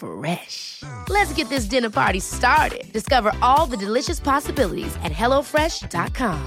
Fresh. Let's get this dinner party started. Discover all the delicious possibilities at hellofresh.com.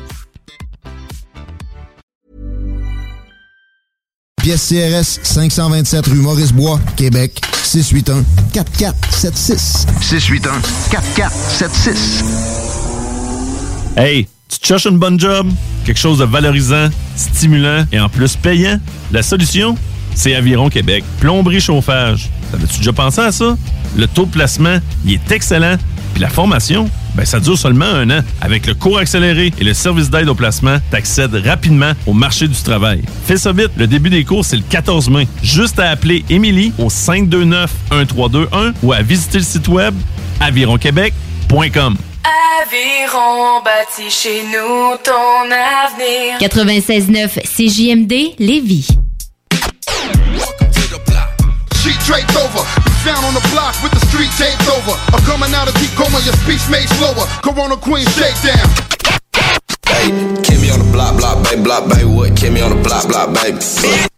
Pièce CRS 527 rue Maurice-Bois, Québec, 681 4476. 681 4476. Hey, tu te cherches une bonne job? Quelque chose de valorisant, stimulant et en plus payant? La solution? C'est Aviron Québec. Plomberie chauffage. T'avais-tu déjà pensé à ça? Le taux de placement, il est excellent. Puis la formation, ben ça dure seulement un an. Avec le cours accéléré et le service d'aide au placement, t'accèdes rapidement au marché du travail. Fais ça vite, le début des cours, c'est le 14 mai. Juste à appeler Émilie au 529-1321 ou à visiter le site web avironquebec.com. Aviron bâti chez nous ton avenir. 96.9 CJMD Lévis. Sheet draped over. Found on the block with the street taped over. I'm coming out of deep coma, your speech made slower. Corona Queen shakedown. Hey, kill me on the block, block, baby, block, baby. What? Kill me on the block, block, baby.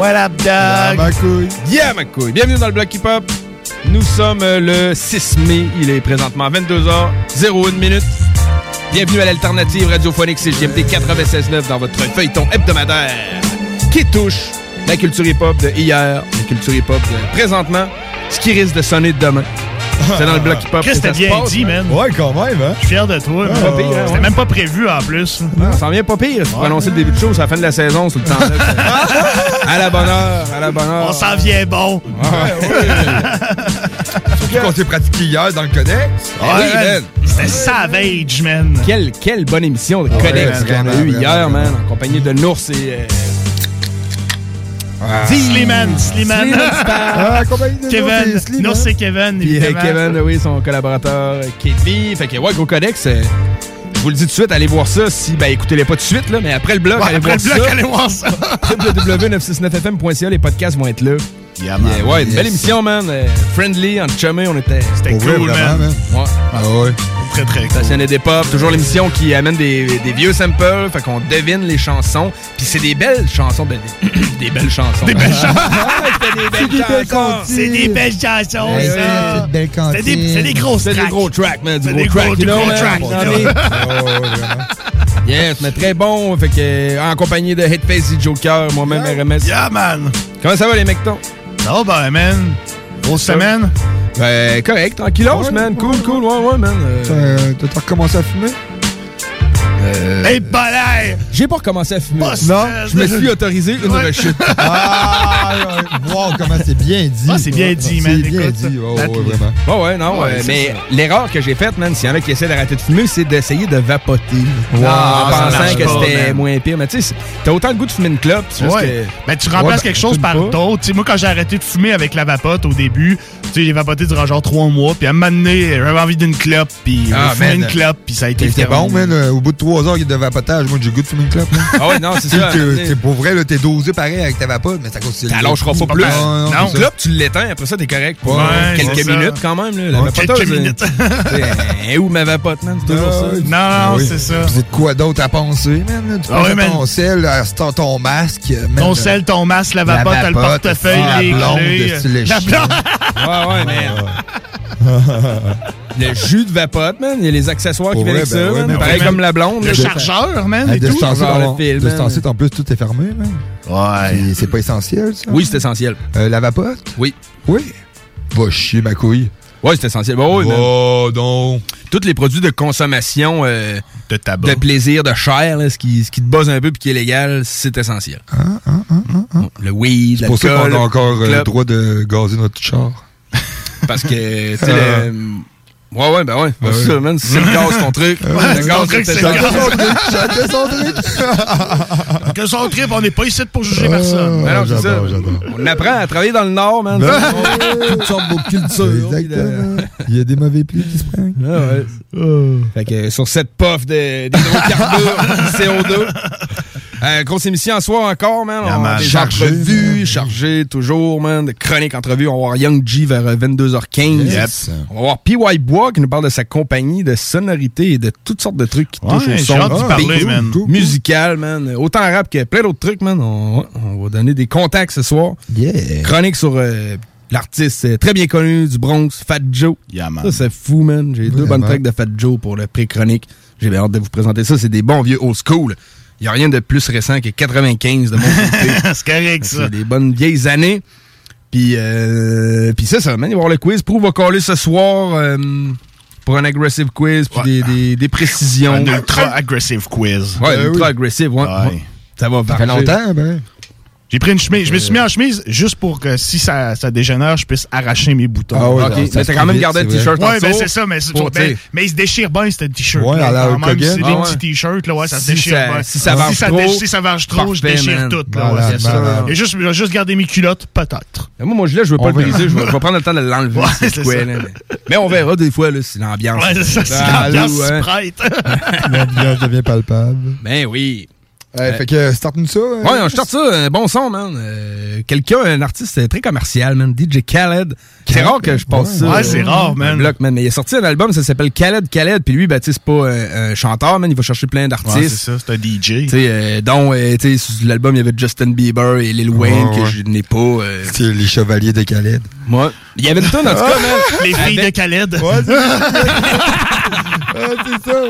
What up, dog? Yeah, ma couille. Yeah, ma couille. Bienvenue dans le Bloc Hip Hop. Nous sommes euh, le 6 mai. Il est présentement 22h01 minute. Bienvenue à l'alternative radiophonique CGMT 96.9 dans votre feuilleton hebdomadaire qui touche la culture hip-hop de hier, la culture hip-hop de présentement, ce qui risque de sonner demain. C'est dans le Bloc Hip Hop. Chris, se bien dit, man. Ouais, quand même, hein? Je suis fier de toi. man. Pas pire, hein, C'était ouais. même pas prévu en plus. Non, ça en vient pas pire. Pour annoncer le début de show, c'est la fin de la saison, c'est le temps. à la bonne heure, à la bonne heure. On s'en vient bon. Surtout qu'on s'est pratiqué hier dans le Codex. Ah oui, man. C'était savage, man. Quelle, quelle bonne émission de Ouais, Codex qu'on a eu hier, man, en compagnie de Nours et... euh, Sliman, Sliman. Ah, de Kevin. Sliman. Non, c'est Kevin. Puis euh, évidemment. Kevin, oui, son collaborateur, euh, Kevin. Fait que, ouais, gros Codex, euh, je vous le dis tout de suite, allez voir ça. Si, ben, écoutez-les pas tout de suite, là, mais après le blog, Ouais, allez après voir le blog, ça. allez voir ça. www.969fm.ca, les podcasts vont être là. Yeah, man. ouais, une Yes. belle émission, man. friendly, entre chumés, on était... C'était vrai, cool, vraiment, man. Ouais. Ah ouais. Très, très cool. Stationner des pop, toujours l'émission qui amène des, des vieux samples, fait qu'on devine les chansons. Puis c'est des belles chansons, ben, des, des belles chansons. Des belles chansons. C'était des belles chansons. C'est des belles chansons, ça. c'est. C'est des, c'est des grosses C'est des tracks. gros tracks, man. Du C'est gros des track, gros- du track? Ah vraiment. Yes, mais très bon. Fait que, en compagnie de Hitface et Joker, moi-même, RMS. Yeah, man. Comment ça va, les mectons? Ça va, ben, man. Grosse semaine. Ben, correct, tranquillos, Ouais, man. Cool, ouais, cool, ouais, ouais, man. Euh, T'as t'as recommencé à fumer? Euh, Hey, balai. J'ai pas recommencé à fumer. Non, Je me suis autorisé une Ouais. rechute. Ah, ouais. wow, comment c'est bien dit. Ah, c'est bien dit, man. C'est bien Écoute, dit, ouais, ça. ouais, vraiment. Ouais, ouais, non, Ouais, euh, mais l'erreur que j'ai faite, man, s'il y en a qui essaient d'arrêter de fumer, c'est d'essayer de vapoter. Wow, en ça pensant que c'était moins pire. Mais tu sais, t'as autant le goût de fumer une clope, Ouais. Ben, tu remplaces Ouais, ben, quelque chose par d'autres. Tu sais, moi, quand j'ai arrêté de fumer avec la vapote au début, tu sais, j'ai vapoté durant genre trois mois, puis à un moment donné, j'avais envie d'une clope, puis Ah, une clope, puis ça a été C'était bon, man. euh, Au bout de trois heures de vapotage, moi, j'ai le goût de fumer une clope. Ah ouais, non, c'est ça. que- Pour vrai, là, t'es dosé pareil avec ta vapote, mais ça elle lâchera pas plus. Non, non, clope, tu l'éteins, après ça, t'es correct pour Ouais, euh, quelques minutes quand même. Là, la Ouais, vapoteuse, quelques euh, minutes. Et où ma vapote, man? C'est toujours ça. Non, Oui. c'est ça. C'est de quoi d'autre à penser, man? Tu Ah penses à man. ton sel, à ton- ton masque. man, Ton euh, sel, ton masque, la la vapote, t'as le portefeuille, ah, les la blonde. Ouais, ouais, mais. Le jus de vapote, man. Il y a les accessoires Pour qui viennent avec ben ça, ouais, man. mais Pareil comme la blonde. Le chargeur, man, et tout. distancer, Genre en- le fil, de distancer, en plus, tout est fermé, man. Ouais. C'est pas essentiel, ça? Oui, c'est essentiel. Euh, la vapote? Oui. Oui. Va chier, ma couille. Oui, c'est essentiel. Bon, oui, man. Oh, non. Tous les produits de consommation euh, De tabac. de plaisir, de chair, là, ce, qui, ce qui te buzz un peu puis qui est légal, c'est essentiel. Le weed, C'est pour ça l'alcool, qu'on a encore euh, le droit de gazer notre char. Parce que, tu sais, le... Ouais, ouais, ben ouais. C'est ouais. ça, man. Si c'est le gaz, ton truc. Ouais, le c'est gaz, ton truc, c'est c'est ton le truc. gaz. Chacun son truc. Que son trip, on n'est pas ici pour juger personne. Ben non, c'est ça. On apprend à travailler dans le Nord, man. Toutes sortes de cultures. Exactement. Il y a des mauvais plis qui se prennent. Ah ouais. Fait que sur cette puff de- d'hydrocarbures, CO2. Euh, grosse émission en soir encore, man. Yeah, On man. des Chargé, entrevues, chargées toujours, man. De chroniques entrevues. On va voir Young G vers euh, 22h15. Yes. On va voir PY Bois qui nous parle de sa compagnie, de sonorité et de toutes sortes de trucs qui Ouais, touchent au son. Ah, parler, man. Musical, man. Autant rap que plein d'autres trucs, man. On, on va donner des contacts ce soir. Yeah. Chronique sur euh, l'artiste euh, très bien connu du Bronx, Fat Joe. Yeah, man. Ça, c'est fou, man. J'ai deux bonnes tracks de Fat Joe pour le pré-chronique. J'ai bien hâte de vous présenter ça. C'est des bons vieux old school. Il n'y a rien de plus récent que 95 de mon côté. c'est correct, ça. C'est des bonnes vieilles années. Puis, euh, puis c'est ça, man. Il va y avoir le quiz. Pour va caller ce soir euh, pour un aggressive quiz, puis Ouais. des, des, des précisions. Un ultra aggressive quiz. Ouais, Ben ultra oui. agressive. Ouais. Ouais. Ouais. Ça va Ça fait marcher. longtemps, ben. J'ai pris une chemise. Je me suis mis en chemise juste pour que si ça, ça dégénère, je puisse arracher mes boutons. Ah ouais, Ok, ça mais t'as fait quand même vite, gardé le t-shirt en Ouais, ben c'est ça, mais, c'est- pour, ben, mais il se déchire bien, ce t-shirt. Ouais, à la. C'est des Ah ouais. petits t-shirts, là, ouais, ça se déchire ça- bien. si ça varge si ça, trop, si ça varge trop, je déchire man. tout. Là, ouais, ça. malade. Et juste, je vais juste garder mes culottes, peut-être. Mais Moi, mon gilet, je veux pas On le briser. Je vais, je prendre le temps de l'enlever. Ça. mais, on verra des fois là, si l'ambiance. Ouais, c'est ça, si l'ambiance se prête. L'ambiance devient palpable. Ben oui. Ouais, fait que start-nous ça. hein? Ouais, on starte ça, un bon son, man. Euh, Quelqu'un, un artiste très commercial, man. DJ Khaled. C'est rare que je passe Ouais. ça. Ouais, c'est rare, man. bloc, man. Mais il a sorti un album, ça s'appelle Khaled Khaled. Puis lui, ben, tu sais, c'est pas un, un chanteur, man. Il va chercher plein Ouais, c'est d'artistes. ça, c'est un DJ. Tu sais, euh, dont, euh, tu sais, sur l'album, il y avait Justin Bieber et Lil Wayne, Ouais, que je n'ai pas. euh, C'est les chevaliers de Khaled. moi. Il y avait une tonne, en tout cas, man. Les filles de Khaled. Ah, c'est ça.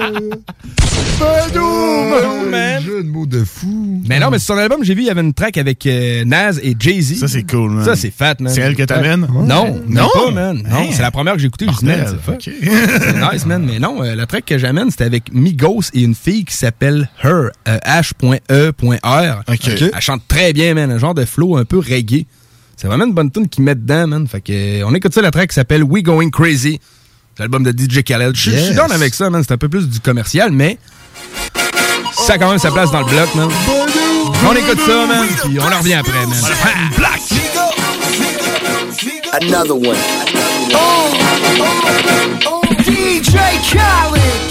Badoum, man. Jeu de mots de fou. Mais non, mais sur son album, j'ai vu, il y avait une track avec euh, Nas et Jay-Z. Ça, c'est cool, man. Ça, c'est fat, man. C'est elle que t'amènes? Non, Non? non, pas, man. Non, Hein? c'est la première que j'ai écoutée. Je dis, man, c'est. C'est nice, man. Mais non, euh, la track que j'amène, c'était avec Migos et une fille qui s'appelle Her, euh, H.E.R. Ok. Elle chante très bien, man. Un genre de flow un peu reggae. C'est vraiment une bonne tune qu'ils mettent dedans, man. Fait que, on écoute ça, la track qui s'appelle We Going Crazy. L'album de DJ Khaled. Je suis- down avec ça, man. C'est un peu plus du commercial, mais ça a quand même sa place dans le bloc, man. On écoute ça, man. Puis on en revient après, man. Black. Another one. DJ Khaled.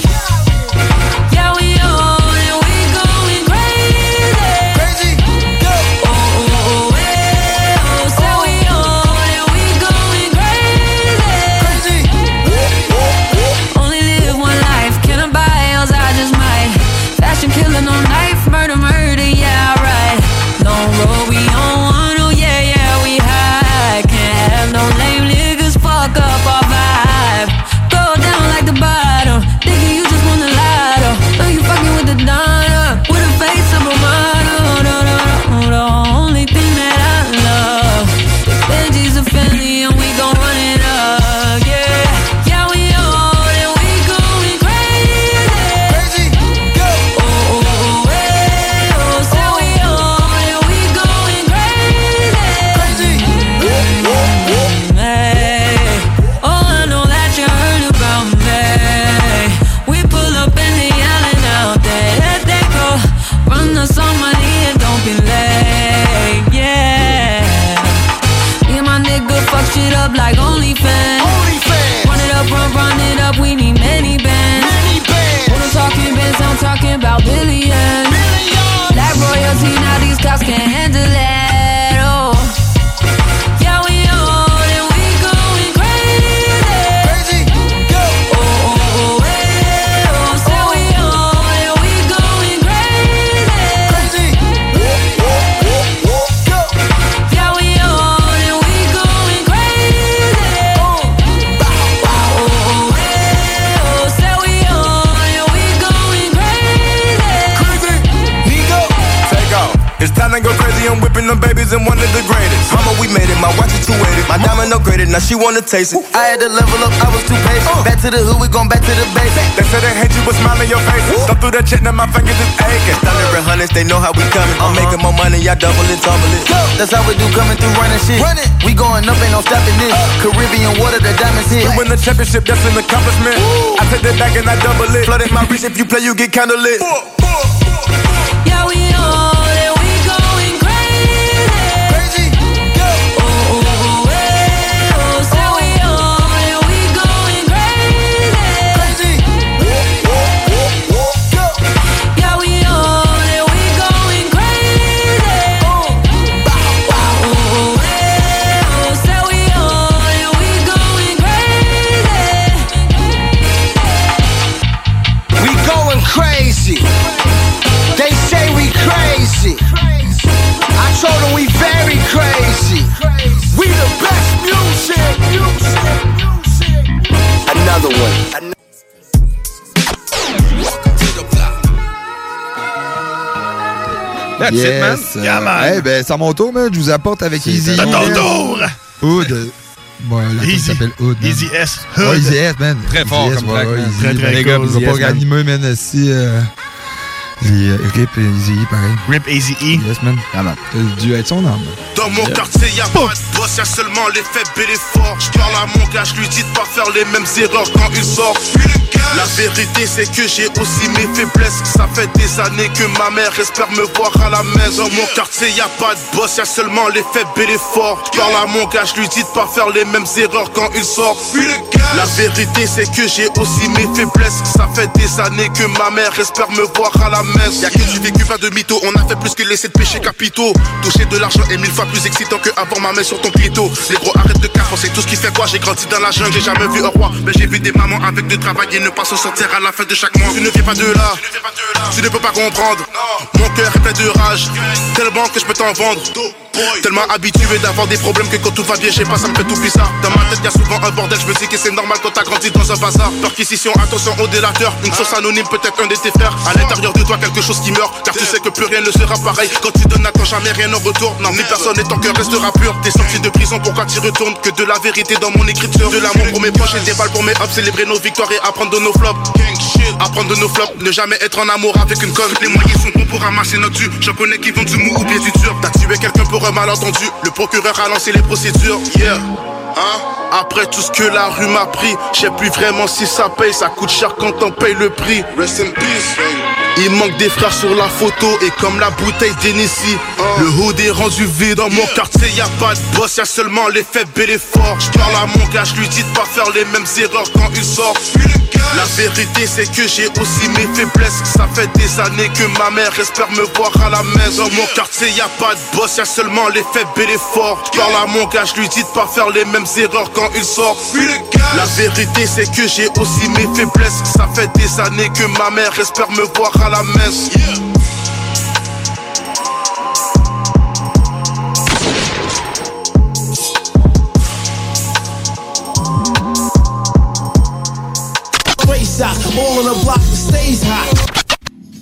billion. billion. Like royalty, now these cops can't handle it. Been one of the greatest. Mama, we made it, my watch is 280. My diamond upgraded, now she wanna taste it. I had to level up, I was too patient. Uh. Back to the hood, we gon' back to the basics. They said they hate you, but smile in your face. Thumb through the check, now my fingers is aching. Thunder and hundreds, they know how we coming. I'm uh-huh. making more money, y'all double it, tumble it. That's how we do coming through running shit. Run it. We going up, ain't no stopping this. Uh. Caribbean water, the diamonds hit. You win the championship, that's an accomplishment. I take that back and I double it. Flooded my wrist, if you play, you get kinda lit. Yeah, we That's yes. it, man. Euh, Yeah, man. hey, ben, c'est à mon tour, man. Je vous apporte avec Easy. ton tour. Hood. Bon, la tune Easy. s'appelle Hood. man. Easy S. Ouais, Hood. Easy S, man. Très Easy fort S, comme ouais. Easy, Très, très les gars, cool, vais Easy pas S, man. si... euh, Les euh, Rip et Easy, pareil. Rip Easy E. Yes, man. Ah, man. Dû être son âme. Dans mon quartier, y'a pas de boss, y'a seulement les faibles et les forts. Je parle à mon gars, je lui dis de pas faire les mêmes erreurs quand il sort. La vérité, c'est que j'ai aussi mes faiblesses. Ça fait des années que ma mère espère me voir à la maison. Dans mon quartier, y'a pas de boss, y'a seulement les faibles et les forts. Je parle à mon gars, je lui dis de pas faire les mêmes erreurs quand il sort. La vérité, c'est que j'ai aussi mes faiblesses. Ça fait des années que ma mère espère me voir à la messe. Y'a que du vécu, pas de mytho. On a fait plus que laisser de péchés capitaux. Toucher de l'argent est mille fois plus excitant que avoir ma main sur ton Les gros, arrête de c'est tout ce qui fait quoi. J'ai grandi dans la jungle, j'ai jamais vu un roi. Mais j'ai vu des mamans avec de travail et ne pas s'en sortir à la fin de chaque mois. Tu ne viens pas de là, tu ne peux pas comprendre. Mon cœur est plein de rage, tellement que je peux t'en vendre. Tellement habitué d'avoir des problèmes que quand tout va bien, je sais pas, ça me fait tout bizarre. Dans ma tête, y a souvent un bordel, je me dis que c'est normal quand t'as grandi dans un bazar. Perquisition, attention au délateur, une sauce anonyme, peut-être un de tes frères. À l'intérieur de toi, quelque chose qui meurt, car tu sais que plus rien ne sera pareil. Quand tu donnes, n'attends jamais rien en retour. Non, ni personne et ton cœur restera pur. T'es sorti de prison, pourquoi tu retournes Que de la vérité dans mon écriture. De l'amour pour mes proches et des balles pour mes ups, célébrer nos victoires et apprendre de nos flops. Apprendre de nos flops, ne jamais être en amour avec une conne. Les moyens sont bons pour ramasser notre dû. J'en connais qui vont du mou ou bien du dur. T'as tué quelqu'un pour un malentendu. Le procureur a lancé les procédures. Yeah. Hein? Après tout ce que la rue m'a pris, je sais plus vraiment si ça paye. Ça coûte cher quand on paye le prix. Rest in peace, Il manque des frères sur la photo et comme la bouteille d'Hennessy, le hood est rendu vide. Dans mon quartier, y a pas de boss, y a seulement les faibles et les forts. Je parle à mon gars, je lui dis de pas faire les mêmes erreurs quand il sort. La vérité, c'est que j'ai aussi mes faiblesses. Ça fait des années que ma mère espère me voir à la maison. Dans mon quartier, y a pas de boss, y a seulement les faibles et les forts. Je parle à mon gars, je lui dis de pas faire les mêmes erreurs quand il sort. La vérité, c'est que j'ai aussi mes faiblesses. Ça fait des années que ma mère espère me voir à la messe. Race out, all on the block stays hot.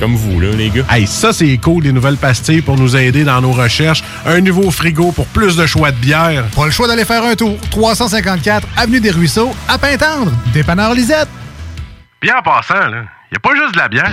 Comme vous, là, les gars. Hey, ça, c'est cool, des nouvelles pastilles pour nous aider dans nos recherches. Un nouveau frigo pour plus de choix de bière. Pas le choix d'aller faire un tour. 354 Avenue des Ruisseaux, à Pintendre. Dépanneur Lisette. Bien en passant, là, y a pas juste de la bière.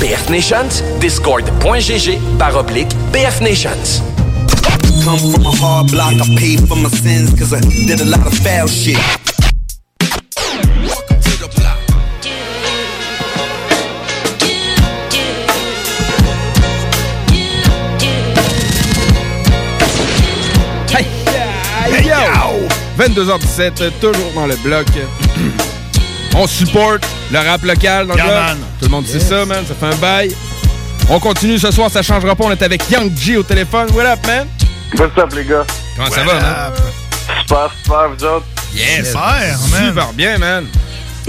BF Nations, discord.gg barre oblique BF Nations. Come from a hard block, I paid for my sins cause I did a lot of foul shit. Hey, hey, yo! 22h17, toujours dans le bloc. On supporte le rap local dans le Yeah, man. Tout le monde sait Yes. ça, man. Ça fait un bail. On continue ce soir, ça changera pas. On est avec Young G au téléphone. What up, man? What's up, les gars? Comment ça va, man? Super, super, vous autres? Yes! Super bien, man.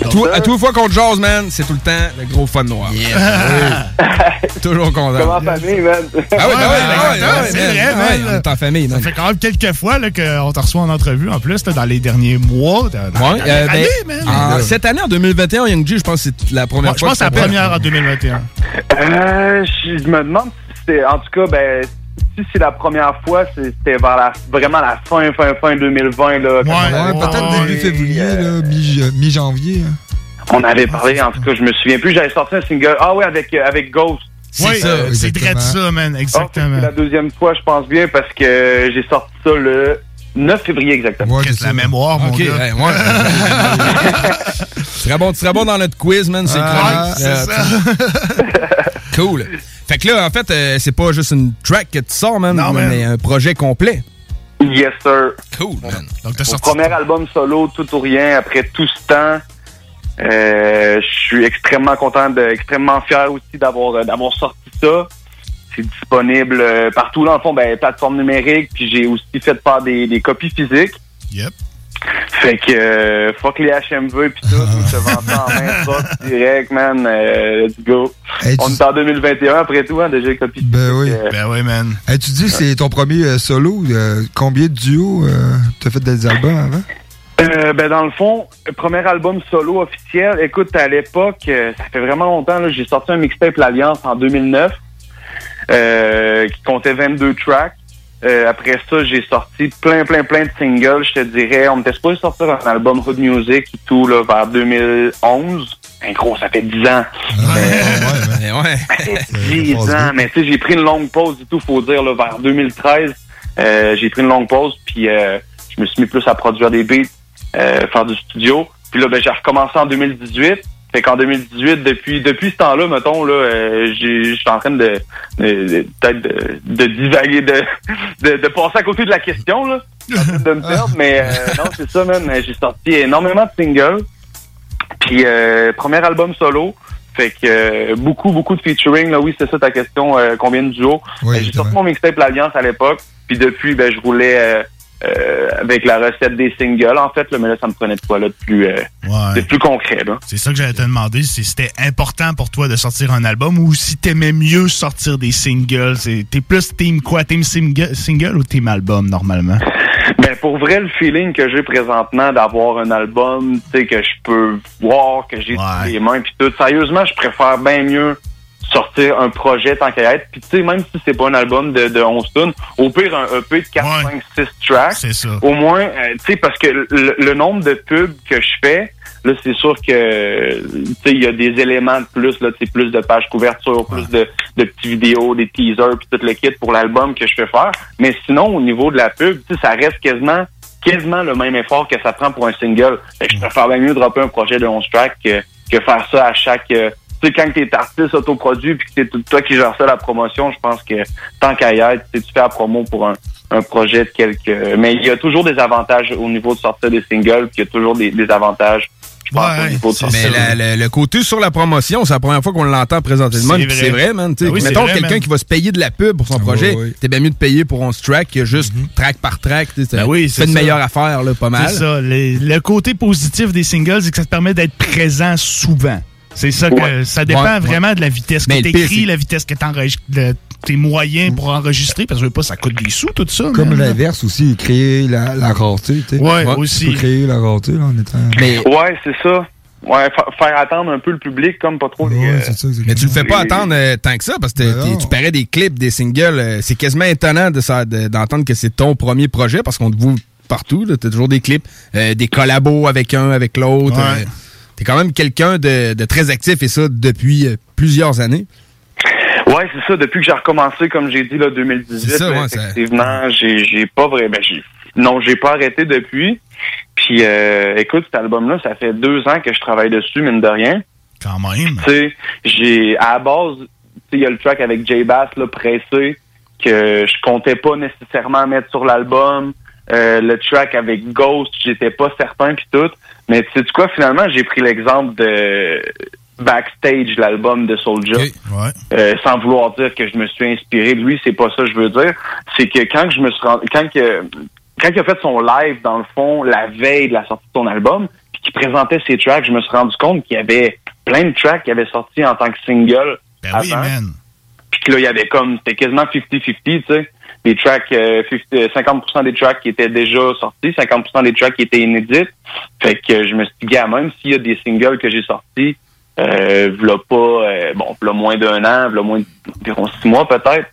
À, tout, à toutes les fois qu'on te jase, man, c'est tout le temps le gros fun noir. Oui. Toujours content. Comme en famille, man? Ah oui, ah oui, ah ah c'est vrai, Ah man. on est en famille, Ça man. fait quand même quelques fois là, qu'on te reçoit en entrevue, en plus, là, dans les derniers mois. Dans, Ouais, euh, ben, année, man. en- cette année, en 2021, Young G, je pense que c'est la première Ouais, je fois pense que c'est la ça première en 2021. Euh, je me demande si c'était. En tout cas, ben, si c'est la première fois, c'est- c'était vers la, vraiment la fin, fin, fin 2020. Là, on avait peut-être début février, euh, mi- mi-janvier. hein. On avait parlé, en tout cas, je me souviens plus. J'avais sorti un single. Ah oui, avec, euh, avec Ghost. Oui, euh, c'est vrai de ça, man, exactement. C'est la deuxième fois, je pense bien, parce que j'ai sorti ça le 9 février exactement. Qu'est-ce que la mémoire, mon Ok, gars? ouais, ouais. tu, serais bon, tu serais bon dans notre quiz, man. C'est Ah. Cool. Fait que là, en fait, euh, c'est pas juste une track que tu sors, man, Non, man. mais un projet complet. Yes, sir. Cool, man. Donc, t'as Mon premier album solo, tout ou rien, après tout ce temps. Euh, je suis extrêmement content, de, extrêmement fier aussi d'avoir euh, d'avoir sorti ça. C'est disponible partout, dans le fond, ben, plateforme numérique, puis j'ai aussi fait faire des, des copies physiques. Yep. Fait que, euh, fuck les HMV pis tout, te vends ça en main direct, man, euh, let's go. On est en 2021 après tout, hein, déjà les copies Ben oui. Ben oui, man. Hey, tu dis que c'est ton premier euh, solo. euh, combien de duos euh, t'as fait des albums avant? Euh, ben dans le fond, premier album solo officiel, écoute, à l'époque, euh, ça fait vraiment longtemps, là, j'ai sorti un mixtape L'Alliance en 2009, euh, qui comptait 22 tracks. Euh, après ça, j'ai sorti plein, plein, plein de singles, je te dirais. On était supposé sortir un album Hood Music et tout, là, vers 2011. Un gros, ça fait 10 ans. Mais ouais. Ça fait 10 ans. Mais tu sais, j'ai pris une longue pause et tout, faut dire, là, vers 2013. euh, j'ai pris une longue pause, puis euh, je me suis mis plus à produire des beats, euh, faire du studio. Puis là, ben, j'ai recommencé en 2018. Fait qu'en 2018, depuis depuis ce temps-là, mettons, là, euh, je suis en train de, de- de- peut-être de, de divaguer, de, de, de passer à côté de la question, là. De me perdre, mais euh, non, c'est ça, man. J'ai sorti énormément de singles. Puis euh, premier album solo. Fait que euh, beaucoup, beaucoup de featuring. Là, oui, c'est ça ta question. euh, combien de duos? Oui, Euh, J'ai sorti mon mixtape L'Alliance à l'époque. Puis depuis, ben, je roulais euh, avec la recette des singles, en fait. Là, mais là, ça me prenait de quoi là, de plus, euh, de plus concret. Là. C'est ça que j'allais te demander, si c'était important pour toi de sortir un album ou si t'aimais mieux sortir des singles. T'es plus team quoi? Team single, single ou team album, normalement? Ben, pour vrai, le feeling que j'ai présentement d'avoir un album, tu sais, que je peux voir, que j'ai sous les mains, puis tout. Sérieusement, je préfère bien mieux sortir un projet tant qu'à être. Puis tu sais, même si c'est pas un album de, de 11 tunes, au pire, un EP de 4, 5, 6 tracks. C'est ça. Au moins, euh, tu sais, parce que le, le nombre de pubs que je fais, là, c'est sûr que, tu sais, il y a des éléments de plus, là, tu sais, plus de pages couverture, plus de, de petites vidéos, des teasers, puis tout le kit pour l'album que je fais faire. Mais sinon, au niveau de la pub, tu sais, ça reste quasiment quasiment le même effort que ça prend pour un single. Fait que je préfère bien mieux dropper un projet de 11 tracks que, que faire ça à chaque... euh, tu sais, quand t'es artiste autoproduit puis que c'est tout- toi qui gères ça la promotion, je pense que tant qu'à y être, tu sais, tu fais la promo pour un, un projet de quelques... Mais il y a toujours des avantages au niveau de sortir des singles, puis il y a toujours des, des avantages, je pense, au niveau de sortir... Mais la- le, le côté sur la promotion, c'est la première fois qu'on l'entend. C'est puis vrai. C'est vrai, man. tu sais. Ah oui, c'est Mettons quelqu'un qui va se payer de la pub pour son projet. T'es bien mieux de payer pour 11 track que juste track par track. tu sais, Ben oui, c'est une meilleure affaire, là, pas mal. C'est ça. Le, le côté positif des singles, c'est que ça te permet d'être présent souvent. C'est ça que Ouais. ça dépend Ouais, ouais. vraiment de la vitesse que Mais t'écris, la vitesse que t'enregistres, de tes moyens pour enregistrer, parce que je veux pas, ça coûte des sous, tout ça. Comme l'inverse aussi, créer la, la rareté. tu sais. Ouais, Tu aussi. peux créer la rareté là, en étant. Ouais, c'est ça. Ouais, fa- faire attendre un peu le public, comme pas trop les... euh, Mais tu le fais pas attendre euh, tant que ça parce que t'es- tu parais des clips, des singles. euh, c'est quasiment étonnant de ça- de- d'entendre que c'est ton premier projet parce qu'on te voit partout. Tu as toujours des clips, euh, des collabos avec un, avec l'autre. Euh, T'es quand même quelqu'un de, de très actif et ça depuis euh, plusieurs années. Ouais, c'est ça. Depuis que j'ai recommencé, comme j'ai dit, là, 2018, C'est ça, ouais, ça- effectivement, j'ai, j'ai pas vraiment... Non, j'ai pas arrêté depuis. Puis, euh, écoute, cet album-là, ça fait deux ans que je travaille dessus, mine de rien. Quand même. Tu sais, j'ai... À la base, tu sais, il y a le track avec J Bass, là, pressé, que je comptais pas nécessairement mettre sur l'album. Euh, le track avec Ghost, j'étais pas certain, puis tout. Mais tu sais quoi, finalement, j'ai pris l'exemple de Backstage, l'album de Soulja. Euh, sans vouloir dire que je me suis inspiré de lui, c'est pas ça que je veux dire. C'est que quand je me suis rendu, quand que, quand il a fait son live, dans le fond, la veille de la sortie de son album, puis qu'il présentait ses tracks, je me suis rendu compte qu'il y avait plein de tracks qui avaient sorti en tant que single. Ben oui, avant. man. Puis que là, il y avait comme, c'était quasiment 50-50, tu sais. Des tracks, euh, 50, 50% des tracks qui étaient déjà sortis, 50% des tracks qui étaient inédits. Fait que je me suis dit, même s'il y a des singles que j'ai sortis, euh, v'là pas, euh, bon, v'là moins d'un an, v'là moins d'environ six mois peut-être,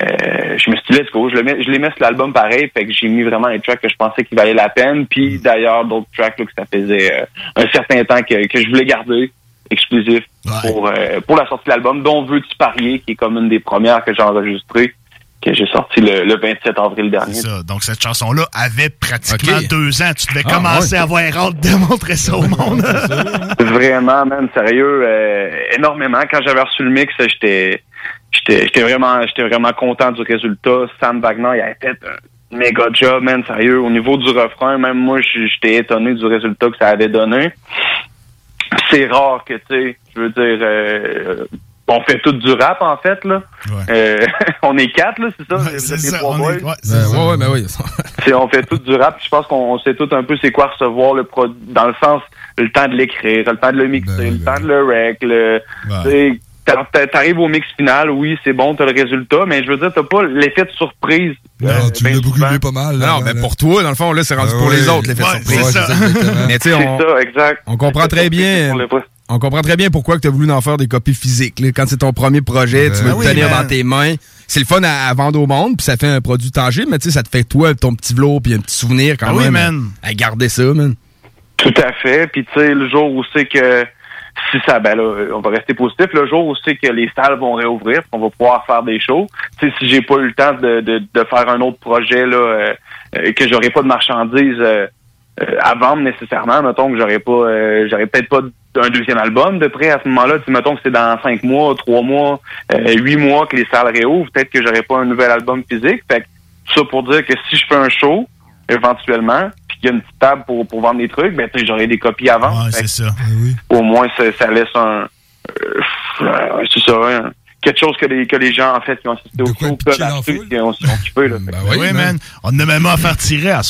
euh, je me suis dit, let's go, je, le mets, je les mets sur l'album pareil, fait que j'ai mis vraiment les tracks que je pensais qu'ils valaient la peine, puis d'ailleurs d'autres tracks là, que ça faisait euh, un certain temps que, que je voulais garder exclusif pour, euh, pour la sortie de l'album, dont Veux-tu parier, qui est comme une des premières que j'ai enregistrées, que j'ai sorti le, le 27 avril dernier. C'est ça. Donc, cette chanson-là avait pratiquement Ok. deux ans. Tu devais Ah, commencer ouais. à avoir hâte de montrer ça au monde. Vraiment, man, sérieux, euh, énormément. Quand j'avais reçu le mix, j'étais j'étais j'étais vraiment j'étais vraiment content du résultat. Sam Wagner, il avait fait un méga job, man, sérieux. Au niveau du refrain, même moi, j'étais étonné du résultat que ça avait donné. C'est rare que, tu sais, je veux dire, euh, on fait tout du rap, en fait, là. Euh, on est quatre, là, c'est ça? Êtes les ça, trois on boys? est- ouais, c'est ça. Ouais, ouais, ben oui. C'est- on fait tout du rap. puis Je pense qu'on on sait tout un peu c'est quoi recevoir le produit, dans le sens le temps de l'écrire, le temps de le mixer, le temps de le rec, le. T'arrives au mix final, oui, c'est bon, t'as le résultat, mais je veux dire, t'as pas l'effet de surprise. euh, tu ben l'as beaucoup pas mal. Non, mais pour toi, dans le fond, là, c'est rendu Ah pour les autres, l'effet de Ouais, surprise. c'est ça. Mais tu sais, C'est on, ça, exact. on comprend très bien. On comprend très bien pourquoi tu as voulu en faire des copies physiques. là. Quand c'est ton premier projet, tu veux le oui, tenir man. dans tes mains. C'est le fun à, à vendre au monde, puis ça fait un produit tangible, mais tu sais, ça te fait toi, ton petit velours, puis un petit souvenir quand Ah oui, même. man. À, garder ça, man. Tout à fait. Puis tu sais, le jour où c'est que si ça, ben là, on va rester positif. Le jour où c'est que les salles vont réouvrir, on va pouvoir faire des shows. Tu sais, si j'ai pas eu le temps de, de, de faire un autre projet là, euh, euh, que j'aurais pas de marchandises euh, euh, à vendre nécessairement, mettons que j'aurais pas, euh, j'aurais peut-être pas un deuxième album de près à ce moment-là. Tu sais, mettons que c'est dans cinq mois, trois mois, euh, huit mois que les salles réouvrent, peut-être que j'aurais pas un nouvel album physique. Fait que ça pour dire que si je fais un show éventuellement, puis qu'il y a une petite table pour, pour vendre des trucs, ben tu sais, j'aurai des copies à vendre. Ouais, c'est ça. Au moins, ça, ça laisse un, euh, c'est ça, hein, quelque chose que les que les gens en fait qui ont assisté au show peuvent acheter, qui ont, qui ont kiffé là. Ben oui, man. On a même à faire tirer à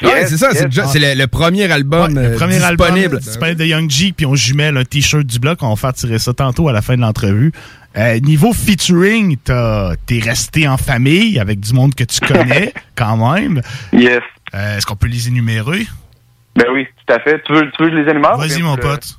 soir. Ouais, c'est ça, c'est déjà- c'est le, le premier album Le euh, premier disponible. album, disponible de Young G, puis on jumelle un t-shirt du bloc. On va faire tirer ça tantôt à la fin de l'entrevue. Euh, niveau featuring, t'as- t'es resté en famille avec du monde que tu connais quand même. Yes. Euh, Est-ce qu'on peut les énumérer? Ben oui, tout à fait. Tu veux, tu veux que je les énumère? Vas-y, mon pote.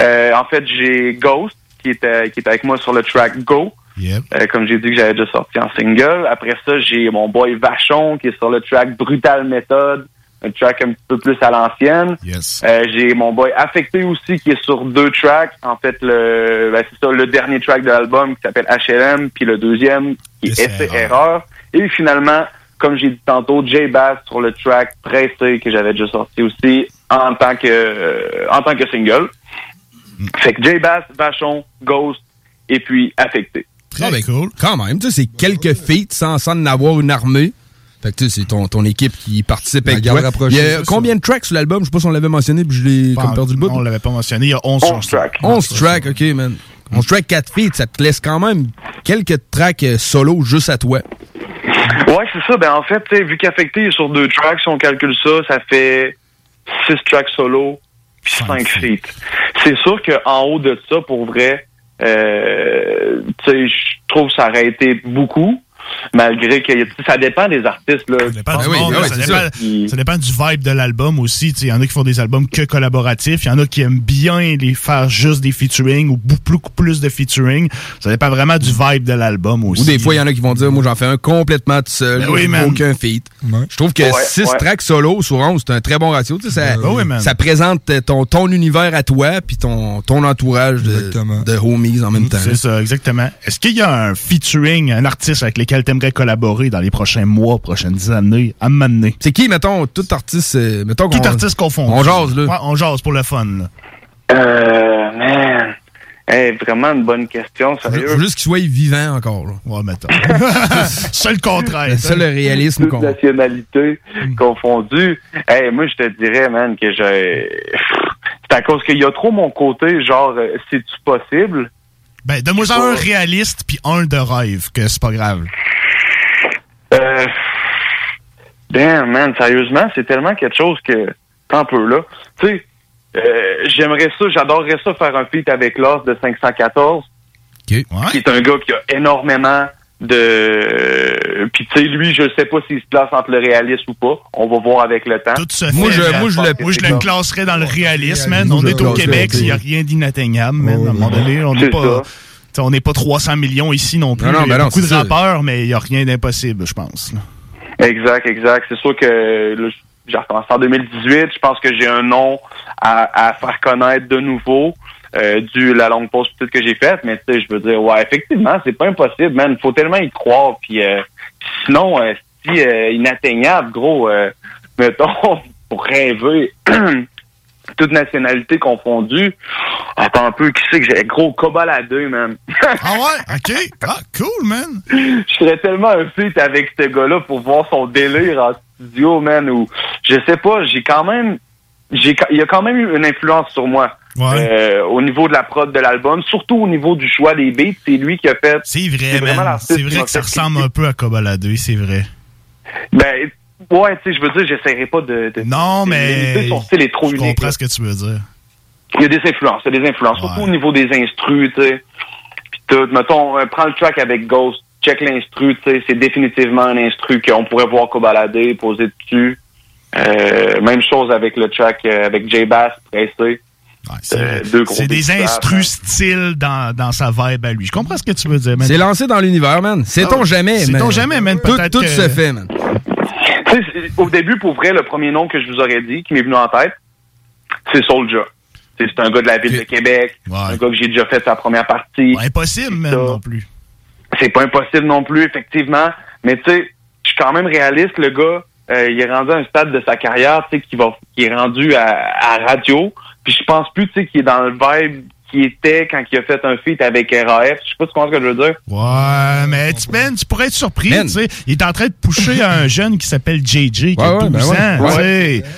Euh, en fait, j'ai Ghost qui qui est avec moi sur le track Go. Yep. Euh, comme j'ai dit que j'avais déjà sorti en single. Après ça, j'ai mon boy Vachon qui est sur le track Brutal Method, un track un petit peu plus à l'ancienne. Yes. Euh, j'ai mon boy Affecté aussi qui est sur deux tracks. En fait, le ben, c'est ça, le dernier track de l'album qui s'appelle HLM, puis le deuxième qui est Essai Erreur. Et finalement, comme j'ai dit tantôt, J Bass sur le track Pressé que j'avais déjà sorti aussi en tant que euh, en tant que single. Fait que J Bass, Vachon, Ghost et puis Affecté. Ah, ben, Quand même, tu sais, c'est quelques feats sans, sans en avoir une armée. Fait que tu sais, c'est ton, ton équipe qui participe La avec toi. Il y a ça, combien de tracks sur l'album? Je sais pas si on l'avait mentionné, puis je l'ai comme perdu le bout. On l'avait pas mentionné. Il y a 11, 11 tracks. 11 tracks, ok, man. 11 tracks, 4 feats, ça te laisse quand même quelques tracks euh, solo juste à toi. Ouais, c'est ça. Ben en fait, tu sais, vu qu'Affecté est sur deux tracks, si on calcule ça, ça fait six tracks solo puis cinq feats. C'est sûr qu'en haut de ça, pour vrai, euh, je trouve que ça aurait été beaucoup. Malgré que ça dépend des artistes. Là. Ça dépend du monde, là, ça, dépend, ça dépend du vibe de l'album aussi. Il y en a qui font des albums que collaboratifs. Il y en a qui aiment bien les faire juste des featuring ou beaucoup plus de featuring. Ça dépend vraiment du vibe de l'album aussi. Ou des fois, il y en a qui vont dire, moi, j'en fais un complètement tout seul. Ben oui, aucun feat. Je trouve que Ouais, 6 ouais. tracks solo sur 11, c'est un très bon ratio. Ça, Ben ça présente ton, ton univers à toi, puis ton, ton entourage de, de homies en même temps. C'est ça, exactement. Est-ce qu'il y a un featuring, un artiste avec lequel tu aimerais collaborer dans les prochains mois, prochaines années, à m'amener? C'est qui, mettons, tout artiste, euh, mettons Tout artiste confondu. On jase, là. Ouais, on jase pour le fun, là. Euh, man. Hey, vraiment une bonne question, sérieux. Faut juste qu'il soit vivant encore. Là. Ouais, mettons. C'est le contraire. Le seul réalisme Toute nationalité confondue. Hey, moi, je te dirais, man, que j'ai... C'est à cause qu'il y a trop mon côté, genre, euh, c'est-tu possible? Ben, donne-moi un réaliste puis un de rêve, que c'est pas grave. Euh... Damn, man, sérieusement, c'est tellement quelque chose que... Tant peu, là. Tu sais, euh, j'aimerais ça, j'adorerais ça faire un feat avec Lost de 514. Qui est un gars qui a énormément de... Puis, tu sais, lui, je sais pas s'il se place entre le réaliste ou pas. On va voir avec le temps. Tout se fait. moi, je, le, moi, je le classerais dans le réalisme, man. On est au Québec, il n'y a rien d'inatteignable, man. À un moment donné, on n'est pas... ça. On n'est pas 300 millions ici non plus. Non, non, il y a ben non, beaucoup de rappeurs, mais il n'y a rien d'impossible, je pense. Exact, exact. C'est sûr que là, j'ai recommencé en 2018. Je pense que j'ai un nom à, à faire connaître de nouveau euh, dû la longue pause petite que j'ai faite. Mais tu sais, je veux dire, ouais, effectivement, c'est pas impossible, man. Il faut tellement y croire. Puis euh, sinon, euh, si euh, inatteignable, gros, euh, mettons, pour rêver. toute nationalité confondue. Attends un peu, qui c'est que j'ai? Gros, Cobaladé, man. ah ouais? OK. Ah, cool, man. Je serais tellement un feat avec ce gars-là pour voir son délire en studio, man, ou je sais pas, j'ai quand même j'ai il y a quand même eu une influence sur moi. Euh, au niveau de la prod de l'album, surtout au niveau du choix des beats, c'est lui qui a fait. C'est vrai, C'est vrai que ça ressemble un peu à Cobaladé, c'est vrai. Ben ouais, tu sais, je veux dire, j'essaierai pas de, de Non, de mais son style est trop je unique. comprends là. ce que tu veux dire. Il y a des influences, il y a des influences, surtout au niveau des instrus, tu sais. Puis tout, mettons, euh, prends le track avec Ghost, check l'instru, tu sais, c'est définitivement un instru qu'on pourrait voir Cobaladé poser dessus. Euh, même chose avec le track euh, avec J Bass, pressé. Euh, C'est des instrus style dans, dans sa vibe à lui. Je comprends ce que tu veux dire, man. C'est lancé dans l'univers, man. Sait-on Ah, jamais, sait-on man? jamais, man. Tout, Peut-être tout que- se fait, man. Au début, pour vrai, le premier nom que je vous aurais dit, qui m'est venu en tête, c'est sais, C'est un gars de la ville de Québec, un gars que j'ai déjà fait sa première partie. impossible, même, non plus. C'est pas impossible non plus, effectivement. Mais tu sais, je suis quand même réaliste, le gars. euh, il est rendu à un stade de sa carrière, tu sais, qui va, qui est rendu à, à radio. Puis je pense plus, tu sais, qu'il est dans le vibe qui était quand il a fait un feat avec RAF. Je sais pas si tu comprends ce que je veux dire. Ouais, mais tu, man, tu pourrais être surpris, tu sais. Il est en train de pusher un jeune qui s'appelle JJ, qui Ouais, a ouais, 12 ben ouais. ans, Ouais. tu sais.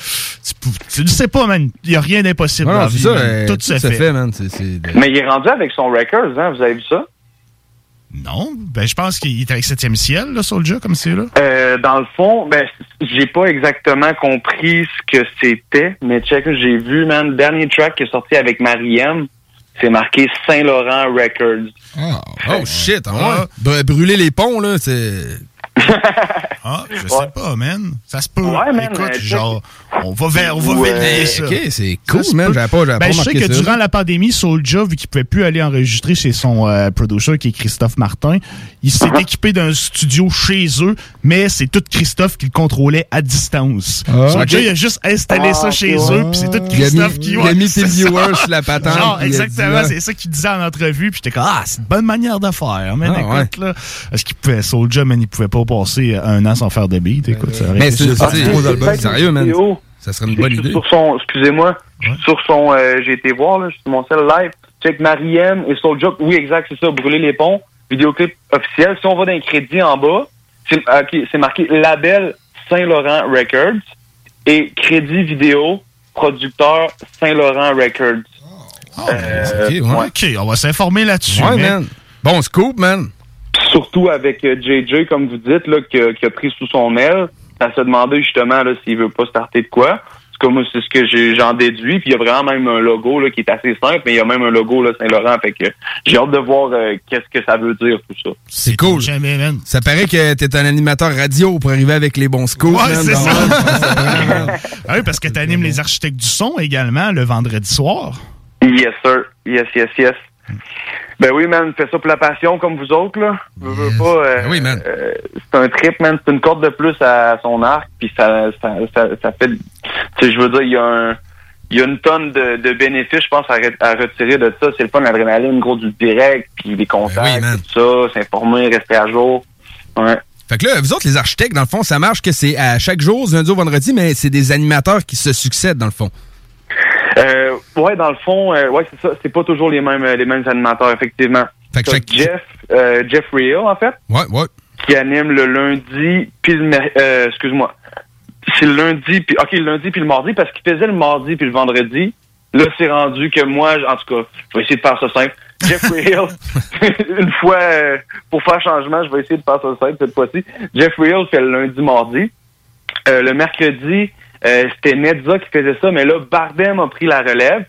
Tu, pou- tu le sais pas, man. Il y a rien d'impossible dans la c'est vie, ça. man. euh, Tout se fait. man. Mais il est rendu avec son records, hein. Vous avez vu ça? Non, ben je pense qu'il est avec 7e ciel, là, Soulja, comme c'est là. Euh, dans le fond, ben, j'ai pas exactement compris ce que c'était, mais check, j'ai vu, man, le dernier track qui est sorti avec Mariem, c'est marqué Saint-Laurent Records. Oh shit, ah ouais. Br- Brûler les ponts, là, c'est. Ah, je sais pas, man. Ça se peut. Ouais, man, Écoute, euh, genre, on va, ver- on va Ouais. vérifier ça. Ok, c'est cool, man. J'avais pas, j'avais Ben, pas je sais que ça. durant la pandémie, Soulja, vu qu'il pouvait plus aller enregistrer chez son euh, producer qui est Christophe Martin, il s'est équipé d'un studio chez eux, mais c'est tout Christophe qui le contrôlait à distance. Ah, Soulja, il a juste installé Ah, ça ok, chez ouais. eux, puis c'est tout Il a Christophe mis- qui... il a mis ses viewers sur la patente, Genre, exactement, c'est ça qu'il disait en entrevue, puis j'étais comme, ah, c'est une bonne manière de faire, man, Ah, écoute, là. Est-ce qu'il pouvait, Soulja, man, il pouvait pas passer un an sans faire de beat, écoute, ça Mais c'est sérieux, man. vidéo. Ça serait une bonne idée. Sur son, excusez-moi, sur son, euh, j'ai été voir, là, sur mon cell live, check Mariem et Soulja, oui, exact, c'est ça, brûler les ponts, vidéoclip officiel. Si on va dans les crédits en bas, c'est c'est marqué label Saint-Laurent Records et crédit vidéo, producteur Saint-Laurent Records. Euh, Ok, ouais. OK, on va s'informer là-dessus. Ouais, mais- man. Bon scoop, man. Surtout avec euh, JJ, comme vous dites, là, qui, a- qui a pris sous son aile. Ça se demandait justement là, s'il veut pas starter de quoi. C'est comme moi, c'est ce que j'ai- j'en déduis. Puis il y a vraiment même un logo là, qui est assez simple, mais il y a même un logo là, Saint-Laurent. Fait que j'ai hâte de voir euh, qu'est-ce que ça veut dire tout ça. C'est cool. Jamais, man. Ça paraît que t'es un animateur radio pour arriver avec les bons scoops, Ouais, man. c'est ça. Ah oui, parce que tu animes les architectes du son également le vendredi soir. Yes, sir. Yes, yes, yes. Ben oui, man, fais ça pour la passion comme vous autres, là. Veux, veux pas, euh, oui, man. euh, c'est un trip, man. C'est une corde de plus à son arc, puis ça, ça, ça, ça fait... Tu sais, je veux dire, il y a un... Il y a une tonne de, de bénéfices, je pense, à, re- à retirer de ça. C'est le fun, l'adrénaline, gros du direct, puis les contacts, tout ça, s'informer, rester à jour. Ouais. Fait que là, vous autres, les architectes, dans le fond, ça marche que c'est à chaque jour, lundi au vendredi, mais c'est des animateurs qui se succèdent, dans le fond. Euh, ouais, dans le fond, euh, ouais, c'est ça. C'est pas toujours les mêmes, les mêmes animateurs, effectivement. Fait que T'as chaque- Jeff, euh, Jeff Real, en fait. Ouais, ouais. Qui anime le lundi, puis le, euh, excuse-moi. C'est le lundi, puis, ok, le lundi puis le mardi, parce qu'il faisait le mardi puis le vendredi. Là, c'est rendu que moi, en tout cas, je vais essayer de faire ça simple. Jeff Real, une fois, euh, pour faire changement, je vais essayer de faire ça simple cette fois-ci. Jeff Real fait le lundi, mardi. Euh, le mercredi, euh, c'était Nedza qui faisait ça, mais là, Bardem a pris la relève.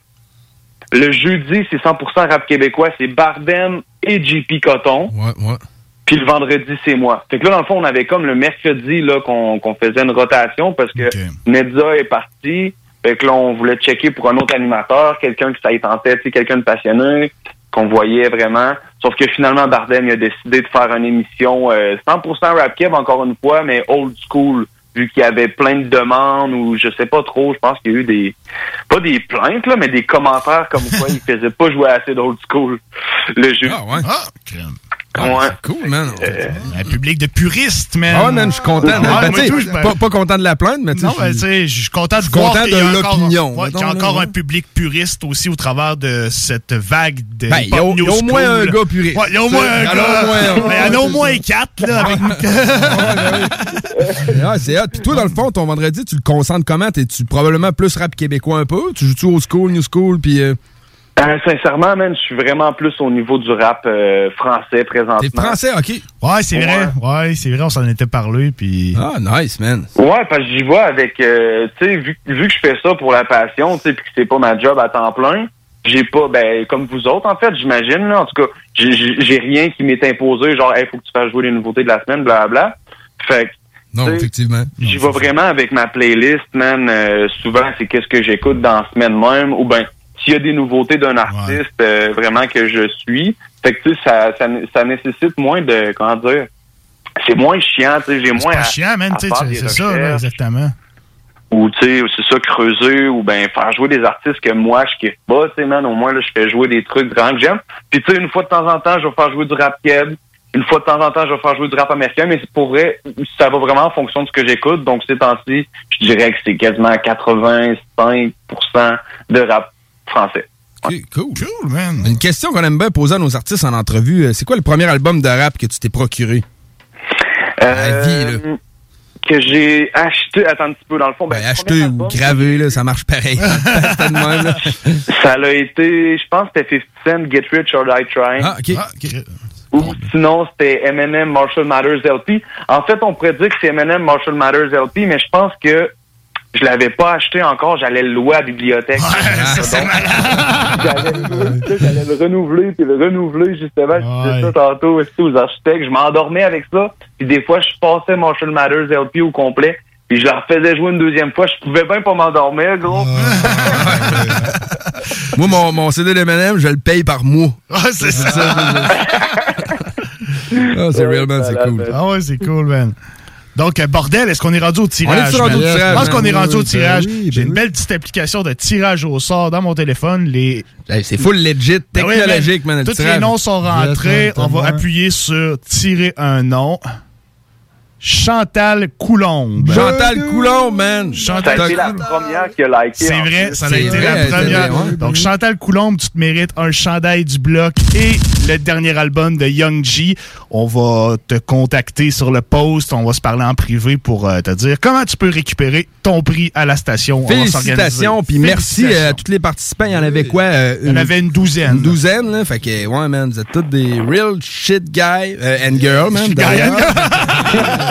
Le jeudi, c'est 100% rap québécois, c'est Bardem et JP Coton. Ouais, ouais. Puis le vendredi, c'est moi. Fait que là, dans le fond, on avait comme le mercredi là qu'on faisait une rotation parce que Nedza est parti. Fait que là, on voulait checker pour un autre animateur, quelqu'un qui ça y tentait, quelqu'un de passionné, qu'on voyait vraiment. Sauf que finalement, Bardem il a décidé de faire une émission euh, 100% rap keb, encore une fois, mais old school, vu qu'il y avait plein de demandes ou je sais pas trop, je pense qu'il y a eu des pas des plaintes là, mais des commentaires comme quoi il faisait pas jouer assez d'old school le jeu. Ah ouais. Ah, crème. Ouais. Cool, man. Un public de puristes, man. Ah ouais, man, je suis content. Ouais, Ben, moi tout, pas, pas content de la plainte, mais tu sais. Non, ben, je tu suis- sais, je suis content de voir content qu'il y a de encore- l'opinion. ouais, qu'il y a encore là, un public puriste aussi au travers de cette vague de Ben, il y a au- hip-hop il y a new au moins un gars puriste. Ouais, il y a au moins un Il gars. Mais il y en a au moins quatre, là, avec Ah, c'est hot. Puis toi, dans le fond, ton vendredi, tu le concentres comment? T'es-tu probablement plus rap québécois un peu? Tu joues-tu old school, new school, puis... euh, sincèrement, man, je suis vraiment plus au niveau du rap euh, français présentement. T'es français, OK. Ouais, c'est vrai. Ouais, c'est vrai, on s'en était parlé, puis... Ah, nice, man. Ouais, parce que j'y vais avec, euh, tu sais, vu, vu que je fais ça pour la passion, tu sais, puis que c'est pas ma job à temps plein, j'ai pas, ben, comme vous autres, en fait, j'imagine, là, en tout cas, j'ai- rien qui m'est imposé, genre, hey, faut que tu fasses jouer les nouveautés de la semaine, blablabla. Fait que, Non, effectivement. J'y vais vraiment avec ma playlist, man. Euh, souvent, c'est qu'est-ce que j'écoute dans la semaine même, ou ben s'il y a des nouveautés d'un artiste euh, vraiment que je suis. Fait que tu sais, ça, ça, ça nécessite moins de comment dire. C'est moins chiant, tu sais, j'ai moins. pas à- chiant, man, tu sais, c'est ça, là, exactement. ou tu sais, c'est ça, creuser, ou ben faire jouer des artistes que moi je kiffe pas, tu sais, man, au moins là, je fais jouer des trucs vraiment que j'aime. Puis tu sais, une fois de temps en temps, je vais faire jouer du rap keb, une fois de temps en temps, je vais faire jouer du rap américain, mais pour vrai, ça va vraiment en fonction de ce que j'écoute. Donc ces temps-ci, je dirais que c'est quasiment 85% de rap français. Ok, cool. Cool, man. Une question qu'on aime bien poser à nos artistes en entrevue. euh, C'est quoi le premier album de rap que tu t'es procuré? Euh, vie, là. Que j'ai acheté, attends un petit peu, dans le fond, ben, Ben, acheté ou gravé, là, ça marche pareil. Même. Ça l'a été, je pense que c'était 50 Cent, Get Rich or Die Trying. Ah, ok. Ou sinon, c'était Eminem, Marshall Matters LP. En fait, on pourrait dire que c'est Eminem, Marshall Matters LP, mais je pense que je l'avais pas acheté encore, j'allais le louer à la bibliothèque. J'allais le- j'allais le renouveler, puis le renouveler, justement, je disais ça tantôt aussi aux architectes. Je m'endormais avec ça, puis des fois, je passais Marshall Matters LP au complet, puis je leur faisais jouer une deuxième fois. Je pouvais bien pas m'endormir, gros. Moi, mon, mon CD d'Eminem, je le paye par mois. Ah, c'est ça. Ah, c'est real, man, c'est cool. Ah ouais, c'est cool, man. Donc, euh, bordel, est-ce qu'on est rendu au tirage? On est rendu man? au tirage, Je pense qu'on est rendu au ben tirage. oui, ben J'ai une belle petite application de tirage au sort dans mon téléphone. Les... c'est full legit, Ben technologique, man, Tous les noms sont rentrés. On va appuyer sur tirer un nom. Chantal Coulombe. Chantal Coulombe, man. Ça a Chantal été la première qui a liké. C'est en vrai, ça a été la première. Donc, Chantal Coulombe, tu te mérites un chandail du bloc et le dernier album de Young G. On va te contacter sur le post. On va se parler en privé pour euh, te dire comment tu peux récupérer ton prix à la station. On va Félicitations, puis merci euh, à tous les participants. Il y en avait quoi? euh, Il y en avait une douzaine. Une douzaine, là. Fait que, ouais, man, vous êtes tous des real shit guys euh, and girls, man.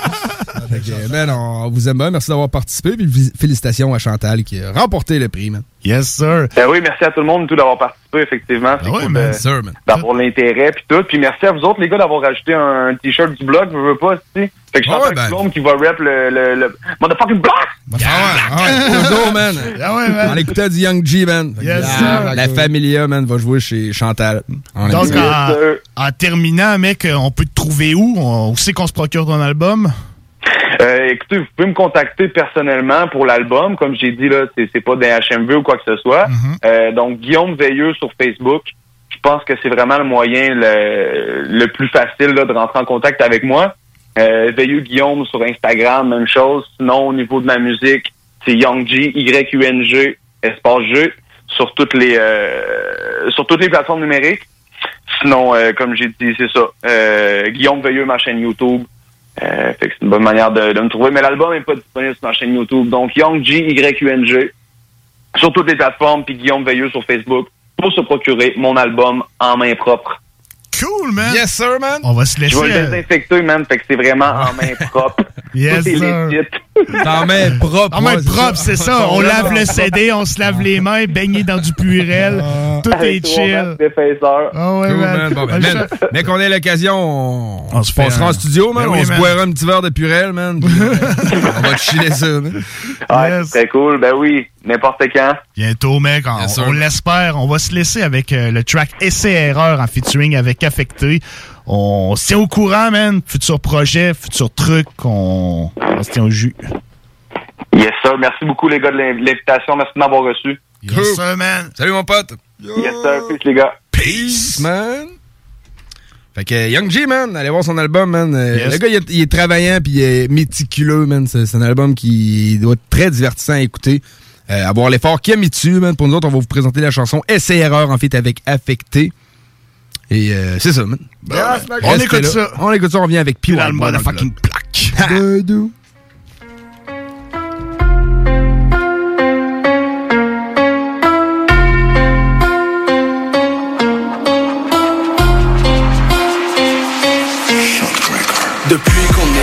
Man, on vous aime bien. Merci d'avoir participé. Puis félicitations à Chantal qui a remporté le prix, man. Yes, sir. Ben oui, merci à tout le monde tout d'avoir participé, effectivement. C'est ouais, cool man. de- Sûr, man. d'avoir l'intérêt puis tout. Puis merci à vous autres, les gars, d'avoir rajouté un, t-shirt du blog, je veux pas, tu sais. Fait que je Ah suis ouais, ben. Qui va rap le, le, le motherfucking block! Ah ouais, ah ouais. Man. Ah ouais, man. On écoutait du Young G, man. Yes, la, sir. la Familia, man, va jouer chez Chantal. Aime Donc, en, en terminant, mec, on peut te trouver où? On, où c'est qu'on se procure ton album? Euh, écoutez, vous pouvez me contacter personnellement pour l'album. Comme j'ai dit, là, c'est, pas des HMV ou quoi que ce soit. Euh, donc, Guillaume Veilleux sur Facebook. Je pense que c'est vraiment le moyen le, le plus facile là, de rentrer en contact avec moi. Euh, Veilleux Guillaume sur Instagram, même chose. Sinon, au niveau de ma musique, c'est Young G, Y-U-N-G, espace G, sur toutes les euh, sur toutes les plateformes numériques. Sinon, euh, comme j'ai dit, c'est ça. Euh, Guillaume Veilleux, ma chaîne YouTube. Euh, fait que c'est une bonne manière de, de me trouver. Mais l'album n'est pas disponible sur ma chaîne YouTube. Donc, Young G, Y-U-N-G, sur toutes les plateformes, puis Guillaume Veilleux sur Facebook, pour se procurer mon album en main propre. Cool, man. Yes, sir, man. On va se laisser. Je vais le désinfecter, man, fait que c'est vraiment en main propre. Yes, Tout est sir. En main propre. En main ouais, propre, c'est ça. On lave le CD, on se lave les mains, baigné dans du purel. Tout est Avec chill. Ah ouais, Cool, man. Bon, ben, man, fait. dès qu'on ait l'occasion, on, On se passera un- en studio, man. Ben oui, on se boira un petit verre de purel, man. euh, on va te chiller ça, man. Ouais, c'est très cool. Ben oui, n'importe quand. Bientôt, mec. On, Yes, sir. on l'espère. On va se laisser avec euh, le track Essai-Erreur en featuring avec Affecté. On se tient au courant, man. Futur projet, futur truc. On, on se tient au jus. Yes, sir. Merci beaucoup, les gars, de l'in- l'invitation. Merci de m'avoir reçu. Yes, sir, man. Salut, mon pote. Yes, sir. Peace, les gars. Peace, man. Fait que Young G, man, allez voir son album, man. Euh, Yes. Le gars, il est, il est travaillant puis il est méticuleux, man. C'est c'est un album qui doit être très divertissant à écouter. Euh, avoir l'effort qu'il a mis dessus, man. Pour nous autres, on va vous présenter la chanson Essai-Erreur, en fait, avec Affecté. Et euh, c'est ça, man. on écoute là. ça. On écoute ça, on revient avec P. Dans le motherfucking plaque.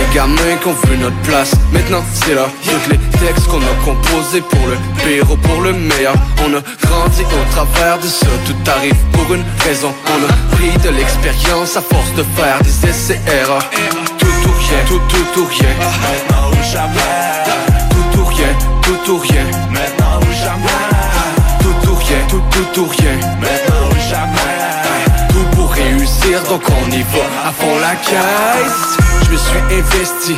Depuis qu'on est gamin, qu'on veut notre place. Maintenant c'est là, tous les textes qu'on a composés Pour le pire ou pour le meilleur. On a grandi au travers de ça. Tout arrive pour une raison. On a pris de l'expérience à force de faire des essais erreurs. Tout ou rien, tout tout ou rien. Maintenant ou jamais. Tout ou rien, tout ou rien. Maintenant ou jamais. Tout ou rien, tout tout ou rien. Maintenant ou jamais donc on y va à fond la caisse. Je me suis investi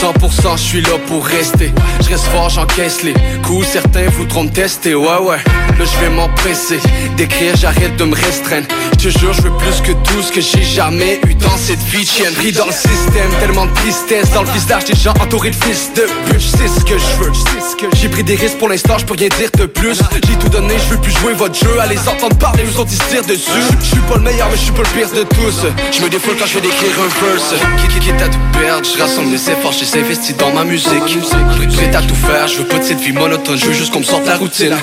100% je suis là pour rester. Je reste fort, j'encaisse les coups. Certains voudront me tester, ouais ouais. Là je vais m'empresser D'écrire, j'arrête de me restreindre. Je te jure, je veux plus que tout ce que j'ai jamais eu dans cette vie chienne Pris dans le système, tellement de tristesse. Dans le visage des gens entourés de fils de pute. Je sais ce que je veux, j'ai pris des risques pour l'instant, je peux rien dire de plus. J'ai tout donné, je veux plus jouer votre jeu. Allez entendre parler, nous autres ils dessus. Je suis pas le meilleur, mais je suis pas le pire de tous. Je me défoule quand je vais d'écrire un verse. Qui qui à tout perdre, je rassemble mes efforts, j'ai investi dans ma musique. Prêt à tout faire, je veux pas de cette vie monotone Je veux juste qu'on me sorte la routine.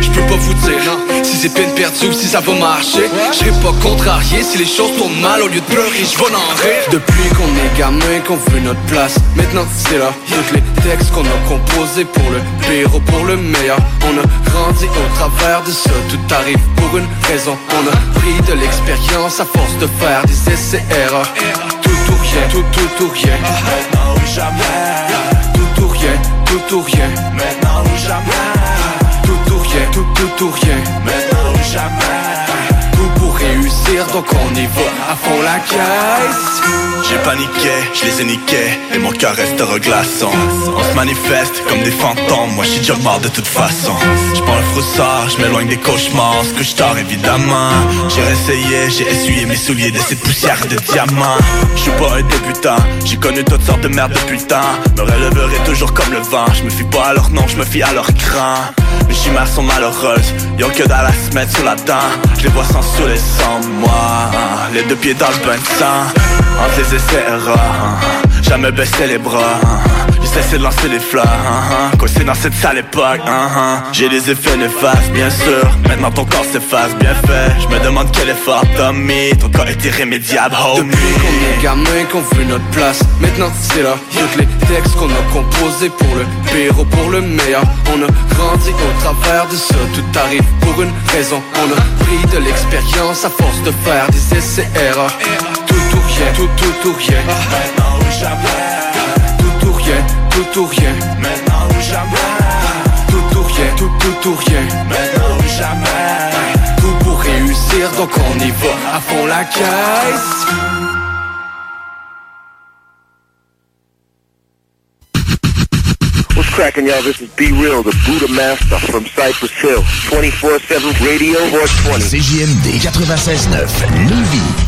Je peux pas vous dire si c'est peine perdue ou si ça va marcher. Je serai pas contrarié si les choses tournent mal Au lieu de pleurer, je vais en rire. Depuis qu'on est gamin, qu'on veut notre place Maintenant c'est là, toutes les textes qu'on a composés Pour le pire ou pour le meilleur. On a grandi au travers de ça Tout arrive pour une raison. On a pris de l'expérience à force de faire des essais erreurs Tout ou rien, tout tout ou rien Maintenant ou jamais. Tout ou rien, tout ou rien Maintenant ou jamais. Tout ou rien, tout tout ou rien Maintenant ou jamais. Tout réussir donc on y va à fond la caisse. J'ai paniqué, je les ai niqués Et mon cœur restera glaçant On se manifeste comme des fantômes Moi j'suis déjà mort de toute façon. J'prends le froussard, j'm'éloigne des cauchemars. Ce que j'tors évidemment. J'ai réessayé, j'ai essuyé mes souliers De cette poussière de diamants J'suis pas un débutant J'ai connu toutes sortes de merdes depuis Me relèverai toujours comme le vent. Je me fie pas à leur nom, je me fie à leur cran Mes chimères sont malheureuses Y'ont que dalle à se mettre sous la dent. Je les vois les sans moi. Les deux pieds dans le bain de sang. Entre les essais Jamais baisser les bras J'ai cessé de lancer les fleurs Coincé dans cette sale époque J'ai des effets néfastes bien sûr. Maintenant ton corps s'efface bien fait. Je me demande quel effort t'as mis. Ton corps est irrémédiable homie. Depuis qu'on est gamin, qu'on veut notre place. Maintenant c'est là, toutes les textes qu'on a composés Pour le pire ou pour le meilleur. On a grandi au travers de ça. Tout arrive pour une raison. On a pris de l'expérience à force de faire des essais erreurs Tout ou rien, tout tout ou rien. Maintenant ou jamais. Tout ou rien, tout ou rien. Maintenant ou jamais. Tout ou rien, tout tout ou rien. Maintenant ou jamais. Tout pour réussir donc on y va. À fond la caisse. What's cracking, y'all? This is Be Real, the Buddha Master from Cypress Hill. 24-7 Radio 420. CJMD 96.9 Lévis.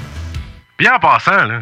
Bien en passant, là.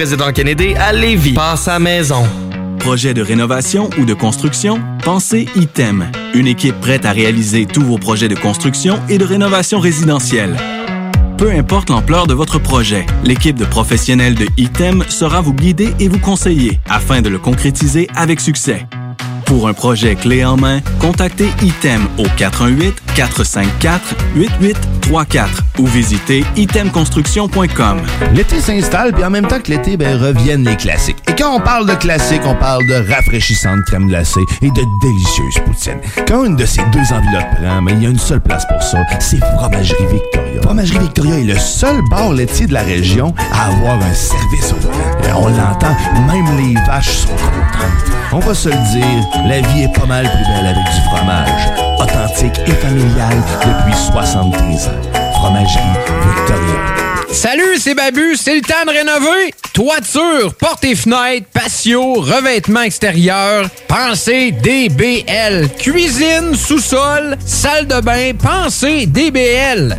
président Kennedy à Lévis. Passe à maison. Projet de rénovation ou de construction? Pensez ITEM. Une équipe prête à réaliser tous vos projets de construction et de rénovation résidentielle. Peu importe l'ampleur de votre projet, l'équipe de professionnels de ITEM sera vous guider et vous conseiller afin de le concrétiser avec succès. Pour un projet clé en main, contactez ITEM au 454-8834 ou visitez itemconstruction.com. L'été s'installe, puis en même temps que l'été, ben, reviennent les classiques. Et quand on parle de classiques, on parle de rafraîchissantes crème glacée et de délicieuses poutines. Quand une de ces deux enveloppes prend, mais il y a une seule place pour ça, c'est Fromagerie Victoria. Fromagerie Victoria est le seul bar laitier de la région à avoir un service au volant. Et on l'entend, même les vaches sont contentes. On va se le dire, la vie est pas mal plus belle avec du fromage. Authentique et familial depuis 73 ans. Fromagerie Victoria. Salut, c'est Babu, c'est le temps de rénover. Toiture, portes et fenêtres, patio, revêtement extérieur, pensez DBL. Cuisine, sous-sol, salle de bain, pensez DBL.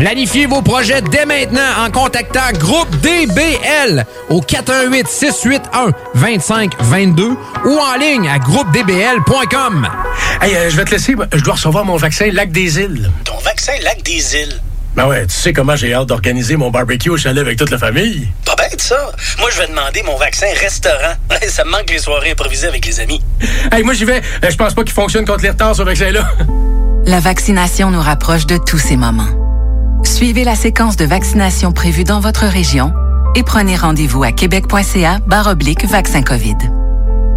Planifiez vos projets dès maintenant en contactant Groupe DBL au 418 681 2522 ou en ligne à groupedbl.com. Hey, euh, je vais te laisser. Je dois recevoir mon vaccin Lac des Îles. Ton vaccin Lac des Îles? Ben ouais, tu sais comment j'ai hâte d'organiser mon barbecue au chalet avec toute la famille. Pas bête, ça. Moi, je vais demander mon vaccin restaurant. ça me manque les soirées improvisées avec les amis. Hey, moi, j'y vais. Euh, Je pense pas qu'il fonctionne contre les retards, ce vaccin-là. La vaccination nous rapproche de tous ces moments. Suivez la séquence de vaccination prévue dans votre région et prenez rendez-vous à québec.ca oblique vaccin COVID.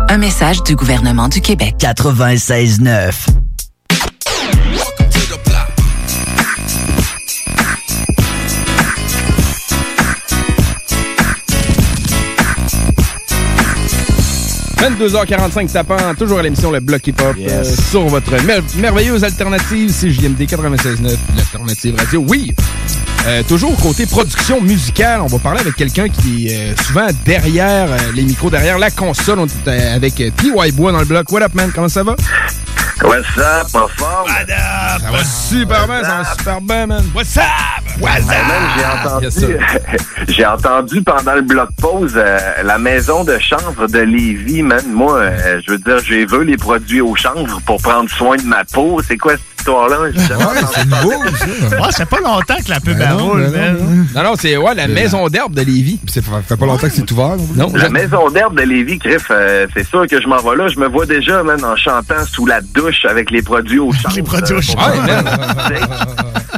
Un message du gouvernement du Québec. 96.9. 22h45 tapant, toujours à l'émission Le Bloc Hip Hop euh, sur votre mer- merveilleuse alternative, c'est JMD 96.9, l'alternative radio. Oui! Euh, toujours côté production musicale, on va parler avec quelqu'un qui est euh, souvent derrière les micros, derrière la console. On est avec T.Y. Bois dans le bloc. What up, man? Comment ça va? What's up, pas fort? Ça va super bien, ça va super bien, man. What's up? What's Hey, man, j'ai entendu, Yes, entendu pendant le bloc pause euh, la maison de chanvre de Lévis, man. Moi, euh, je veux dire, j'ai vu les produits au chanvre pour prendre soin de ma peau. C'est quoi cette histoire-là? c'est nouveau, c'est pas longtemps que la pub Ben non, roule, ben man. Non, non, c'est ouais, la maison d'herbe de Lévis. Ça fait pas longtemps que c'est ouvert. Non, La maison d'herbe de Lévis, Griff, euh, c'est sûr que je m'en vais là. Je me vois déjà, man, en chantant sous la douche avec les produits au chanvre. les produits au Ouais, man.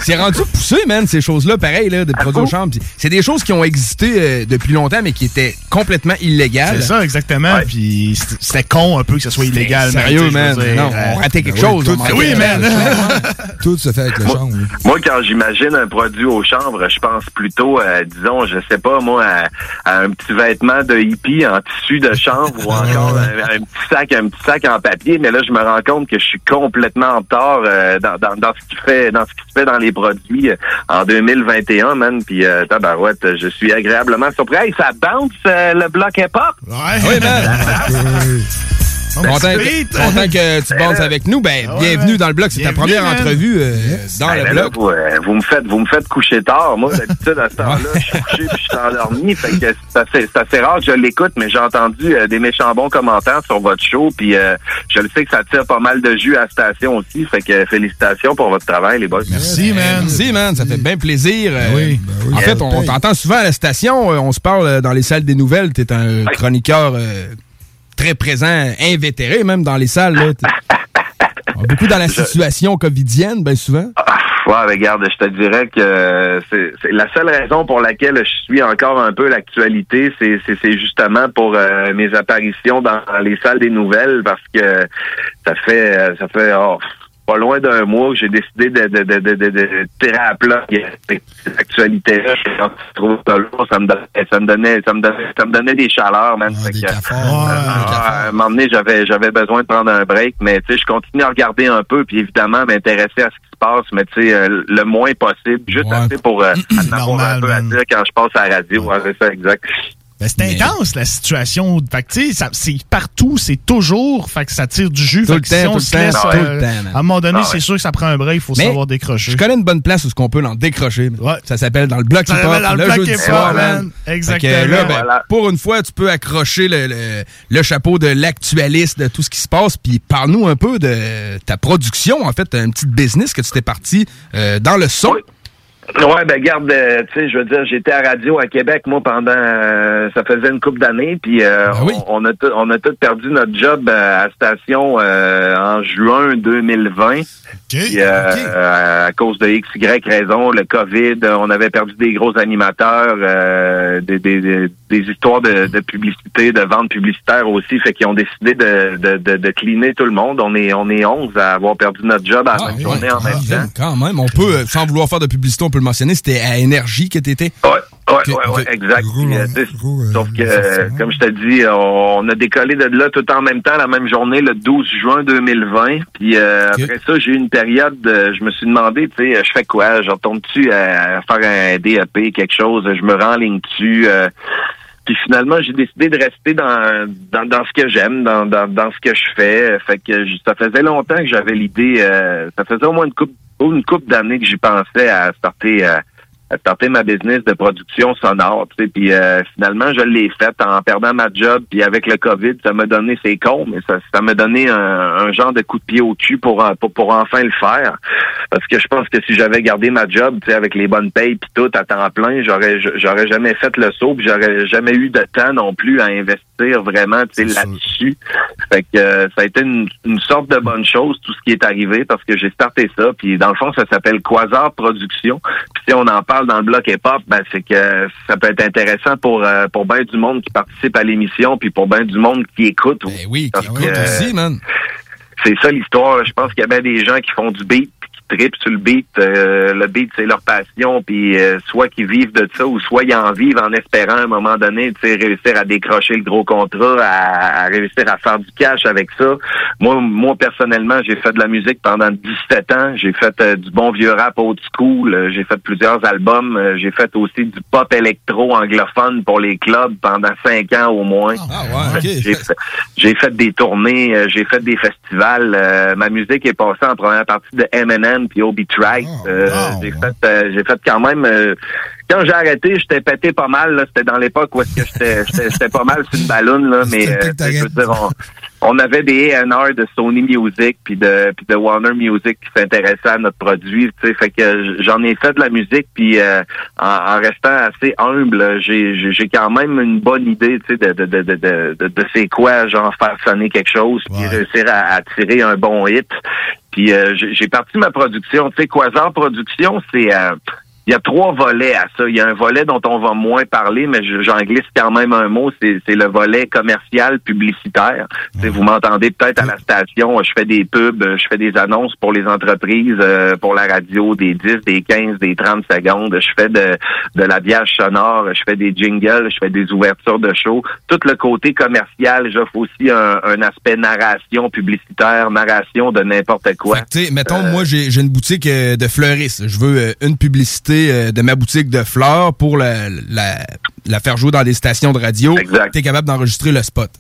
C'est rendu poussé, man, ces choses-là, pareil, là, de produits au champ. Puis C'est des choses qui ont existé euh, depuis longtemps, mais qui étaient complètement illégales. C'est ça, exactement. Puis c'était- con un peu que ce soit illégal. Sérieux, man. dire, Non, euh, on ratait quelque Ben chose. oui, tout- man. Tout se fait avec le chanvre. oui. Moi, quand j'imagine un produit au chanvre, je pense plutôt, euh, disons, je sais pas, moi, à, à un petit vêtement de hippie en tissu de chanvre ou encore un, un petit sac, un petit sac en papier. Mais là, je me rends compte que je suis complètement en retard euh, dans, dans, dans ce qui fait, dans ce qui se fait dans les produits euh, en 2021, man. Puis, euh, tabarouette, je suis agréablement surpris. Hey, ça bounce euh, le bloc hip-hop? Oui, man. Content, content que tu bandes avec nous. Ben, bienvenue dans le bloc. C'est ta première man. entrevue euh, dans Hey, le ben là, bloc. vous, euh, vous me faites, vous me faites coucher tard. Moi, d'habitude, à ce temps-là, je suis couché puis je suis endormi. Fait que c'est assez, c'est assez rare que je l'écoute, mais j'ai entendu euh, des méchants bons commentaires sur votre show. Puis euh, je le sais que ça tire pas mal de jus à la station aussi. Fait que félicitations pour votre travail, les boys. Merci, man. Merci, man. Ça fait bien plaisir. Euh, oui, En oui. fait, on t'entend souvent à la station. On se parle dans les salles des nouvelles. T'es un chroniqueur euh, très présent, invétéré même dans les salles. là. Beaucoup dans la situation covidienne, bien souvent. Ouais, ben, regarde, je te dirais que euh, c'est la seule raison pour laquelle je suis encore un peu l'actualité, c'est justement pour euh, mes apparitions dans les salles des nouvelles parce que ça fait euh, ça fait oh, pas loin d'un mois que j'ai décidé de, de, de, de, de, de tirer à plat cette actualité-là. Quand tu trouves ça lourd, ça me donnait, ça me donnait, ça me donnait, ça me donnait des chaleurs, man. Fait que, euh, à un moment donné, j'avais, j'avais besoin de prendre un break, mais tu sais, je continue à regarder un peu, puis évidemment m'intéresser à ce qui se passe, mais tu sais, euh, le moins possible, juste assez pour euh, avoir un peu à dire quand je passe à la radio. Ouais, c'est ça, exact. Ben, c'est intense, la situation. Fait que, tu sais, ça- c'est partout, c'est toujours. Fait que ça tire du jus. Tout fait le que temps, si on tout le se temps, laisse, tout euh, le temps, man. À un moment donné, Ah c'est ouais. sûr que ça prend un break, il faut Mais savoir décrocher. Je connais une bonne place où ce qu'on peut en décrocher. man. Ça s'appelle dans le bloc hip-hop, s'appelle dans le bloc soir, man. man. Fait que Exactement. là, ben, Voilà. pour une fois, tu peux accrocher le, le- le chapeau de l'actualiste de tout ce qui se passe. Puis parle-nous un peu de ta production, en fait, un petit business que tu t'es parti euh, dans le son. Ouais, ben garde, euh, tu sais, je veux dire, j'étais à radio à Québec, moi, pendant, euh, ça faisait une couple d'années, puis euh, Ben on, on a tout, on a tout perdu notre job euh, à station euh, en juin 2020. Puis, euh, euh, à cause de X, Y raison, le COVID, euh, on avait perdu des gros animateurs, euh, des, des, des, des histoires de, de publicité, de vente publicitaire aussi, fait qu'ils ont décidé de, de, de, de cleaner tout le monde. On est, on est 11 à avoir perdu notre job à la même journée en même temps. Quand même, on peut, sans vouloir faire de publicité, on peut le mentionner, c'était à Énergie que t'étais. Ouais, ouais, ouais, exact. Sauf que, euh, comme je te dis, on, a décollé de là tout en même temps, la même journée, le 12 juin 2020. Puis euh, après ça, j'ai eu une période, de- je me suis demandé, tu sais, je fais quoi? Je retourne-tu à, faire un DEP, quelque chose? Je me rends en ligne dessus? euh, puis finalement, j'ai décidé de rester dans, dans, ce que j'aime, dans, dans, ce que je fais. Fait que ça faisait longtemps que j'avais l'idée, euh, ça faisait au moins une coupe, une couple d'années que j'y pensais à starter, euh, à starter ma business de production sonore. Tu sais, puis euh, finalement, je l'ai faite en perdant ma job. Puis avec le COVID, ça m'a donné, c'est con, mais ça, ça m'a donné un, un genre de coup de pied au cul pour, en- pour, pour enfin le faire. Parce que je pense que si j'avais gardé ma job, tu sais, avec les bonnes payes puis tout à temps plein, j'aurais j'aurais jamais fait le saut, puis j'aurais jamais eu de temps non plus à investir vraiment, tu sais, là-dessus. Fait que euh, ça a été une, une sorte de bonne chose tout ce qui est arrivé parce que j'ai starté ça, puis dans le fond ça s'appelle Quasar Production. Puis si on en parle dans le bloc hip-hop, ben c'est que ça peut être intéressant pour euh, pour bien du monde qui participe à l'émission, puis pour bien du monde qui écoute. oui, qui écoute aussi, man. c'est ça l'histoire. Je pense qu'il y a bien des gens qui font du beat trippent sur le beat. Euh, le beat, c'est leur passion, puis euh, soit qu'ils vivent de ça, ou soit ils en vivent en espérant à un moment donné, tu sais, réussir à décrocher le gros contrat, à, à réussir à faire du cash avec ça. Moi, moi personnellement, j'ai fait de la musique pendant 17 ans. J'ai fait euh, du bon vieux rap old school. Euh, j'ai fait plusieurs albums. Euh, j'ai fait aussi du pop électro anglophone pour les clubs pendant 5 ans au moins. J'ai fait, j'ai fait des tournées, j'ai fait des festivals. Euh, ma musique est passée en première partie de Puis Obi Trice. Euh, j'ai fait, euh, j'ai fait quand même. euh, quand j'ai arrêté, j'étais pété pas mal. là. C'était dans l'époque où est-ce que j'étais, j'étais, j'étais pas mal sur une ballonne là, mais je veux dire, on, on avait des A&R de Sony Music puis de puis de Warner Music qui s'intéressaient à notre produit. Tu sais, fait que j'en ai fait de la musique puis en, en restant assez humble, j'ai, quand même une bonne idée, tu sais, de de de de de, de, de c'est quoi, genre faire sonner quelque chose puis réussir à, à tirer un bon hit. Puis euh, j'ai parti ma production. Tu sais, Quasar Production, c'est euh, il y a trois volets à ça. Il y a un volet dont on va moins parler, mais je- j'en glisse quand même un mot. C'est le volet commercial publicitaire. Sais, Vous m'entendez peut-être à la station. Je fais des pubs, je fais des annonces pour les entreprises, euh, pour la radio, des 10, des 15, des 30 secondes. Je fais de, de l'habillage sonore, je fais des jingles, je fais des ouvertures de show. Tout le côté commercial, j'offre aussi un, un aspect narration publicitaire, narration de n'importe quoi. Tu sais, mettons, moi, j'ai une boutique euh, de fleuriste. Je veux euh, une publicité euh, de ma boutique de fleurs pour la, la, la faire jouer dans des stations de radio. Tu es capable d'enregistrer le spot.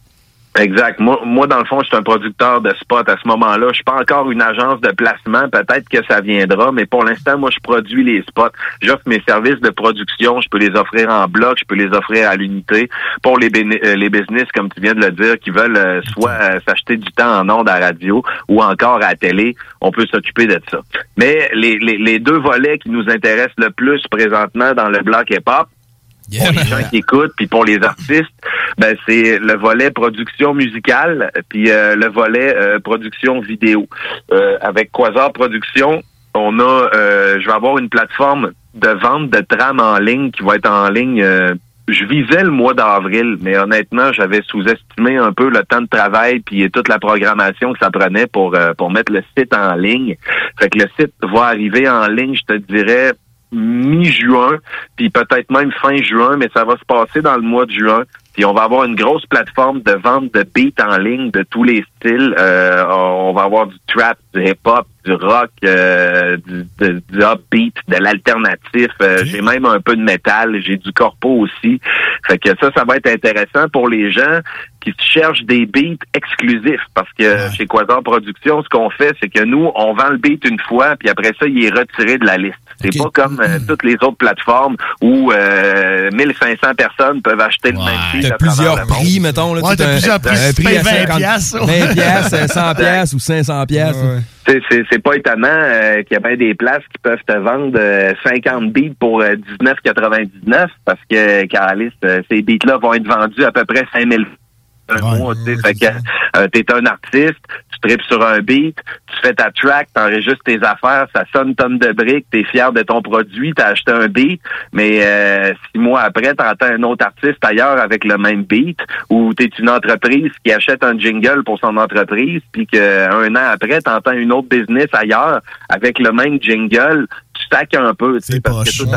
Exact. Moi, moi, dans le fond, je suis un producteur de spot à ce moment-là. Je suis pas encore une agence de placement. Peut-être que ça viendra, mais pour l'instant, moi, je produis les spots. J'offre mes services de production. Je peux les offrir en bloc, je peux les offrir à l'unité. Pour les, euh, les business, comme tu viens de le dire, qui veulent euh, soit euh, s'acheter du temps en ondes à radio ou encore à la télé, on peut s'occuper de ça. Mais les, les, les deux volets qui nous intéressent le plus présentement dans le bloc hip-hop, pour les gens qui écoutent, puis pour les artistes, ben c'est le volet production musicale, puis euh, le volet euh, production vidéo. Euh, avec Quasar Production, on a, euh, je vais avoir une plateforme de vente de trames en ligne qui va être en ligne. euh, je visais le mois d'avril, mais honnêtement, j'avais sous-estimé un peu le temps de travail puis toute la programmation que ça prenait pour euh, pour mettre le site en ligne. Fait que le site va arriver en ligne, je te dirais mi-juin, puis peut-être même fin juin, mais ça va se passer dans le mois de juin. Puis on va avoir une grosse plateforme de vente de beats en ligne de tous les styles. Euh, on va avoir du trap, du hip-hop, du rock, euh, du, de- du upbeat, de l'alternatif. Euh, J'ai même un peu de métal, j'ai du corpo aussi. Fait que ça, ça va être intéressant pour les gens qui cherchent des beats exclusifs. Parce que chez Quasar Productions, ce qu'on fait, c'est que nous, on vend le beat une fois, puis après ça, il est retiré de la liste. C'est pas comme euh, toutes les autres plateformes où euh, 1500 personnes peuvent acheter le même beat. T'as plusieurs prix, mettons. Là, Ouais, t'as plusieurs prix, un prix à 20 50 piastres. 20 piastres, 100 piastres ou 500 piastres. C'est- pas étonnant euh, qu'il y a bien des places qui peuvent te vendre euh, 50 beats pour euh, 19,99 parce que, euh, ces beats-là vont être vendus à peu près 5000 un mois, tu sais. Fait que euh, t'es un artiste, tu tripes sur un beat, tu fais ta track, t'enregistres tes affaires, ça sonne tonne de briques, t'es fier de ton produit, t'as acheté un beat, mais euh, six mois après, t'entends un autre artiste ailleurs avec le même beat, ou t'es une entreprise qui achète un jingle pour son entreprise, puis qu'un an après, t'entends une autre business ailleurs avec le même jingle, tu sacs un peu, tu sais, parce que tout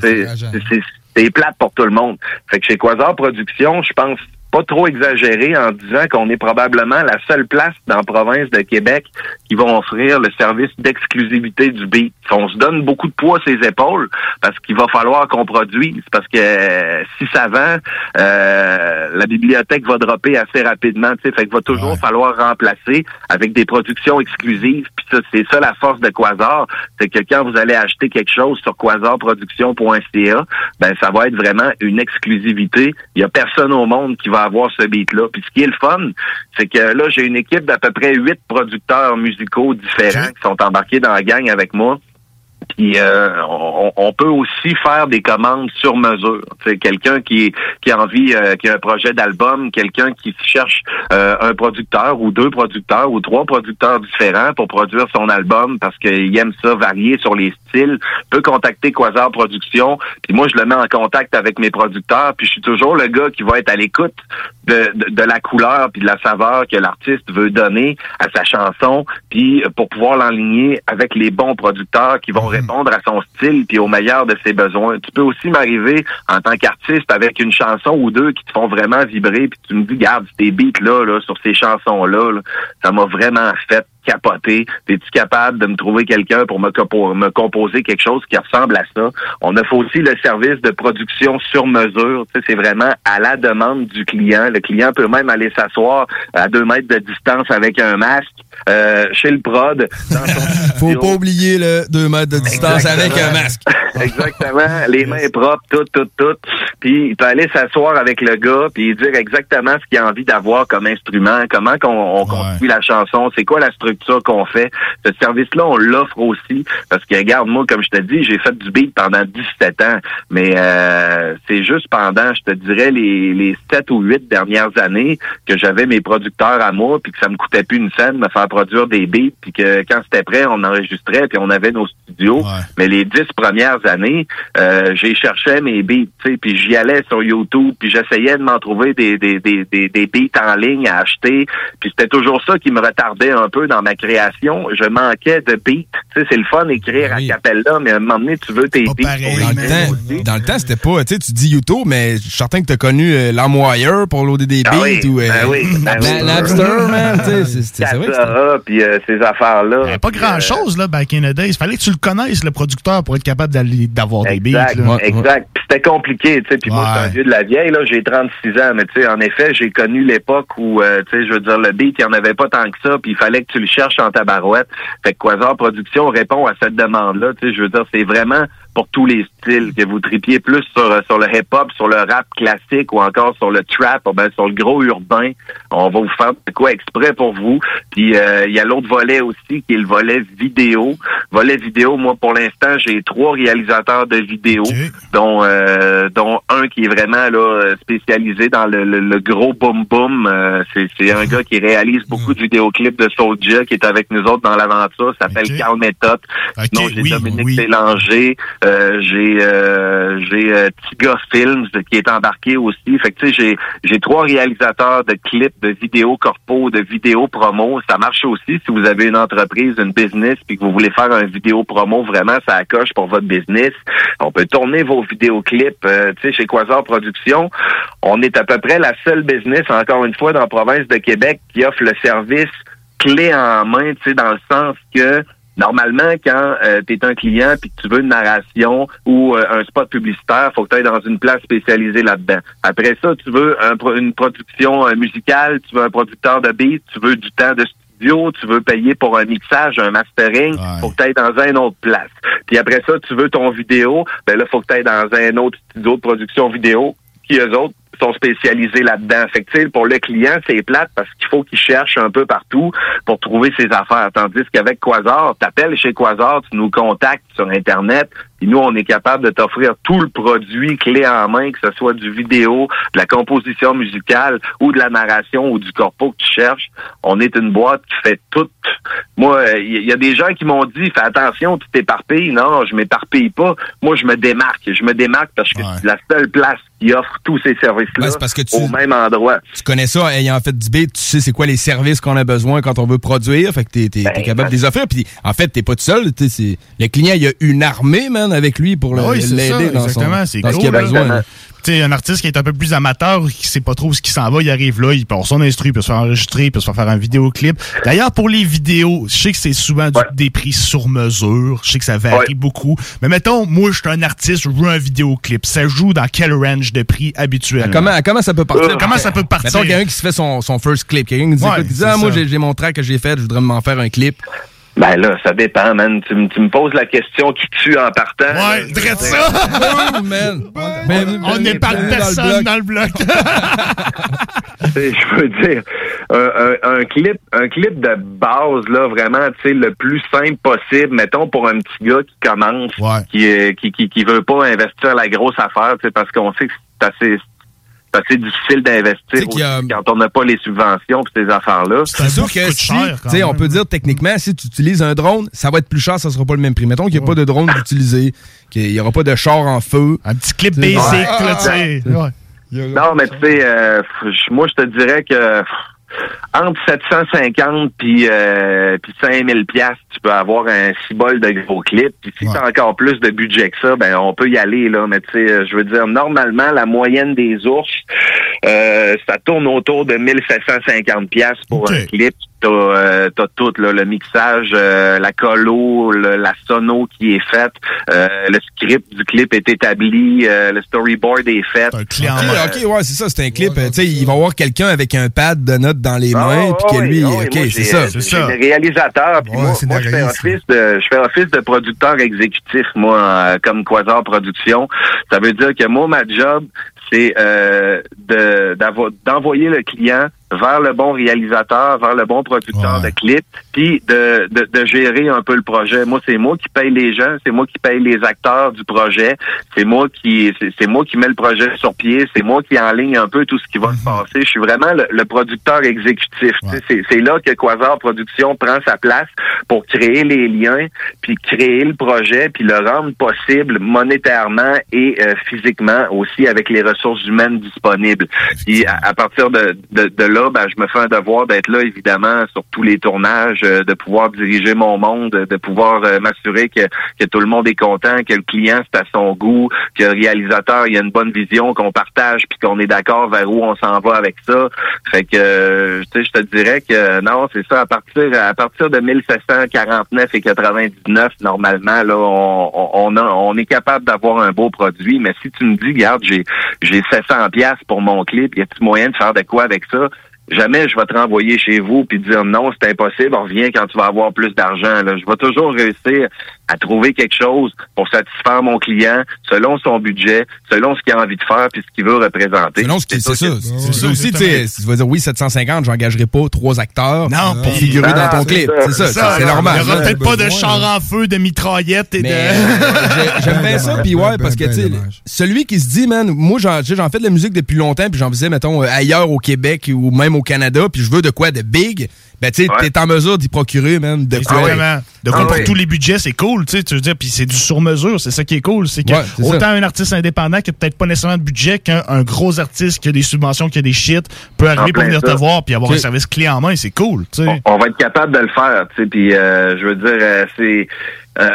c'est- c'est- c'est- c'est plate pour tout le monde. Fait que chez Quasar Productions, je pense pas trop exagéré en disant qu'on est probablement la seule place dans la province de Québec qui va offrir le service d'exclusivité du beat. On se donne beaucoup de poids à ses épaules parce qu'il va falloir qu'on produise parce que euh, si ça vend, euh, la bibliothèque va dropper assez rapidement. tu sais. Fait qu'il va toujours falloir remplacer avec des productions exclusives. Puis ça, c'est ça la force de Quasar, c'est que quand vous allez acheter quelque chose sur quasarproduction.ca, ben ça va être vraiment une exclusivité. Il y a personne au monde qui va avoir ce beat-là. Puis ce qui est le fun, c'est que là, j'ai une équipe d'à peu près huit producteurs musicaux différents qui sont embarqués dans la gang avec moi. Puis euh, on, peut aussi faire des commandes sur mesure. Quelqu'un qui a envie, euh, qui a un projet d'album, quelqu'un qui cherche euh, un producteur ou deux producteurs ou trois producteurs différents pour produire son album parce qu'il aime ça varier sur les styles, peut contacter Quasar Productions. Puis moi, je le mets en contact avec mes producteurs. Puis je suis toujours le gars qui va être à l'écoute de, la couleur puis de la saveur que l'artiste veut donner à sa chanson. Puis pour pouvoir l'enligner avec les bons producteurs qui vont répondre à son style puis au meilleur de ses besoins. Tu peux aussi m'arriver en tant qu'artiste avec une chanson ou deux qui te font vraiment vibrer puis tu me dis, garde, ces beats-là, là, sur ces chansons-là, là, ça m'a vraiment fait capoter. Es-tu capable de me trouver quelqu'un pour me, compo- me composer quelque chose qui ressemble à ça? On offre aussi le service de production sur mesure. C'est vraiment à la demande du client. Le client peut même aller s'asseoir à deux mètres de distance avec un masque euh, chez le prod. Dans son Faut pas oublier le 2 mètres de distance avec un masque. Exactement. Les mains propres, tout, tout, tout. Puis il peut aller s'asseoir avec le gars puis dire exactement ce qu'il a envie d'avoir comme instrument, comment qu'on on construit la chanson, c'est quoi la structure qu'on fait. Ce service-là, on l'offre aussi parce que regarde, moi, comme je te dis, j'ai fait du beat pendant 17 ans, mais euh, c'est juste pendant, je te dirais, les, les 7 ou 8 dernières années que j'avais mes producteurs à moi puis que ça me coûtait plus une scène de me faire produire des beats puis que quand c'était prêt, on enregistrait puis on avait nos studios. Mais les 10 premières années, euh, j'ai cherché mes beats, tu sais, puis j'y allais sur YouTube puis j'essayais de m'en trouver des, des, des, des, des beats en ligne à acheter puis c'était toujours ça qui me retardait un peu dans ma création. Je manquais de beats. Tu sais, c'est le fun d'écrire à Capella, mais à un moment donné, tu veux tes beats. Dans le temps, dans le temps, c'était pas, tu sais, tu dis YouTube, mais je suis certain que t'as connu euh, LimeWire pour loader des beats Ah oui, ou euh, ben oui, ben oui. Napster, man, tu sais, c'est- vrai que puis euh, ces affaires-là. Pas grand-chose, là, back in the days. Fallait que tu le connaisses, le producteur, pour être capable d'aller- d'avoir des beats. Exact, là. exact. Puis c'était compliqué, tu sais. Puis moi, je suis un vieux de la vieille, là. J'ai 36 ans, mais tu sais, en effet, j'ai connu l'époque où, euh, tu sais, je veux dire, le beat, il n'y en avait pas tant que ça, puis il fallait que tu le cherches en tabarouette. Fait que Quasar Production répond à cette demande-là, tu sais. Je veux dire, c'est vraiment pour tous les styles, que vous tripiez plus sur, sur le hip-hop, sur le rap classique ou encore sur le trap, ou ben sur le gros urbain. On va vous faire de quoi exprès pour vous. Puis euh, il y a l'autre volet aussi qui est le volet vidéo. Volet vidéo, moi pour l'instant, j'ai trois réalisateurs de vidéos, dont euh, dont un qui est vraiment là spécialisé dans le, le- le gros boom boom. Euh, c'est c'est un gars qui réalise beaucoup de vidéoclips de Soulja qui est avec nous autres dans l'aventure. S'appelle Carl Method. Sinon, j'ai Dominique Bélanger. Euh, j'ai euh, j'ai euh, Films qui est embarqué aussi. Fait que tu sais, j'ai j'ai trois réalisateurs de clips, de vidéos corpo, de vidéos promo. Ça marche aussi si vous avez une entreprise, une business, puis que vous voulez faire un vidéo promo, vraiment, ça accroche pour votre business. On peut tourner vos vidéoclips. Euh, tu sais, chez Quasar Productions, on est à peu près la seule business, encore une fois, dans la province de Québec qui offre le service clé en main, tu sais, dans le sens que Normalement, quand tu es un client puis que tu veux une narration ou euh, un spot publicitaire, faut que tu ailles dans une place spécialisée là-dedans. Après ça, tu veux un une production euh, musicale, tu veux un producteur de beat, tu veux du temps de studio, tu veux payer pour un mixage, un mastering, faut que tu ailles dans une autre place. Puis après ça, tu veux ton vidéo, ben là, faut que tu ailles dans un autre studio de production vidéo qui, eux autres, sont spécialisés là-dedans. Fait que, pour le client, c'est plate parce qu'il faut qu'il cherche un peu partout pour trouver ses affaires. Tandis qu'avec Quasar, t'appelles chez Quasar, tu nous contactes sur Internet, puis nous, on est capable de t'offrir tout le produit clé en main, que ce soit du vidéo, de la composition musicale ou de la narration ou du corpo que tu cherches. On est une boîte qui fait tout. Moi, il y, a des gens qui m'ont dit, fais attention, tu t'éparpilles. Non, je m'éparpille pas. Moi, je me démarque. Je me démarque parce que c'est la seule place qui offre tous ces services-là Ouais, au même endroit. Tu connais ça, ayant fait du beat, tu sais c'est quoi les services qu'on a besoin quand on veut produire, fait que t'es, t'es- t'es capable de les offrir. Puis en fait, t'es pas tout seul, le client, il y a une armée, man, avec lui pour Ah oui, l'aider dans, son, exactement, c'est dans ce cool, qu'il a besoin. là. Tu sais, un artiste qui est un peu plus amateur, qui sait pas trop où ce qui s'en va, il arrive là, il part son instru, il peut se faire enregistrer, il peut se faire faire un vidéoclip. D'ailleurs, pour les vidéos, je sais que c'est souvent du- des prix sur mesure, je sais que ça varie beaucoup. Mais mettons, moi, je suis un artiste, je veux un vidéoclip. Ça joue dans quel range de prix habituel? Comment, comment ça peut partir? Comment ça peut partir? Mettons quelqu'un qui se fait son, son first clip, quelqu'un qui dit, Ouais, écoute, ah, moi j'ai mon track que j'ai fait, je voudrais m'en faire un clip. Ben là, ça dépend, man. Tu, me- tu me poses la question qui tue en partant. Ouais, drette ça! man. On n'est pas personne dans le bloc. sais, je veux dire, un, un- un clip, un clip de base, là, vraiment, tu sais, le plus simple possible, mettons, pour un petit gars qui commence, qui, euh, qui, qui, qui veut pas investir la grosse affaire, tu sais, parce qu'on sait que c'est assez, c'est assez difficile d'investir quand on n'a pas les subventions pour ces affaires-là. C'est sûr que si, tu sais, on peut dire techniquement, si tu utilises un drone, ça va être plus cher, ça sera pas le même prix. Mettons qu'il n'y a pas de drone d'utiliser, qu'il n'y aura pas de char en feu. Un petit clip basic, là, tu sais. Non, mais tu sais, euh, moi, je te dirais que entre 750 puis euh, puis 5000 pièces, tu peux avoir un cibole de gros clip. Puis si t'as encore plus de budget que ça, ben on peut y aller là. Mais tu sais, euh, je veux dire, normalement, la moyenne des ours, euh, ça tourne autour de 1750 pièces pour un clip. T'as euh, t'as tout là, le mixage, euh, la colo, le- la sono qui est faite, euh, le script du clip est établi, euh, le storyboard est fait. Ok, ok, ouais, c'est ça, c'est un clip. euh, Tu sais, il va y avoir quelqu'un avec un pad de notes dans les mains, puis que lui, ah ok, c'est ça. J'ai des réalisateurs. puis moi, moi, je fais office de, je fais office de producteur exécutif, moi, euh, comme Quasar Production. Ça veut dire que moi, ma job, c'est euh, de- d'envoyer le client vers le bon réalisateur, vers le bon producteur de clip, puis de, de, de gérer un peu le projet. Moi, c'est moi qui paye les gens, c'est moi qui paye les acteurs du projet, c'est moi qui c'est moi qui mets le projet sur pied, c'est moi qui enligne un peu tout ce qui va se passer. Je suis vraiment le, le producteur exécutif. C'est là que Quasar Production prend sa place pour créer les liens, puis créer le projet, puis le rendre possible monétairement et euh, physiquement aussi avec les ressources humaines disponibles. Puis à, à partir de, de, de là, ben, je me fais un devoir d'être là, évidemment, sur tous les tournages, euh, de pouvoir diriger mon monde, de pouvoir euh, m'assurer que, que tout le monde est content, que le client c'est à son goût, que le réalisateur il a une bonne vision, qu'on partage, puis qu'on est d'accord vers où on s'en va avec ça. Fait que, euh, tu sais, je te dirais que non, c'est ça. À partir à partir de 1749 et 99, normalement, là, on, on, on est capable d'avoir un beau produit. Mais si tu me dis, regarde, j'ai j'ai 700 pièces pour mon clip, y a-t-il moyen de faire de quoi avec ça? Jamais je vais te renvoyer chez vous puis dire non, c'est impossible, on revient quand tu vas avoir plus d'argent. là. Je vais toujours réussir à trouver quelque chose pour satisfaire mon client selon son budget, selon ce qu'il a envie de faire puis ce qu'il veut représenter. Selon ce c'est ça. C'est ça aussi, tu sais, si tu vas dire oui, 750, j'engagerai pas trois acteurs pour figurer Non, dans ton c'est clip. ça. C'est ça, C'est c'est ça. c'est normal. Il y aura peut-être pas de char en feu, de mitraillettes et de... euh, j'ai- J'aime bien ça, puis ouais, parce que, ben tu sais, celui qui se dit, man, moi, j'en fais de la musique depuis longtemps, puis j'en faisais, mettons, euh, ailleurs au Québec ou même au Canada, puis je veux de quoi de big, ben, tu sais, t'es en mesure d'y procurer, man, de quoi. Exactement. De quoi Ah pour ouais. tous les budgets, c'est cool, tu sais, tu veux dire, puis c'est du sur-mesure, c'est ça qui est cool, c'est que Ouais, autant ça. un artiste indépendant qui a peut-être pas nécessairement de budget qu'un un gros artiste qui a des subventions, qui a des shit, peut arriver pour venir te voir puis avoir un service clé en main, c'est cool, tu sais. on va être capable de le faire, tu sais, puis euh, je veux dire, euh, c'est... euh,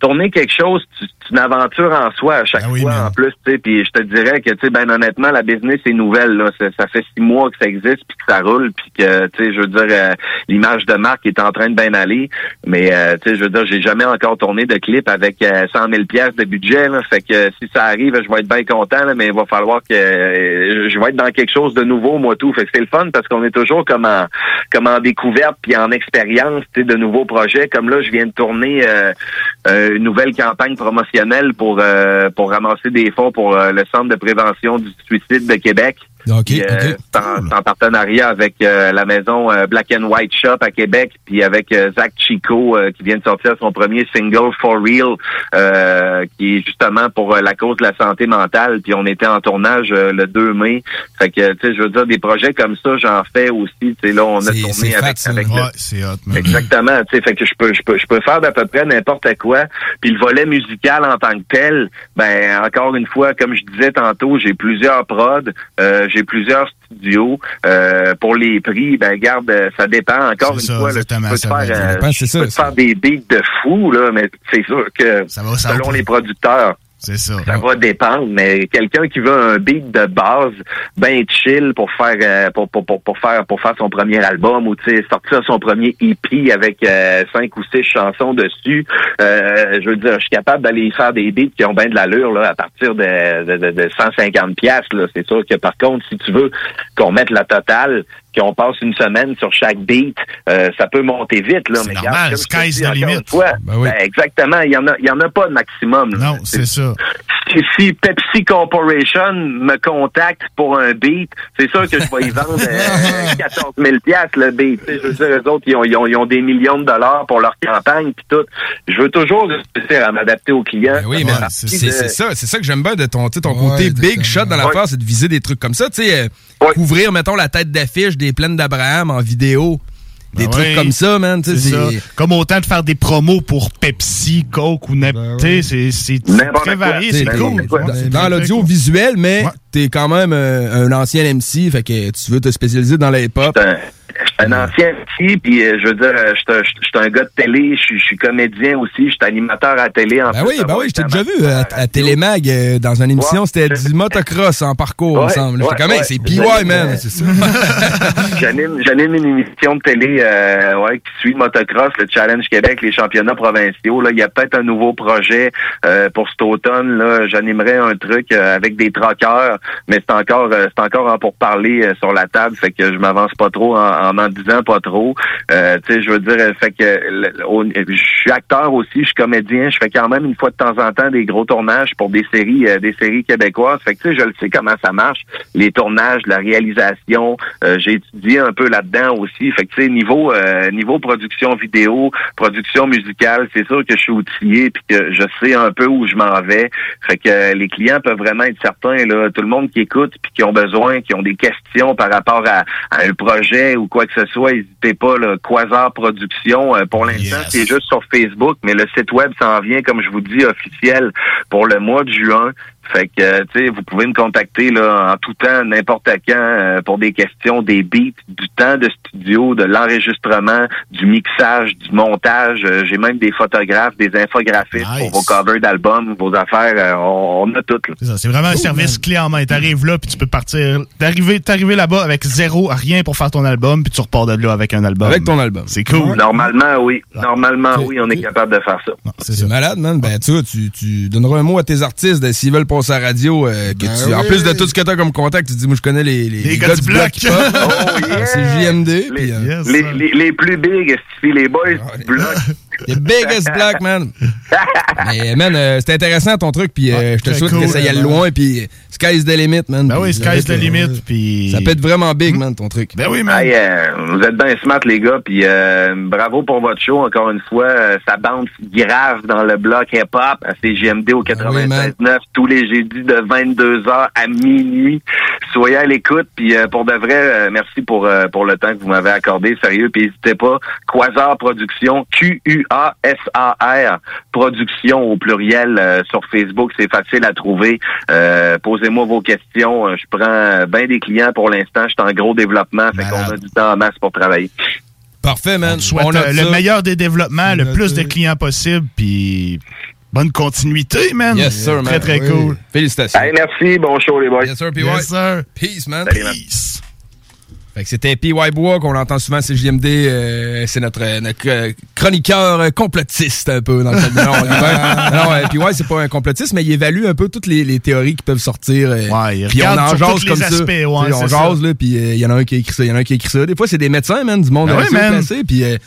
tourner quelque chose, tu- c'est une aventure en soi à chaque fois en plus, tu sais. Puis je te dirais que, tu sais, ben honnêtement, la business est nouvelle. Là. Ça, ça fait six mois que ça existe, puis que ça roule, puis que, tu sais, je veux dire, euh, l'image de marque est en train de bien aller. Mais, euh, tu sais, je veux dire, j'ai jamais encore tourné de clip avec euh, 100 000 pièces de budget. Là. Fait que si ça arrive, je vais être bien content, là, mais il va falloir que euh, je vais être dans quelque chose de nouveau, moi tout. Fait que c'est le fun parce qu'on est toujours comme en, comme en découverte puis en expérience, tu sais, de nouveaux projets. Comme là, je viens de tourner euh, une nouvelle campagne promotionnelle pour euh, pour ramasser des fonds pour euh, le Centre de prévention du suicide de Québec. Puis, euh, en, partenariat avec euh, la maison euh, Black and White Shop à Québec, puis avec euh, Zach Chico euh, qui vient de sortir son premier single For Real, euh, qui est justement pour la cause de la santé mentale. Puis on était en tournage euh, le 2 mai. Fait que tu sais, je veux dire des projets comme ça, j'en fais aussi. Tu sais là, on a tourné avec, fat, avec Ouais, le- hot. Exactement, tu sais, fait que je peux, je peux, je peux faire d'à peu près n'importe quoi. Puis le volet musical en tant que tel, ben encore une fois, comme je disais tantôt, j'ai plusieurs prods, euh, j'ai plusieurs studios. Euh, pour les prix, ben garde, euh, ça dépend. Encore une ça, fois, là, tu exactement, peux te faire, euh, dépend, tu c'est peux ça, te faire des beats de fou là, mais c'est sûr que ça va selon les producteurs. C'est ça. Ça va dépendre, mais quelqu'un qui veut un beat de base, ben chill pour faire euh, pour, pour, pour, pour faire pour faire son premier album ou sortir son premier EP avec euh, cinq ou six chansons dessus. Euh, je veux dire, je suis capable d'aller faire des beats qui ont bien de l'allure là à partir de, de, de, de 150 pièces. C'est sûr que par contre, si tu veux qu'on mette la totale, qu'on passe une semaine sur chaque beat, euh, ça peut monter vite là. Mais normal, sky's the limit. fois, Ben oui. ben, exactement, il y en a il y en a pas de maximum. là. Non, c'est ça. Si, si Pepsi Corporation me contacte pour un beat, c'est sûr que je vais y vendre euh, 14 000 piastres, le beat. Je veux dire, eux autres, ils ont, ils ont, ils ont des millions de dollars pour leur campagne puis tout. Je veux toujours réussir à m'adapter aux clients. Ben Oui, mais c'est de- ça, c'est ça que j'aime bien de ton, côté big shot dans l'affaire, c'est de viser des trucs comme ça, tu sais, euh, couvrir mettons la tête d'affiche des plaines d'Abraham en vidéo, des Ben trucs oui. comme ça, man, C'est ça. Comme autant de faire des promos pour Pepsi, Coke ou n'importe. c'est c'est très varié, c'est cool. Dans, dans l'audiovisuel, mais t'es quand même euh, un ancien MC, fait que tu veux te spécialiser dans la hip-hop. Je suis un ancien petit, puis euh, je veux dire, euh, je suis un- gars de télé, je suis- comédien aussi, je suis animateur à télé. En Ben oui, ben oui, je t'ai déjà vu euh, à, à Télémag euh, dans une émission, c'était du motocross en parcours, me Ouais, comme, hey, c'est PY, man, c'est ça. J'anime, une émission de télé euh, ouais, qui suit le motocross, le Challenge Québec, les championnats provinciaux. Là, il y a peut-être un nouveau projet pour cet automne. Là, j'animerai un truc avec des troqueurs, mais c'est encore, c'est encore en pour parler sur la table. Fait que je m'avance pas trop en en, en disant pas trop. Euh, tu sais, je veux dire, euh, fait que au- je suis acteur aussi, je suis comédien. Je fais quand même une fois de temps en temps des gros tournages pour des séries, euh, des séries québécoises. Fait que tu sais, je le sais comment ça marche, les tournages, la réalisation. Euh, j'ai étudié un peu là-dedans aussi. Fait que tu sais, niveau euh, niveau production vidéo, production musicale, c'est sûr que je suis outillé puis que je sais un peu où je m'en vais. Fait que euh, les clients peuvent vraiment être certains là, tout le monde qui écoute puis qui ont besoin, qui ont des questions par rapport à, à un projet ou quoi que ce soit, n'hésitez pas là, Quasar Production euh, pour l'instant, c'est juste sur Facebook, mais le site web s'en vient comme je vous dis officiel pour le mois de juin. Fait que, euh, tu sais, vous pouvez me contacter là en tout temps, n'importe quand, euh, pour des questions, des beats, du temps de studio, de l'enregistrement, du mixage, du montage. Euh, J'ai même des photographes, des infographistes pour vos covers d'albums, vos affaires. euh, on, on a tout. là. C'est ça, c'est vraiment un service clé en main. T'arrives là, puis tu peux partir. T'arriver, t'arriver là-bas avec zéro, rien pour faire ton album, puis tu repars de là avec un album. Avec ton album. C'est cool. Normalement, oui. Normalement, oui, on est capable de faire ça. C'est malade, man. Ben, tu vois, tu, tu donneras un mot à tes artistes s'ils veulent à la radio. euh, que tu, En plus de tout ce que t'as comme contact, tu dis, moi, je connais les, les, les gars, du bloc. Oh, C'est JMD. puis, euh, Les, les, les plus big, c'est les boys du bloc? The biggest black, man. Mais, man, euh, c'était intéressant ton truc, puis euh, je te souhaite cool, que ça y aille loin, puis euh, sky's the limit, man. Ben Puis oui, ça sky's the limit, euh, puis... Ça peut être vraiment big, man, ton truc. Ben oui, Hey, euh, vous êtes bien smart, les gars, puis euh, bravo pour votre show, encore une fois. Euh, ça bounce grave dans le bloc hip-hop à CGMD au 96.9 tous les jeudis de 22h à minuit. Soyez à l'écoute, puis euh, pour de vrai, euh, merci pour euh, pour le temps que vous m'avez accordé, sérieux, puis n'hésitez pas. Quasar Production, Q-U-A-S-A-R, Production au pluriel euh, sur Facebook, c'est facile à trouver. Euh, Posez-moi vos questions. Euh, Je prends bien des clients pour l'instant. Je suis en gros développement, fait qu'on a du temps en masse pour travailler. Parfait, man. On te souhaite On euh, le ça. meilleur des développements, le plus de clients possible, puis bonne continuité, man. Yes, sir, man. Très, très Oui. cool. Félicitations. Hey, merci, bon show, les boys. Yes, sir, PY. Yes, sir. Peace, man. Salut, man. Fait que c'était PY Bois qu'on entend souvent à CJMD. euh, c'est notre, euh, notre, euh, chroniqueur euh, complotiste un peu dans le cadre- Non, non, ouais, PY, c'est pas un complotiste, mais il évalue un peu toutes les, les théories qui peuvent sortir. euh, Ouais, il puis on en jase comme ça. aspects, ouais, Tu sais, on c'est jase, ça. là, puis euh, il y en a un qui a écrit ça, il y en a un qui a écrit ça. Des fois, c'est des médecins, man, du monde Ben assez ouais, man. placé, puis euh,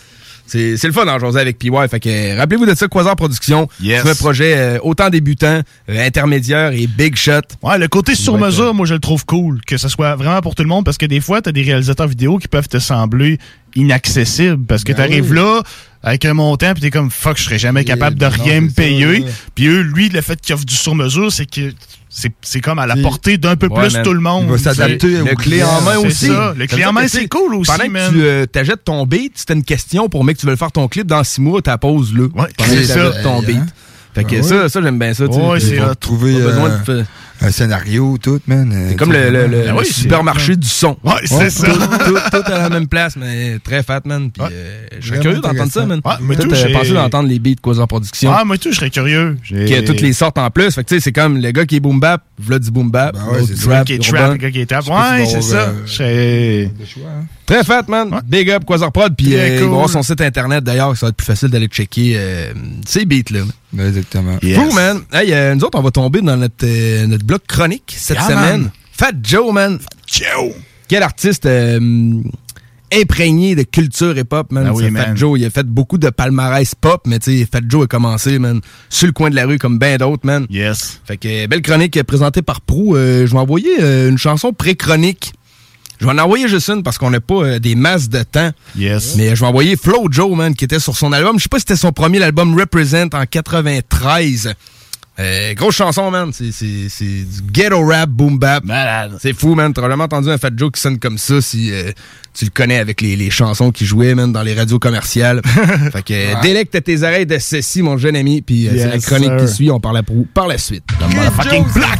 c'est le fun d'en jaser avec PY. Fait que rappelez-vous de ça, Quasar Production. Yes. C'est un projet euh, autant débutant, euh, intermédiaire et big shot. Ouais, le côté sur mesure, moi, je le trouve cool. Que ce soit vraiment pour tout le monde, parce que des fois, t'as des réalisateurs vidéo qui peuvent te sembler inaccessibles. Parce que Ben t'arrives oui. là avec un montant, puis t'es comme, fuck, je serais jamais capable de rien me payer. Puis eux, lui, le fait qu'il offre du sur mesure, c'est que c'est c'est comme à la portée d'un peu Ouais, plus man. tout le monde. Il va s'adapter C'est- au Le clé en main aussi. ça. Le clé en main, c'est cool aussi, Pendant man. que tu euh, t'achètes ton beat, si t'as une question pour mec, tu veux le faire ton clip dans six mois, t'as pause là. Ouais, c'est ça. t'achètes ton beat. Hein? Fait que Ben ça, ça j'aime bien ça. tu. Ouais, c'est. Trouver pas besoin euh, de un scénario, tout, man. euh, C'est comme le, le- le- Ah le oui, c'est supermarché du son. Ouais, c'est Ouais, ça. Tout, tout- tout à la même place, mais très fat, man. Puis, Ouais. euh, je serais curieux d'entendre ça, man. Ouais, tout, euh, j'ai- penser d'entendre les beats quoi en production. Ah, moi, tout, je serais curieux. J'ai- Qui a toutes les sortes en plus. Fait que tu sais, c'est comme le gars qui est boom bap, v'là du boom bap. Ben ouais, c'est ça. trap, qui est trap, le gars qui est trap. Ouais, c'est ça. euh, hein. Très fat, man. Big up, Quasar Prod. Puis euh, il va cool. avoir son site internet d'ailleurs, ça va être plus facile d'aller checker euh, ces beats-là. Ben, Exactement. Yes. Fou, man. Hey, euh, nous autres, on va tomber dans notre, euh, notre bloc chronique cette Yeah, semaine. man. Fat Joe, man. Joe. Quel artiste euh, imprégné de culture hip-hop, man. Ah oui, Ce Fat man. Joe, il a fait beaucoup de palmarès pop, mais tu sais, Fat Joe a commencé, man, sur le coin de la rue comme ben d'autres, man. Yes. Fait que euh, belle chronique présentée par Prou. Euh, je vais envoyer euh, une chanson pré-chronique. Je vais en envoyer juste une parce qu'on n'a pas euh, des masses de temps. Yes. Mais je vais envoyer Flo Joe, man, qui était sur son album. Je sais pas si c'était son premier album Represent en 93. Euh, grosse chanson, man. C'est, c'est, c'est du ghetto rap, boom bap. Malade. C'est fou, man. T'as vraiment entendu un Fat Joe qui sonne comme ça si euh, tu le connais avec les, les chansons qu'il jouait, man, dans les radios commerciales. fait que euh, délecte tes oreilles de ceci, mon jeune ami. Puis euh, c'est la Yes, chronique sir. qui suit. On parle à Prou par la suite. Fucking black.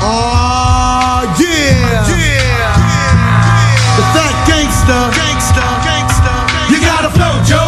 Oh, yeah. Yeah. The fat gangster. Gangster. Gangster. You gotta flow, Joe.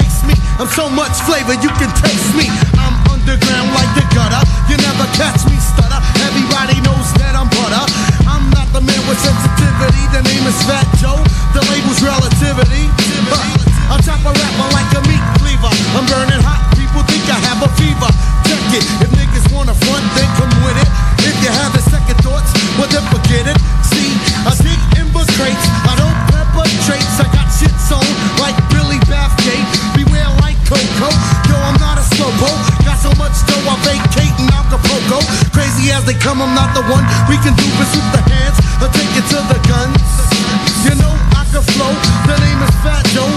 Face me. I'm so much flavor, you can taste me. I'm underground like the gutter. You never catch me stutter. Everybody knows that I'm butter. I'm not the man with sensitivity. The name is Fat Joe. The label's relativity. Huh. I chop a rapper like a meat cleaver. I'm burning hot. People think I have a fever. Check it. In Acapulco. Crazy as they come, I'm not the one. We can do this with the hands or take it to the guns. You know I can flow. The name is Fat Joe.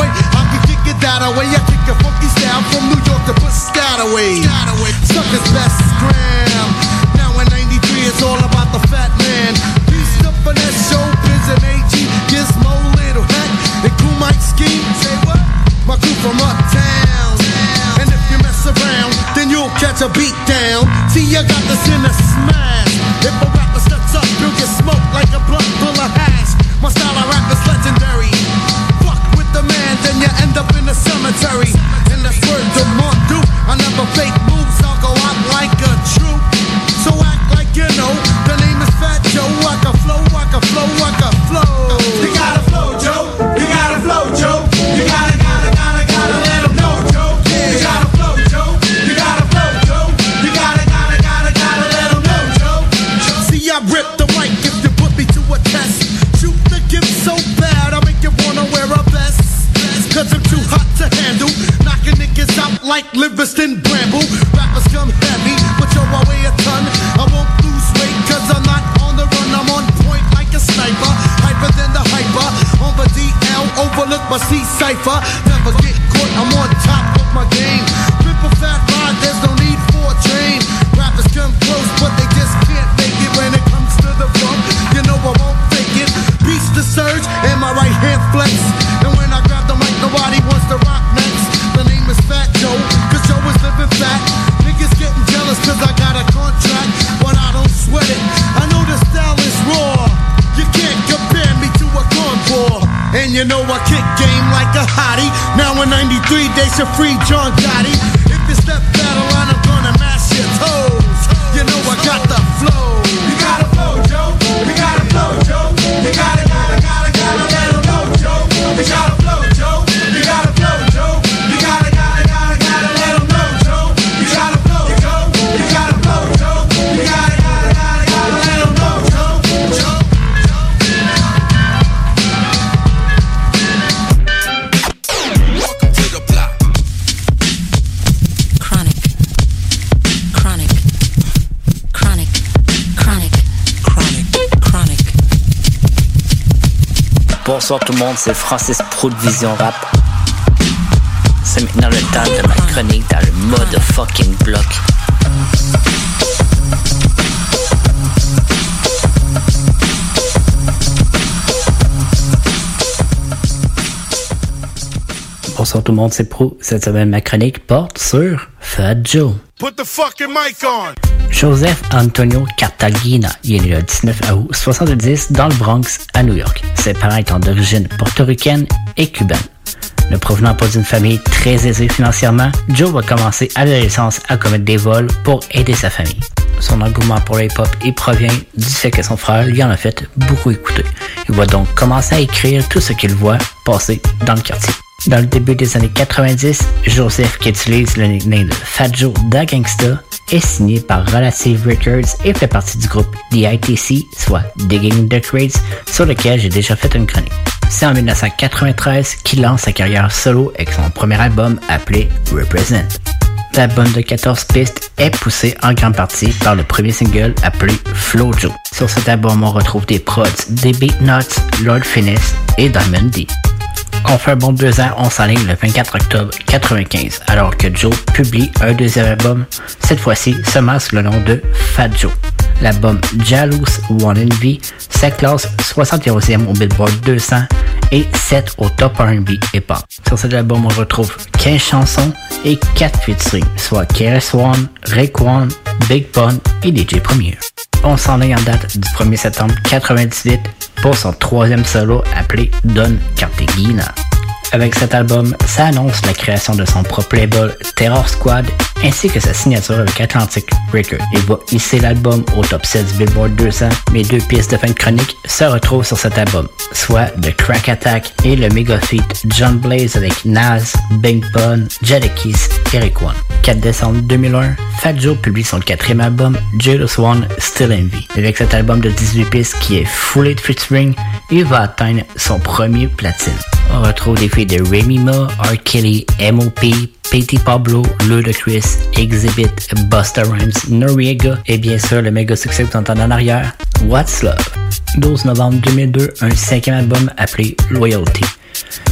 Way, I can kick it that way. I kick a funky style from New York to Piscataway. Suckers best scram. Now in 93, it's all about the fat man. Beast up for that show, Biz and AG, Gizmo, Little Hat, and Cool Mike Scheme. Say what? My crew from uptown. And if you mess around, then you'll catch a beat down. See, I got this in a smash. If a rapper steps up, you'll get smoked like a blunt full of hash. My style of rap then you end up in the cemetery. In the where of more do. I never fake moves, I'll go out like a troop. So act like you know, the name is Fat Joe. I can flow, I can flow, I can rebel. Rappers come heavy, but yo, I weigh a ton. I won't lose weight, cause I'm not on the run. I'm on point like a sniper. Hyper than the hyper. On the DL, overlook my C cipher. A hottie. Now in 93, they should free John Gotti. Bonsoir tout le monde, c'est Francis Pro de Vision Rap. C'est maintenant le temps de ma chronique dans le mode fucking bloc. Bonsoir tout le monde, c'est Pro. Cette semaine, ma chronique porte sur Fat Joe. Put the fucking mic on. Joseph Antonio Cartagena, est né le 19 août 70 dans le Bronx, à New York. Ses parents étant d'origine portoricaine et cubaine. Ne provenant pas d'une famille très aisée financièrement, Joe va commencer à l'adolescence à commettre des vols pour aider sa famille. Son engouement pour le hip-hop y provient du fait que son frère lui en a fait beaucoup écouter. Il va donc commencer à écrire tout ce qu'il voit passer dans le quartier. Dans le début des années 90, Joseph, qui utilise le nickname de Fat Joe da Gangsta, est signé par Relative Records et fait partie du groupe DITC, soit Digging the Crates, sur lequel j'ai déjà fait une chronique. C'est en 1993 qu'il lance sa carrière solo avec son premier album appelé Represent. L'album de 14 pistes est poussé en grande partie par le premier single appelé Flojo. Sur cet album, on retrouve des prods des Beatnuts, Lord Finesse et Diamond D. On fait un bon deux ans, on s'enligne le 24 octobre 95, alors que Joe publie un deuxième album, cette fois-ci seulement sous le nom de Fat Joe. L'album Jalous One Envy s'acclasse 71e au Billboard 200 et 7 au top R&B hip. Sur cet album, on retrouve 15 chansons et 4 featuring, soit KRS-One, Raekwon, Big Pun et DJ Premier. On s'enligne en date du 1er septembre 98 pour son troisième solo appelé Don Cartagena. Avec cet album, ça annonce la création de son propre label Terror Squad ainsi que sa signature avec Atlantic Records. Il va hisser l'album au top 7 du Billboard 200. Mes deux pièces de fin de chronique se retrouvent sur cet album, soit The Crack Attack et le méga feat John Blaze avec Nas, Big Pun, Jadakiss et Rick One. 4 décembre 2001, Fat Joe publie son quatrième album, Jealous One Still Envy. Avec cet album de 18 pistes qui est full de featuring, il va atteindre son premier platine. On retrouve des filles de Remy Ma, R. Kelly, M.O.P., Petey Pablo, Ludacris, Exhibit, Busta Rhymes, Noriega et bien sûr le méga succès que entendez en arrière, What's Love. 12 novembre 2002, un cinquième album appelé Loyalty.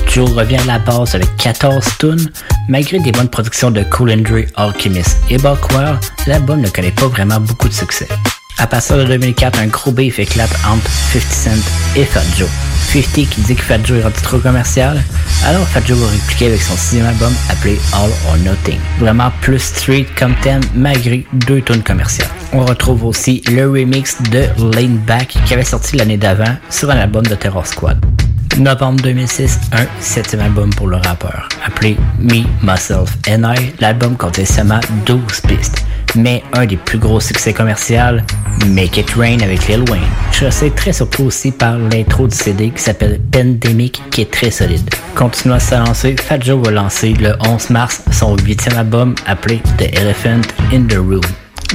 Joe revient à la base avec 14 tunes, malgré des bonnes productions de Cool Dre, Alchemist et Buckwell, l'album ne connaît pas vraiment beaucoup de succès. À partir de 2004, un gros beef éclate entre 50 Cent et Fat Joe. 50 qui dit que Fat Joe est rendu trop commercial, alors Fat Joe va répliquer avec son sixième album appelé All or Nothing. Vraiment plus street comme thème malgré deux tonnes commerciales. On retrouve aussi le remix de Lane Back qui avait sorti l'année d'avant sur un album de Terror Squad. Novembre 2006, un septième album pour le rappeur, appelé Me, Myself and I. L'album contient seulement 12 pistes, mais un des plus gros succès commerciaux, Make It Rain avec Lil Wayne. Je suis assez très surpris aussi par l'intro du CD qui s'appelle Pandemic, qui est très solide. Continuant à se lancer, Fat Joe va lancer le 11 mars son huitième album appelé The Elephant in the Room.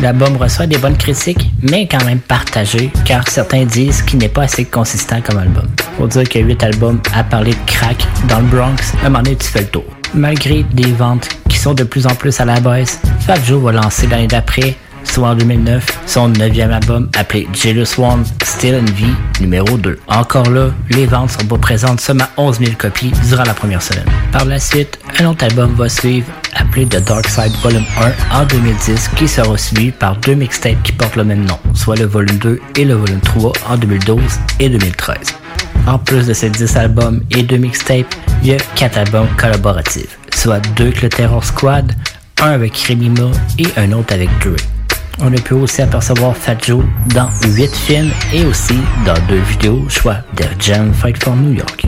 L'album reçoit des bonnes critiques, mais quand même partagé, car certains disent qu'il n'est pas assez consistant comme album. Faut dire que 8 albums à parler de crack dans le Bronx, à un moment donné, tu fais le tour. Malgré des ventes qui sont de plus en plus à la baisse, Fat Joe va lancer l'année d'après, soit en 2009, son neuvième album appelé Jealous One Still in V numéro 2. Encore là, les ventes sont pas présentes seulement 11 000 copies durant la première semaine. Par la suite, un autre album va suivre appelé The Dark Side Volume 1 en 2010 qui sera suivi par deux mixtapes qui portent le même nom, soit le volume 2 et le volume 3 en 2012 et 2013. En plus de ces 10 albums et deux mixtapes, il y a 4 albums collaboratifs, soit deux avec le Terror Squad, un avec Remima et un autre avec Dre. On a pu aussi apercevoir Fat Joe dans 8 films et aussi dans deux vidéos, soit The Jam Fight for New York.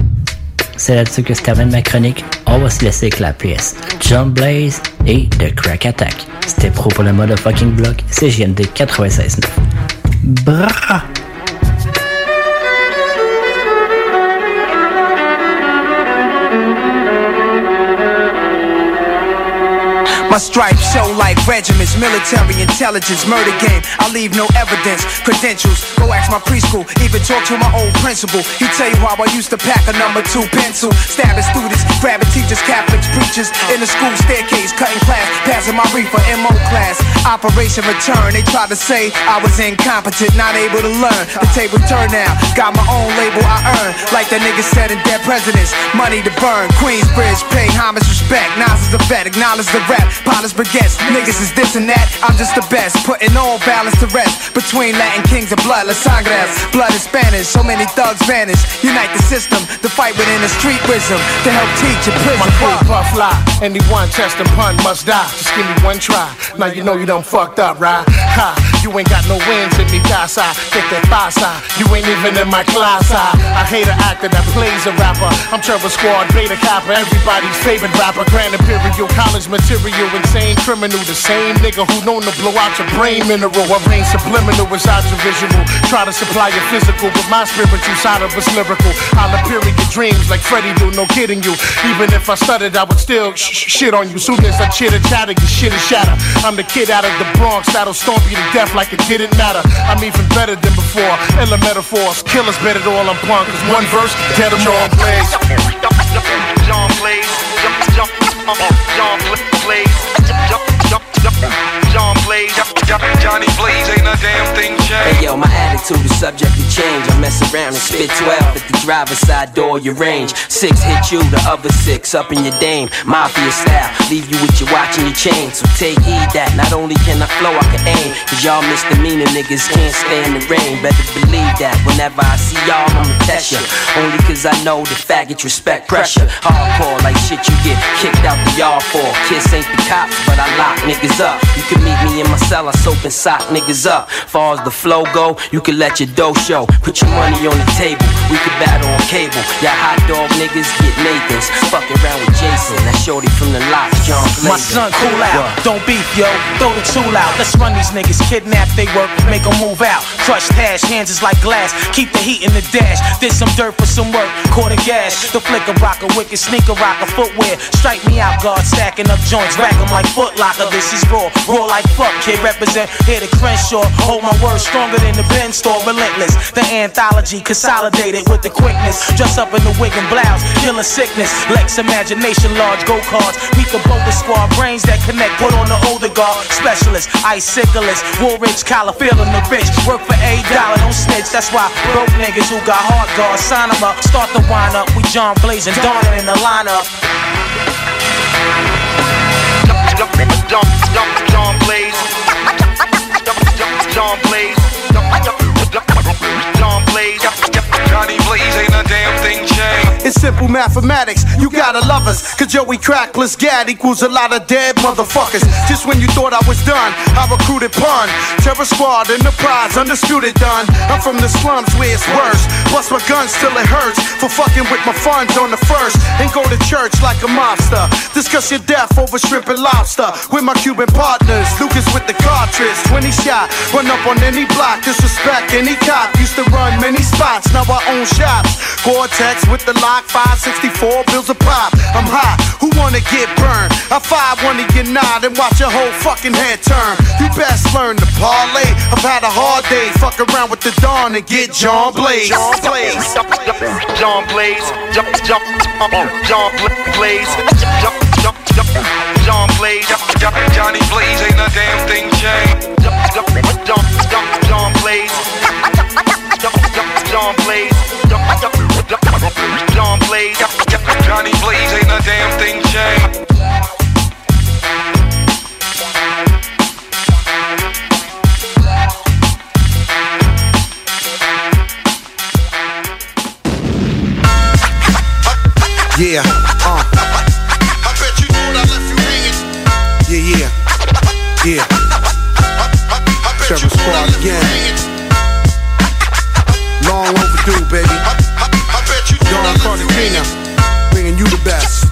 C'est là-dessus que se termine ma chronique. On va se laisser avec la pièce John Blaze et The Crack Attack. C'était pro pour le motherfucking block, c'est JND 96.9. Bra! My stripes show like regiments, military intelligence, murder game. I leave no evidence, credentials. Go ask my preschool, even talk to my old principal. He tell you how I used to pack a number two pencil, stabbing students, grabbing teachers, Catholics, preachers in the school staircase, cutting class, passing my reefer MO class. Operation Return, they tried to say I was incompetent, not able to learn. The table turned now, got my own label I earn, like the nigga said in Dead Presidents. Money to burn, Queensbridge, pay homage, respect. Nas is the vet, acknowledge the rap. Polish baguettes, niggas is this and that. I'm just the best, putting all balance to rest between Latin kings and blood. Las Sangres, blood is Spanish. So many thugs vanish. Unite the system, the fight within the street wisdom to help teach in prison. My crew puff fly, anyone test and pun must die. Just give me one try. Now you know you done fucked up, right? Ha, you ain't got no wins in me casa. Get that pasa. You ain't even in my class. I, I hate an actor that plays a rapper. I'm Trevor Squad, Beta Kappa, everybody's favorite rapper. Grand Imperial, college material, insane criminal. The same nigga who known to blow out your brain mineral. Arrange subliminal inside your visual. Try to supply your physical, but my spiritual side of it's lyrical. I'll appear in your dreams like Freddie do, no kidding you. Even if I stuttered, I would still sh- sh- shit on you. Soon as I chitter chatter, your shit is shatter. I'm the kid out of the Bronx that'll stomp you to death like it didn't matter. I'm even better than before. Ella metaphors, killers better it all on punk. Cause one verse, dead them all plays. John Blaze, John Blaze, John Blaze, Johnny Blaze, damn thing changed. Hey yo, my attitude is subject to change. I mess around and spit 12 at the driver's side door, your range. Six hit you, the other six up in your dame. Mafia style, leave you with your watch and your chain. So take heed that not only can I flow, I can aim. Cause y'all misdemeanor niggas can't stand the rain. Better believe that whenever I see y'all, I'ma test ya. Only cause I know the faggots respect pressure. Hardcore like shit you get kicked out the yard for. Kiss ain't the cops, but I lock niggas up. You can meet me in my cell, I soap and sock niggas up. Far as the flow go, you can let your dough show. Put your money on the table, we can battle on cable. Y'all hot dog niggas get Nathans. Fucking around with Jason, that shorty from the lot, John My son, cool out. Don't beef, yo. Throw the tool out. Let's run these niggas. Kidnap they work. make Make 'em move out. Crush hash. Hands is like glass. Keep the heat in the dash. Did some dirt for some work. Quarter gas. The flicker rocker. Wicked sneaker rocker. Footwear. Strike me out, guard. Stacking up joints. Rack 'em like foot locker. This is raw. Raw like fuck, kid. Represent here the Crenshaw. Hold my word stronger than the Ben store. Relentless. The anthology. Consolidated with the quickness. Dress up in the wig and blouse. Killing sickness. Lex imagination. Large go cards. Meet the boulder squad. Brains that connect. Put on the older guard. Specialist. Iciclist. Woolrich collar. Feeling the rich. Work for a dollar. Don't snitch. That's why broke niggas who got hard guards. Sign 'em up. Start the wind up. We John Blazing. Donner in the lineup. John Blaze, John Blaze, John Blaze, It's simple mathematics, you gotta love us. Cause Joey Crack plus Gad equals a lot of dead motherfuckers. Just when you thought I was done, I recruited pun. Terror Squad, Enterprise, undisputed done. I'm from the slums where it's worse. Plus my gun still it hurts for fucking with my funds on the first. And go to church like a mobster. Discuss your death over shrimp and lobster. With my Cuban partners, Lucas with the cartridge. 20 shot, run up on any block, disrespect any cop. Used to run many spots, now I own shops. Gore-Tex with the lock, 564 bills a pop. I'm hot, who wanna get burned? I five one of your nod and watch your whole fucking head turn. You best learn to parlay. I've had a hard day, fuck around with the dawn and get John Blaze. John Blaze, John Blaze, John, John, John Blaze, John, John Blaze, Johnny Blaze, ain't a damn thing changed. John Blaze, John Blaze, John Blaze, Johnny Blaze, ain't a damn thing changed. Yeah, uh. I bet you know I left you hanging. Yeah, yeah, yeah. Terror Squad again. Long overdue, baby. Cartagena, bringing you the best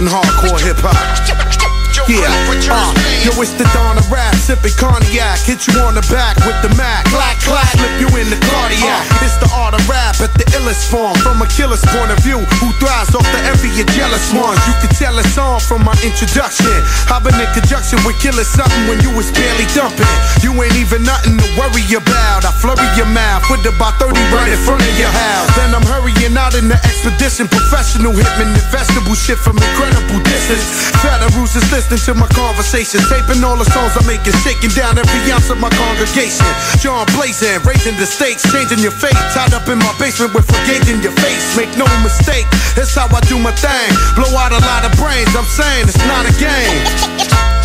in hardcore hip hop. Yeah, uh, yo, it's the dawn of rap, sipping cognac, hit you on the back with the Mac, clack, clack, slip you in the cardiac. It's the art of rap at the illest form, from a killer's point of view, who thrives off the envy of jealous ones. You can tell it's on from my introduction. I've been in conjunction with killing something when you was barely dumping. You ain't even nothing to worry about. I flurry your mouth with about 30 right in front of your house. Then I'm hurrying out in the expedition, professional hitman, the vegetable shit from incredible distance. Federals is listening to my conversation, taping all the songs I'm making, shaking down every ounce of my congregation. John blazing, raising the stakes, changing your fate. Tied up in my basement with forgate in your face. Make no mistake, that's how I do my thing. Blow out a lot of brains, I'm saying it's not a game.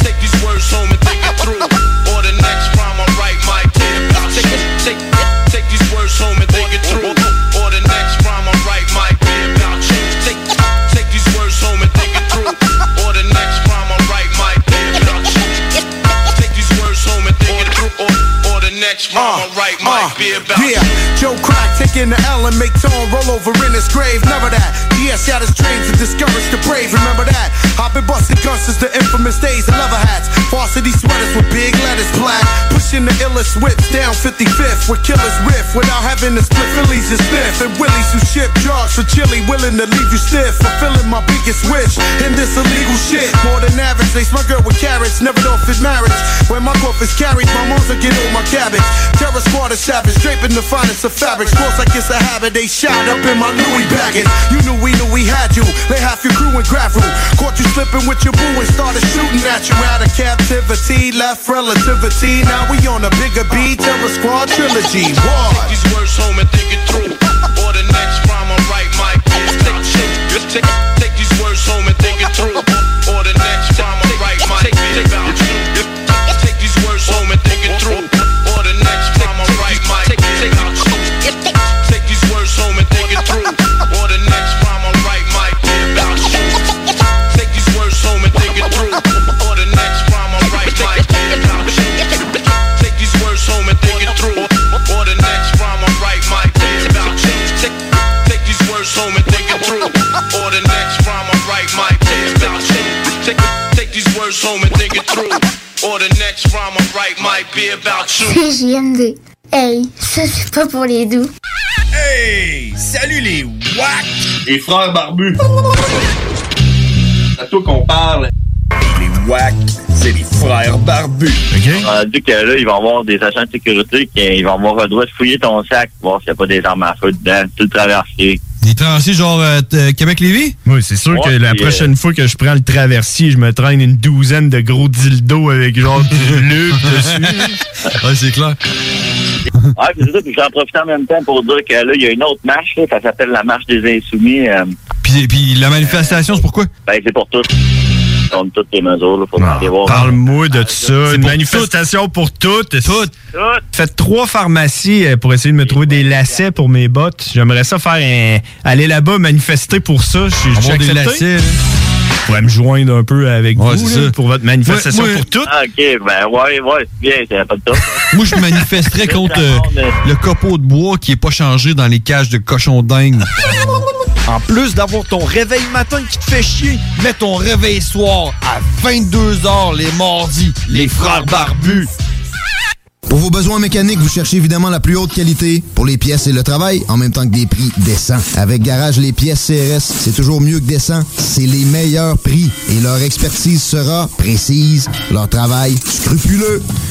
Take these words home and think it through. Or the next rhyme I write might be about you. Take, take, take these words home and the next rhyme I be about Yeah, Joe Crack taking the L and make Tone roll over in his grave. Never that. DS out his dreams to discourage the brave. Remember that. I've been busting guns since the infamous days of leather hats. Varsity sweaters with big letters black. Pushing the illest whips down 55th with killers riff without having to split Phillies and sniff. And Willies who ship drugs for chili, willing to leave you stiff. Fulfilling my biggest wish in this illegal shit. More than average, they my girl with carrots. Never don't fit marriage. When my growth is carried, my moms will get all my cabbage. Terror squad is savage, draping the finest of fabrics. Course like it's a habit, they shot up in my Louis baggage. You knew we knew we had you. Lay half your crew in gravel. Caught you slipping with your boo and started shooting at you out of captivity. Left relativity. Now we on a bigger beat. Terror squad trilogy. War. Take these words home and think it through. Or the next rhyme I write might about you. Take, take, take these words home and think it through. Next rhyme I write might be about you. CJMD. Hey, ça c'est pas pour les doux. Hey! Salut les WAC! Les frères barbus. C'est à toi qu'on parle. Les WAC, c'est les frères barbus. On a dit que là, il va y avoir des agents de sécurité qui vont avoir le droit de fouiller ton sac, voir s'il n'y a pas des armes à feu dedans, tout le Des traversiers genre euh, t- Québec-Lévis? Oui, c'est sûr que la prochaine fois que je prends le traversier, je me traîne une douzaine de gros dildos avec genre du lube dessus. ouais, c'est clair. Ouais, c'est ça, puis j'en profite en même temps pour dire que là, il y a une autre marche, là, ça s'appelle la marche des insoumis. euh, Puis, puis la manifestation, c'est pourquoi? ben, c'est pour tous. Contre toutes les mesures, là, faut aller voir. Parle-moi de ça. Une manifestation pour toutes. Toutes. Faites trois pharmacies euh, pour essayer de me trouver des lacets pour mes bottes. J'aimerais ça faire un... aller là-bas manifester pour ça. Je suis des lacets, là. Je pourrais me joindre un peu avec Ouais, vous là, pour votre manifestation Ouais, ouais. pour toutes. Ah, OK, ben ouais, ouais, c'est bien, c'est pas de top. Moi, je manifesterais contre euh, le copeau de bois qui est pas changé dans les cages de cochons dingues. En plus d'avoir ton réveil matin qui te fait chier, mets ton réveil soir à 22h les mardis, les frères barbus. Pour vos besoins mécaniques, vous cherchez évidemment la plus haute qualité pour les pièces et le travail, en même temps que des prix décents. Avec Garage Les Pièces CRS, c'est toujours mieux que décent. C'est les meilleurs prix et leur expertise sera précise, leur travail scrupuleux.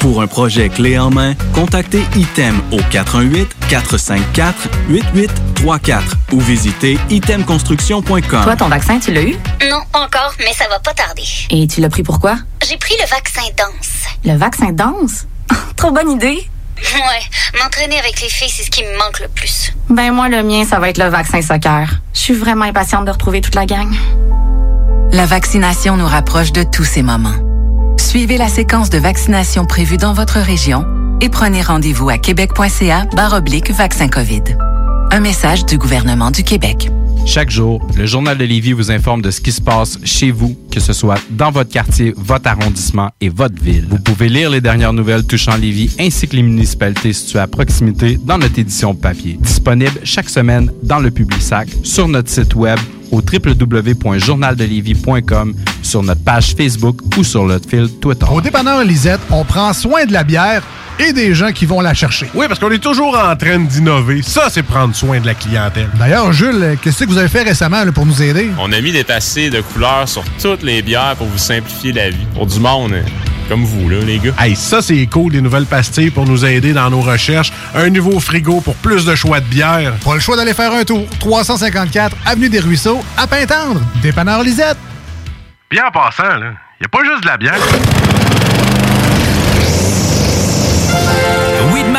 Pour un projet clé en main, contactez ITEM au 418-454-8834 ou visitez itemconstruction.com. Toi, ton vaccin, tu l'as eu? Non, encore, mais ça va pas tarder. Et tu l'as pris pourquoi? J'ai pris le vaccin danse. Le vaccin danse? Trop bonne idée! Ouais, m'entraîner avec les filles, c'est ce qui me manque le plus. Ben moi, le mien, ça va être le vaccin soccer. Je suis vraiment impatiente de retrouver toute la gang. La vaccination nous rapproche de tous ces moments. Suivez la séquence de vaccination prévue dans votre région et prenez rendez-vous à québec.ca oblique vaccin COVID. Un message du gouvernement du Québec. Chaque jour, le Journal de Lévis vous informe de ce qui se passe chez vous, que ce soit dans votre quartier, votre arrondissement et votre ville. Vous pouvez lire les dernières nouvelles touchant Lévis ainsi que les municipalités situées à proximité dans notre édition papier. Disponible chaque semaine dans le Publisac, sur notre site web au www.journaldelévis.com, sur notre page Facebook ou sur notre fil Twitter. Au dépanneur Lisette, on prend soin de la bière et des gens qui vont la chercher. Oui, parce qu'on est toujours en train d'innover. Ça, c'est prendre soin de la clientèle. D'ailleurs, Jules, qu'est-ce que vous avez fait récemment là, pour nous aider? On a mis des passés de couleurs sur toutes les bières pour vous simplifier la vie. Pour du monde euh, comme vous, là, les gars. Hey, ça, c'est cool, les nouvelles pastilles pour nous aider dans nos recherches. Un nouveau frigo pour plus de choix de bière. Pas le choix d'aller faire un tour. 354 Avenue des Ruisseaux, à Pintendre. Dépanneur Lisette. Bien en passant, là, y a pas juste de la bière.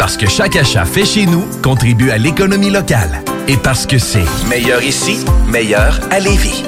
Parce que chaque achat fait chez nous contribue à l'économie locale. Et parce que c'est meilleur ici, meilleur à Lévis.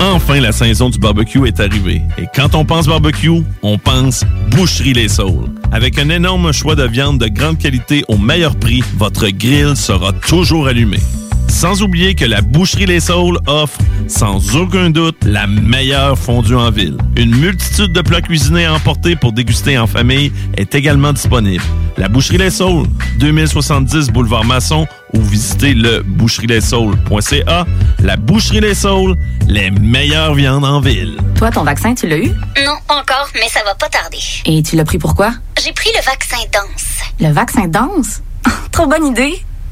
Enfin, la saison du barbecue est arrivée. Et quand on pense barbecue, on pense Boucherie Les Saules. Avec un énorme choix de viande de grande qualité au meilleur prix, votre grill sera toujours allumé. Sans oublier que la Boucherie Les Saules offre, sans aucun doute, la meilleure fondue en ville. Une multitude de plats cuisinés à emporter pour déguster en famille est également disponible. La Boucherie Les Saules, 2070 Boulevard Masson ou visitez le boucherieslessaules.ca. La Boucherie Les Saules, les meilleures viandes en ville. Toi, ton vaccin, tu l'as eu? Non, pas encore, mais ça va pas tarder. Et tu l'as pris pourquoi? J'ai pris le vaccin danse. Le vaccin danse? Trop bonne idée!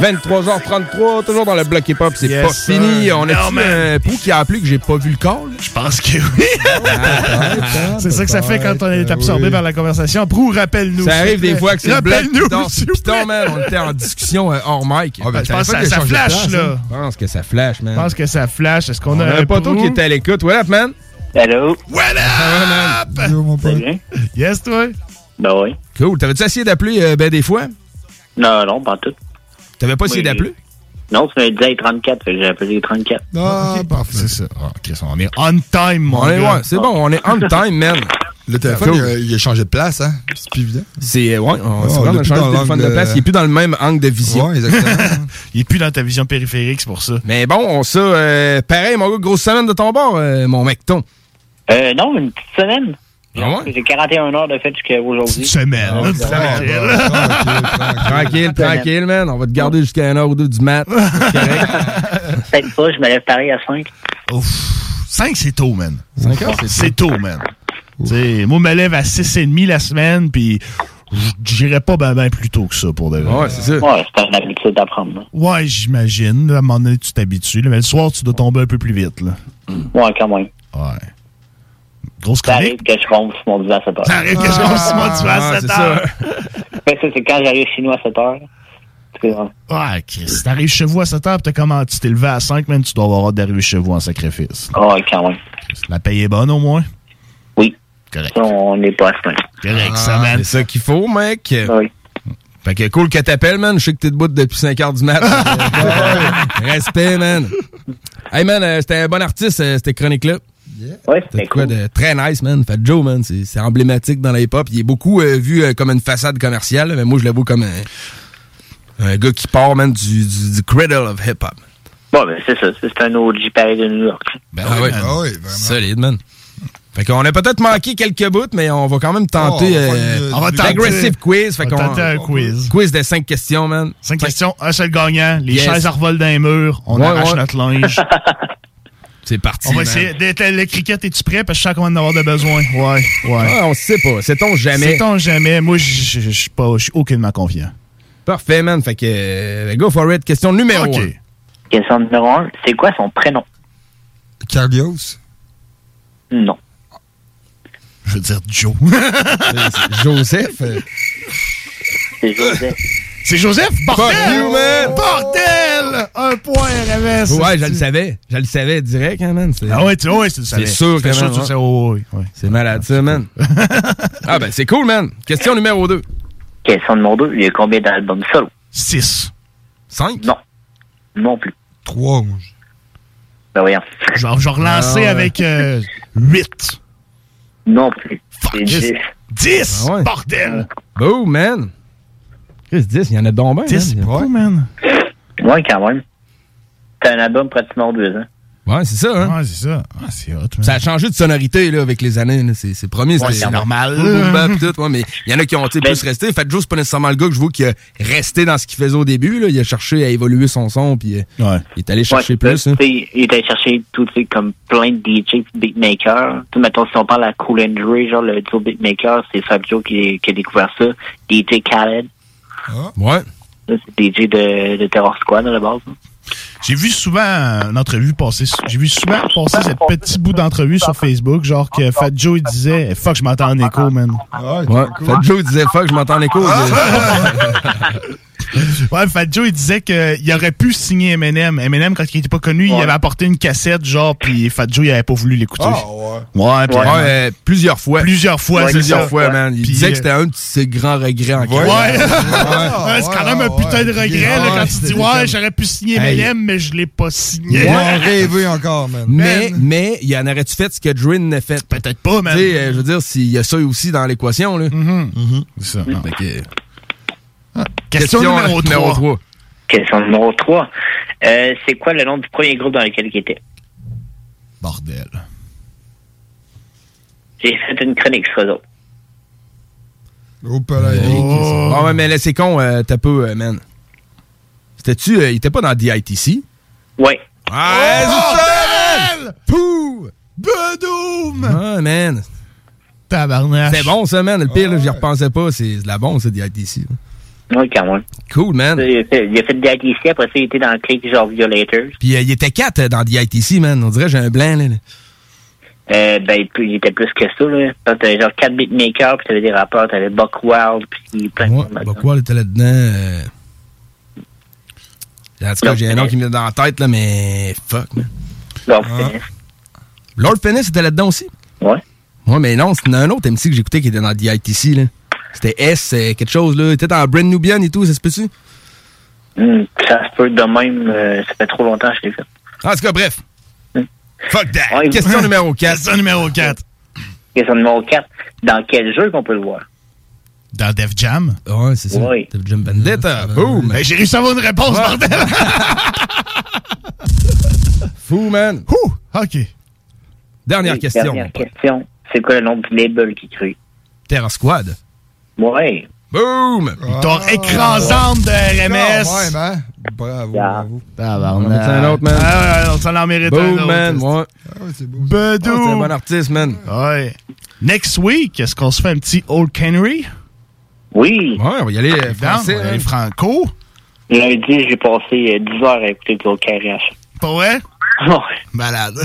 23h33, toujours dans le bloc hip-hop, c'est Yes, pas sir. fini. On a un pou qui a appelé que j'ai pas vu le call? Je pense que oui. c'est ça que ça fait quand on est absorbé par la conversation. Prou, rappelle-nous. Ça arrive des fois que c'est le bloc Rappelle-nous. man. On était en discussion euh, hors mic. Ah, ben, je pense que ça flash, là. Je pense que ça flash, man. Je pense que ça flash. Est-ce qu'on On a un poteau qui était à l'écoute. What up, man? Hello. What up? mon pote. Yes, toi? Ben oui. Cool. T'avais-tu essayé d'appeler euh, ben des fois? Non, non, pas tout. T'avais pas essayé Oui. d'appeler? Non, tu m'as dit hey, 34, fait que j'ai appelé 34. Ah, parfait. C'est ça. Ah, Chris, on est on time, mon On est, gars. ouais, c'est bon, on est on time, man. Le téléphone, Cool. il, a, il a changé de place, hein? C'est plus évident. C'est, ouais, on, est a changé le téléphone de place. de- Il est plus dans le même angle de vision. Ouais, exactement. Il est plus dans ta vision périphérique, c'est pour ça. Mais bon, on ça, euh, pareil, mon gars, grosse semaine de ton bord, euh, mon mecton. Euh, non, une petite semaine. Ah ouais? J'ai 41 heures de fête jusqu'à aujourd'hui. Semaine, Ah, hein, ça tranquille. Tranquille, tranquille, man. On va te garder jusqu'à 1h ou 2 du mat. Peut-être pas, je me lève pareil à 5. Ouf. 5, c'est tôt, man. 5 heures, c'est C'est tôt, man. T'sais, moi, je me lève à 6h30 la semaine, puis j'irai pas ben, ben plus tôt que ça, pour de vrai. Ouais, c'est ça. Ouais, c'est une habitude d'apprendre. là. Ouais, j'imagine. À un moment donné, tu t'habitues. Mais le soir, tu dois tomber un peu plus vite. Là. Ouais, quand même. Ouais. Grosse Ça arrive que je sur mon divan à 7 heures. Ça arrive que je rentre sur mon divan à Ah, 7 c'est heures. Ça, c'est quand j'arrive chez nous à 7 heures. Ouais, Chris, si t'arrives chez vous à 7 heures, t'as comment, tu t'es levé à 5, man, tu dois avoir hâte d'arriver chez vous en sacrifice. Ouais, quand même. La paye est bonne, au moins? Oui. Correct. Ça, on n'est pas à ce point. Correct, ça, man. C'est ça qu'il faut, mec. Oui. Fait que cool que t'appelles, man. Je sais que t'es debout depuis 5 heures du mat. Respect, man. Hey, man, euh, c'était un bon artiste, euh, cette chronique-là. Ouais, c'était quoi de très nice, man. Fait Joe, man, c'est c'est emblématique dans la hip-hop. Il est beaucoup euh, vu euh, comme une façade commerciale, mais moi, je le vois comme un, un gars qui part, man, du, du, du cradle of hip-hop. Bon, ben, c'est ça. C'est un OG pareil de New York. Ben ah oui, Solide, man. Fait qu'on a peut-être manqué quelques bouts, mais on va quand même tenter Oh, euh, on va l'aggressive quiz. Fait on va qu'on tenter un quiz. Quiz de 5 questions, man. 5 questions, un seul gagnant. Les Yes. chaises revolent dans les murs. On Ouais, arrache ouais. notre linge. C'est parti. On va essayer. d'être- Le cricket, es-tu prêt? Parce que je sens qu'on va en avoir de besoin. Ouais, ouais. Ah, on sait pas. Sait-on jamais? Sait-on jamais? Moi, je je- je suis pas, je suis aucunement confiant. Parfait, man. Fait que, euh, go for it. Question numéro Ok. 1. Question numéro 1. C'est quoi son prénom? Cardios? Non. Je veux dire Joe. Joseph? C'est Joseph. C'est Joseph? Bordel! Fuck you, man! Bordel! Un point, RMS. Ouais, je le savais. Je le savais direct, hein, man. Ah ouais, tu ouais, tu le savais. C'est sûr que C'est sûr, tu le ouais, ouais. C'est malade, ça, man. ah, ben, c'est cool, man. Question numéro 2. Question numéro 2. Il y a combien d'albums solo? 6. 5? Non. Non plus. 3. Ben voyons. Genre, je vais relancer Ah ouais. avec 8. Non plus. C'est 10. 10! Ah ouais. Bordel! Boom, man. Chris, 10, il y en a donc bien. 10, c'est man. Ouais, quand même. C'est un album pratiquement deux ans. Ouais, c'est ça, hein. Ouais, c'est ça. Ah, c'est hot. Ça a changé de sonorité là, avec les années. là. C'est c'est premier, Ouais, c'était c'est normal. boom, boom, bap, tout, ouais, mais il y en a qui ont tu sais, plus resté. Fat Joe, c'est pas nécessairement le gars que je vois qui a resté dans ce qu'il faisait au début. Là. Il a cherché à évoluer son son, puis euh, il est allé chercher Ouais, plus. hein. Il était chercher tout, tu sais, comme plein de DJ beatmakers. Tu sais, mettons, si on parle à Cool and Dre, genre, le duo beatmaker, c'est Fat Joe qui, qui a découvert ça. DJ Khaled. Ouais. DJ de, de Terror Squad, à la base. hein. J'ai vu souvent une entrevue passer. J'ai vu souvent passer cette petit bout d'entrevue sur Facebook, genre que Fat Joe il disait Fuck, je m'entends en écho, man. Ouais. Fat Joe disait fuck, je m'entends en écho. Ouais, Fat Joe, il disait qu'il aurait pu signer Eminem. Eminem, quand il était pas connu, il avait apporté une cassette, genre, puis Fat Joe, il avait pas voulu l'écouter. ouais. puis- Ouais, euh, plusieurs fois. Plusieurs fois, c'est plusieurs ça. fois, man. Il Puis, disait euh, que c'était un de ses grands regrets en Ouais. Ouais, c'est quand même un putain de regret, là, quand tu dis, ouais, j'aurais pu signer Hey. Eminem, mais je l'ai pas signé. Vont rêver encore, man. Mais, mais, il en aurait-tu fait ce que Drin a fait? Peut-être pas, man. Tu sais, euh, je veux dire, s'il y a ça aussi dans l'équation, là. C'est ça. Fait que- Question numéro trois. trois. Question numéro 3. Euh, c'est quoi le nom du premier groupe dans lequel il était? Bordel. J'ai fait une chronique sur eux autres. Oh. Ah ouais, mais là, c'est con, euh, t'as peu, euh, man. C'était-tu, euh, il était pas dans DITC? Ouais. Ouais, c'est ça, man! Pouh! Bedoum! Ah, man. Tabarnak. C'est bon, ça, man. Le pire, là, j'y repensais pas. C'est de la bon, ça, DITC. là. Oui, quand même. Cool, man. Il a fait, il a fait de l'ITC, après ça, il était dans le clic genre Violators. Puis euh, il était 4 dans DITC, man. On dirait que j'ai un blanc, là. là. Euh, ben, il était plus que ça, là. T'avais genre 4 beatmakers, puis t'avais des rappeurs, t'avais Buck Wild, puis plein de Ouais, quoi, il était là-dedans. euh. En tout cas, j'ai un nom qui me vient dans la tête, là, mais fuck, man. Lord Ah. Finesse. Lord Finesse était là-dedans aussi? Ouais. Ouais, mais non, c'était un autre MC que j'écoutais qui était dans DITC, là. C'était S, quelque chose, là. Était dans Brand Nubian et tout, ça se peut-tu? Hmm, ça se peut de même, euh, ça fait trop longtemps que je l'ai fait. En tout cas, bref. Fuck that. Question numéro 4. Question numéro 4. Question numéro 4. Dans quel jeu qu'on peut le voir? Dans Def Jam? Ouais, c'est ça. Oui. Def Jam Vendetta. Boom. Ben, j'ai réussi à avoir une réponse, bordel! Fou, man. Ouh, OK. Dernière Oui, question. Dernière question. C'est quoi le nom du label qui crée? Terra Squad. Ouais. Boom! Victoire écrasante de RMS. Ouais, man. Bravo, bravo. Tabarnak. On en met un autre, man. Ah, ouais, on s'en en mérite un Boom, autre. man. Ouais. Ah ouais, c'est beau. Ah, C'est un bon artiste, man. Ouais. Next week, est-ce qu'on se fait un petit Old Canary? Oui. Ouais, on va y aller euh, français. on va aller hein. franco. Lundi, j'ai passé euh, 10 heures à écouter du KRH. Pas vrai? Ouais. Malade.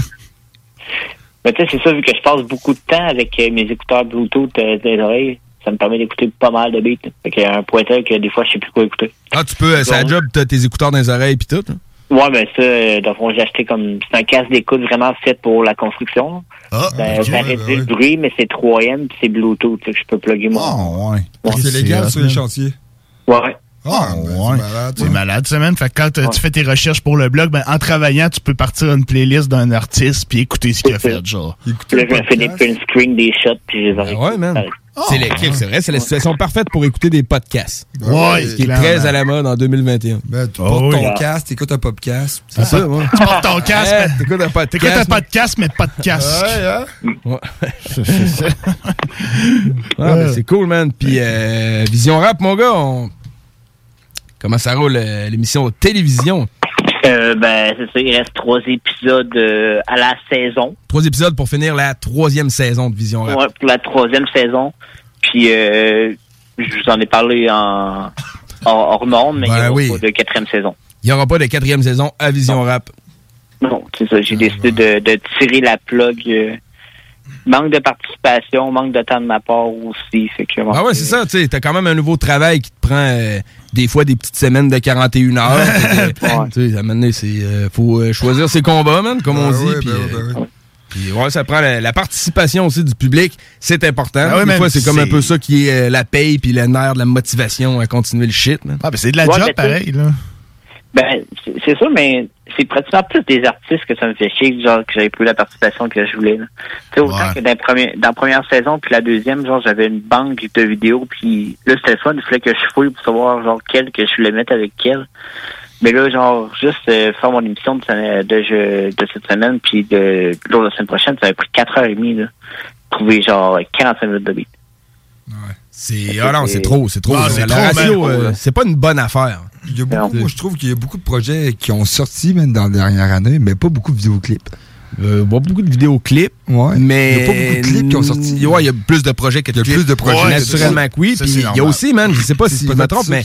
Mais tu sais, c'est ça, vu que je passe beaucoup de temps avec euh, mes écouteurs Bluetooth euh, des oreilles, ça me permet d'écouter pas mal de beats. Fait qu'il y a un pointeur que des fois, je sais plus quoi écouter. Ah, tu peux, euh, c'est la job, t'as tes écouteurs dans les oreilles pis tout. là. Ouais, mais ça, euh, dans le fond, j'ai acheté comme... C'est un casque d'écoute vraiment fait pour la construction. Ah, Ben, ok, ça ouais, réduit ben le bruit, mais c'est 3M puis c'est Bluetooth. Fait que je peux plugger mon... Ah, ouais. Ouais. C'est légal sur les chantiers. Ouais. Ah, ben, ouais. c'est malade. C'est ça. malade, man. Fait que quand tu fais tes recherches pour le blog, ben, en travaillant, tu peux partir une playlist d'un artiste puis écouter ce qu'il a fait, genre. Écoutez Là, je me fais des podcast. print screen, des shots, puis je les Ben ouais, man. écoutés. C'est l'équipe, c'est vrai, c'est la situation parfaite pour écouter des podcasts. Ouais, Ce qui est très à la mode en 2021. Ben, tu Oh, portes oui. ton casque, t'écoutes un podcast. C'est ça, ouais. Tu portes ton casque, Hey, mais- T'écoutes un T'écoutes un podcast. podcast, mais pas de casque. Ouais, hein? Ouais. Ah, ben, c'est cool, man. Puis, euh, Vision Rap, mon gars, on... comment ça roule euh, l'émission télévision? Euh, ben, c'est ça. Il reste trois épisodes euh, à la saison. Trois épisodes pour finir la troisième saison de Vision Rap. Ouais, pour la troisième saison. Puis, euh, je vous en ai parlé en, en hors norme, mais il Ben n'y aura oui. pas de quatrième saison. Il n'y aura pas de quatrième saison à Vision Rap. Non, c'est ça. J'ai décidé de, de tirer la plug. Manque de participation, manque de temps de ma part aussi. Fait que, Ah ouais, c'est ça, tu sais, t'as quand même un nouveau travail qui te prend euh, des fois des petites semaines de 41 heures. Tu sais, à un moment donné, c'est euh, faut euh, choisir ses combats, man, comme on Ben dit. ouais, puis, ben ouais, ben puis, ouais, ça prend la, la participation aussi du public, c'est important. Ah ouais, des fois, c'est comme un peu ça qui est euh, la paye puis le nerf de la motivation à continuer le shit, man. Ah, ben c'est de la Ouais, job, pareil, là. Ben, c'est ça, mais c'est pratiquement plus des artistes que ça me fait chier, genre que j'avais plus la participation que je voulais. là. Tu sais, autant Ouais. que dans, la première- dans la première saison, puis la deuxième, genre j'avais une banque de vidéos, puis là c'était le fun, il fallait que je fouille pour savoir genre quelle que je voulais mettre avec quelle. Mais là, genre, juste euh, faire mon émission de, de, jeu- de cette semaine, puis de l'autre la semaine prochaine, ça avait pris 4 heures et demie, là. Trouver genre 45 minutes de beat. C'est ah non, c'est trop, c'est trop. Ah, c'est trop, ratio, man. euh, c'est pas une bonne affaire. Il y a beaucoup, moi, je trouve qu'il y a beaucoup de projets qui ont sorti même dans la dernière année, mais pas beaucoup de vidéoclips. Euh, pas beaucoup de vidéoclips. Ouais. Mais Il y a pas beaucoup de clips qui ont sorti. Ouais, il y a plus de projets que de Il y a clips. plus de projets Ouais, naturellement que oui. Puis il y a aussi, man, je sais pas si je me trompe, mais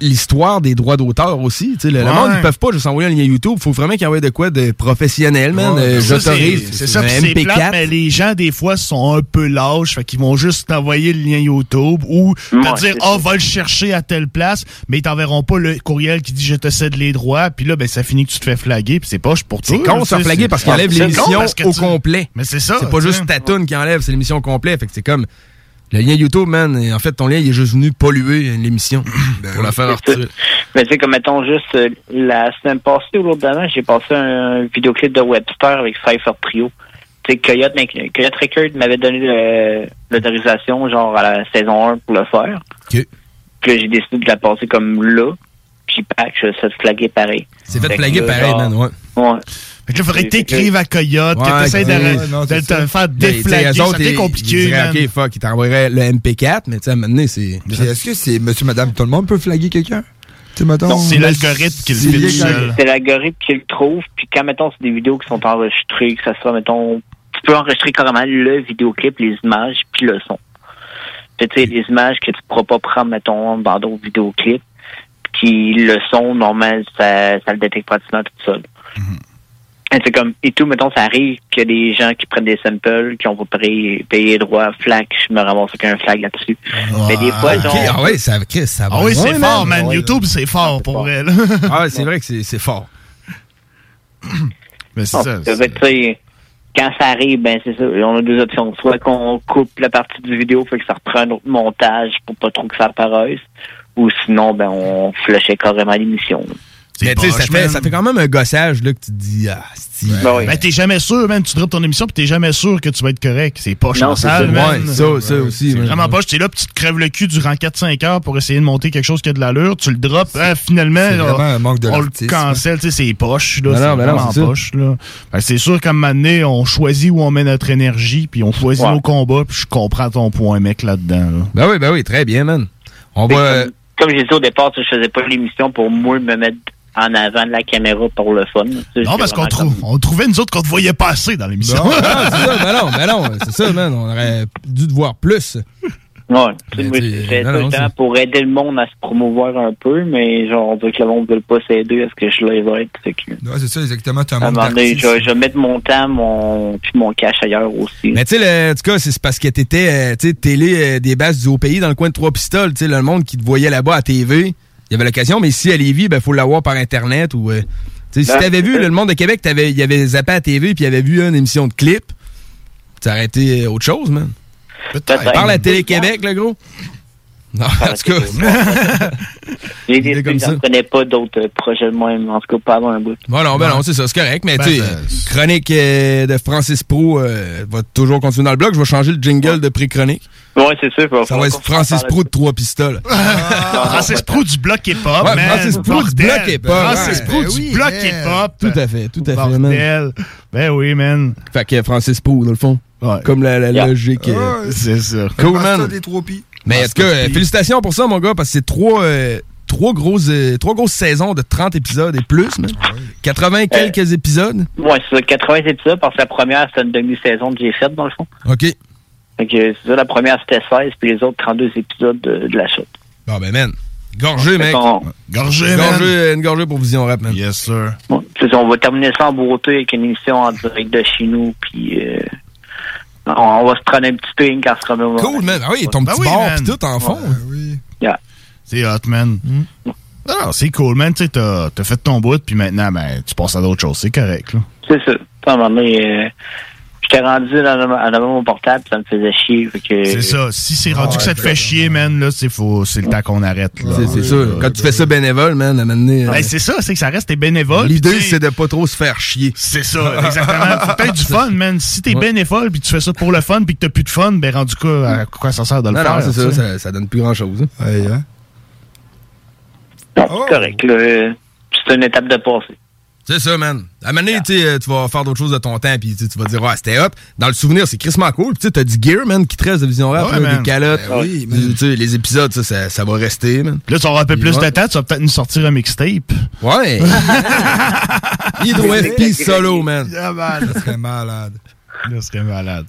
l'histoire des droits d'auteur aussi. Tu sais, le, le monde, ils peuvent pas juste envoyer un lien YouTube. faut vraiment qu'ils envoient de quoi de professionnel, man. Ouais, Euh, J'autorise. C'est ça, un puis c'est MP4. plate, mais les gens, des fois, sont un peu lâches, fait qu'ils vont juste t'envoyer le lien YouTube ou te Ouais, dire, oh, va le chercher à telle place, mais ils t'enverront pas le courriel qui dit, je te cède les droits, puis là, ben, ça finit que tu te fais flaguer, puis c'est pas pour toi. C'est con se flaguer parce c'est con l'émission au tu- complet. Mais c'est ça. C'est pas juste ta toune qui enlève, c'est l'émission au complet. Fait que c'est comme le lien YouTube, man. et En fait, ton lien, il est juste venu polluer l'émission pour la faire retirer. Mais tu sais, comme mettons juste euh, la semaine passée ou l'autre d'avant, j'ai passé un vidéoclip de Webster avec Cypher Trio. Tu sais, Coyote, Coyote Record m'avait donné l'autorisation, genre à la saison 1 pour le faire. OK. Puis j'ai décidé de la passer comme là. Puis pack, je suis flaguer pareil. C'est fait Fait flaguer pareil, genre- man, ouais. Ouais. Fait que là, faudrait que C'est- t'écrives à Coyote, que Ouais, t'essayes de, de non, c'est te ça. faire déflaguer. ils- compliqué, diraient. OK, fuck, ils t'envoieraient le MP4, mais tu sais, à un moment donné, c'est. Est-ce que c'est monsieur, madame, tout le monde peut flaguer quelqu'un? Tu sais, mettons. Non, c'est l'algorithme qui le C'est fait C'est l'algorithme qui le trouve. Puis quand, mettons, c'est des vidéos qui sont enregistrées, que ça soit, mettons, tu peux enregistrer carrément le vidéoclip, les images, puis le son. Tu sais, les images que tu ne pourras pas prendre, mettons, dans d'autres vidéoclips, puis le son, normal, ça, ça le détecte pratiquement tout seul. Et C'est comme, et tout, mettons, ça arrive qu'il y a des gens qui prennent des samples, qui ont pas payé, payé les droits, flag, je me ramasse aucun flag là-dessus. Mais des fois, OK, genre, ah ouais, ça, Chris, ça va Ah oui, c'est fort, man. Ouais, YouTube, c'est fort pour elle. Ah, ouais, c'est vrai que c'est c'est fort. Mais c'est Bon, ça. ça fait que, tu sais, quand ça arrive, ben c'est ça. On a deux options. Soit qu'on coupe la partie du vidéo, fait que ça reprend un autre montage pour pas trop que ça apparaisse. Ou sinon, ben on flashait carrément l'émission. Mais tu sais, ça fait, ça fait quand même un gossage, là, que tu te dis, ah, c'est. Ben oui. Ben, t'es jamais sûr, man. Tu drops ton émission pis t'es jamais sûr que tu vas être correct. C'est pas Non, ça. man. Ouais, ça, ça aussi. C'est vraiment pas. T'es là, pis tu te crèves le cul durant 4-5 heures pour essayer de monter quelque chose qui a de l'allure. Tu le drops, hein, finalement, C'est là, vraiment un manque de on le cancelle, tu sais, c'est poche, là. Ben c'est non, ben vraiment poche, là. Que c'est sûr qu'à un moment donné, on choisit où on met notre énergie, puis on choisit Ouais. nos combats, puis je comprends ton point, mec, là-dedans, là. Ben oui, ben oui, très bien, man. On va. Comme, comme j'ai dit au départ, je faisais pas l'émission pour moi me mettre en avant de la caméra pour le fun. Non, c'est parce qu'on vraiment trou- on trouvait, nous autres, qu'on te voyait pas assez dans l'émission. Non, ah, c'est ça, ben non, ben non, c'est ça, man. On aurait dû te voir plus. Ouais, tu sais, moi, non, non, c'est- pour aider le monde à se promouvoir un peu, mais genre, on dirait que le monde ne veut pas s'aider à ce que je les aide. Fait que, Ouais, c'est ça, exactement. Tu as un donné, je, je vais mettre mon temps, mon, puis mon cash ailleurs aussi. Mais tu sais, en tout cas, c'est parce que t'étais, euh, tu sais, télé euh, des bases du haut pays dans le coin de Trois Pistoles. Tu sais, le monde qui te voyait là-bas à TV, y avait l'occasion, mais ici à Lévis, ben, faut l'avoir par Internet ou. euh, tu si Ben, t'avais vu c'est- là, le monde de Québec, t'avais, il y avait zappé à TV puis il avait vu une émission de clip, ça aurait été euh, autre chose, man. Peut-être. Parle à Télé-Québec, le gros. Non, en tout cas. J'ai des comme je ça. ne connais pas d'autres euh, projets de moi, en tout cas pas avant un bout. Bon, non, ben non, c'est ça, c'est correct. Mais Ben, tu sais, ça- chronique euh, de Francis Pro euh, va toujours continuer dans le blog. Je vais changer le jingle de pré-chronique. Ouais, c'est sûr. Ça va être Francis Pro de trois pistoles. Francis Pro du bloc hip-hop, Ouais, man. Francis Pro du bloc hip-hop. Francis Pro ben du oui, bloc hip-hop. Tout à fait, tout à fait, man. Ben oui, man. Fait que Francis Pro, dans le fond. Comme la, logique. Ah. C'est ça. Cool, man. des trois pis. Mais en tout cas, euh, félicitations pour ça, mon gars, parce que c'est trois, euh, trois, grosses, euh, trois grosses saisons de 30 épisodes et plus, man. 80 et quelques épisodes. Ouais, c'est ça, 80 épisodes, parce que la première, c'était une demi-saison que j'ai faite, dans le fond. OK. Fait que c'est ça, la première, c'était 16, puis les autres, 32 épisodes de, de la chute. Bon, ben, man. Gorgé, mec. qu'on- Gorgé, man. Gorgé, une gorgée pour Vision Rap, man. Yes, sir. bon, c'est on va terminer ça en beauté avec une émission en direct de chez nous, puis euh, on, on va se prendre un petit drink quand ce sera le Cool, man. Ah oui, ton Ben petit oui, bar pis tout en fond. Oui. Yeah. C'est hot, man. Ah, c'est cool, man. Tu sais, t'as t'as fait ton bout, puis maintenant, ben, tu passes à d'autres choses. C'est correct, là. C'est ça. À un moment donné, euh, j'étais rendu dans, en avant mon portable, ça me faisait chier. Que, C'est ça. Si c'est rendu que ça te fait chier, man, là, c'est faux. C'est le temps qu'on arrête, là. C'est c'est sûr. Quand tu fais ça bénévole, man, à un moment donné, euh, Ben, c'est ça, c'est que ça reste tes bénévoles. L'idée, c'est de pas trop se faire chier. C'est ça, exactement. Faut peut-être du fun, man. Si t'es Ouais. bénévole puis tu fais ça pour le fun puis que t'as plus de fun, ben rendu quoi, à quoi ça sert de le Non, faire? non, c'est ça, ça, ça donne plus grand-chose. hein. Ouais, hein. c'est correct. là. C'est une étape de passé. C'est ça, man. À un moment donné, tu sais, euh, tu vas faire d'autres choses de ton temps, puis tu vas dire, ouais, c'était hop. Dans le souvenir, c'est crissement cool. Puis tu sais, t'as du gear, man, qui te reste de Vision Rap, Ouais, des calottes. Ben oui, Tu- tu sais, les épisodes, ça, ça, ça va rester, man. Là, tu auras un peu plus Ouais. de temps, tu vas peut-être nous sortir un mixtape. Ouais. Hydro FP solo, man. Ça serait malade. Là, serait malade.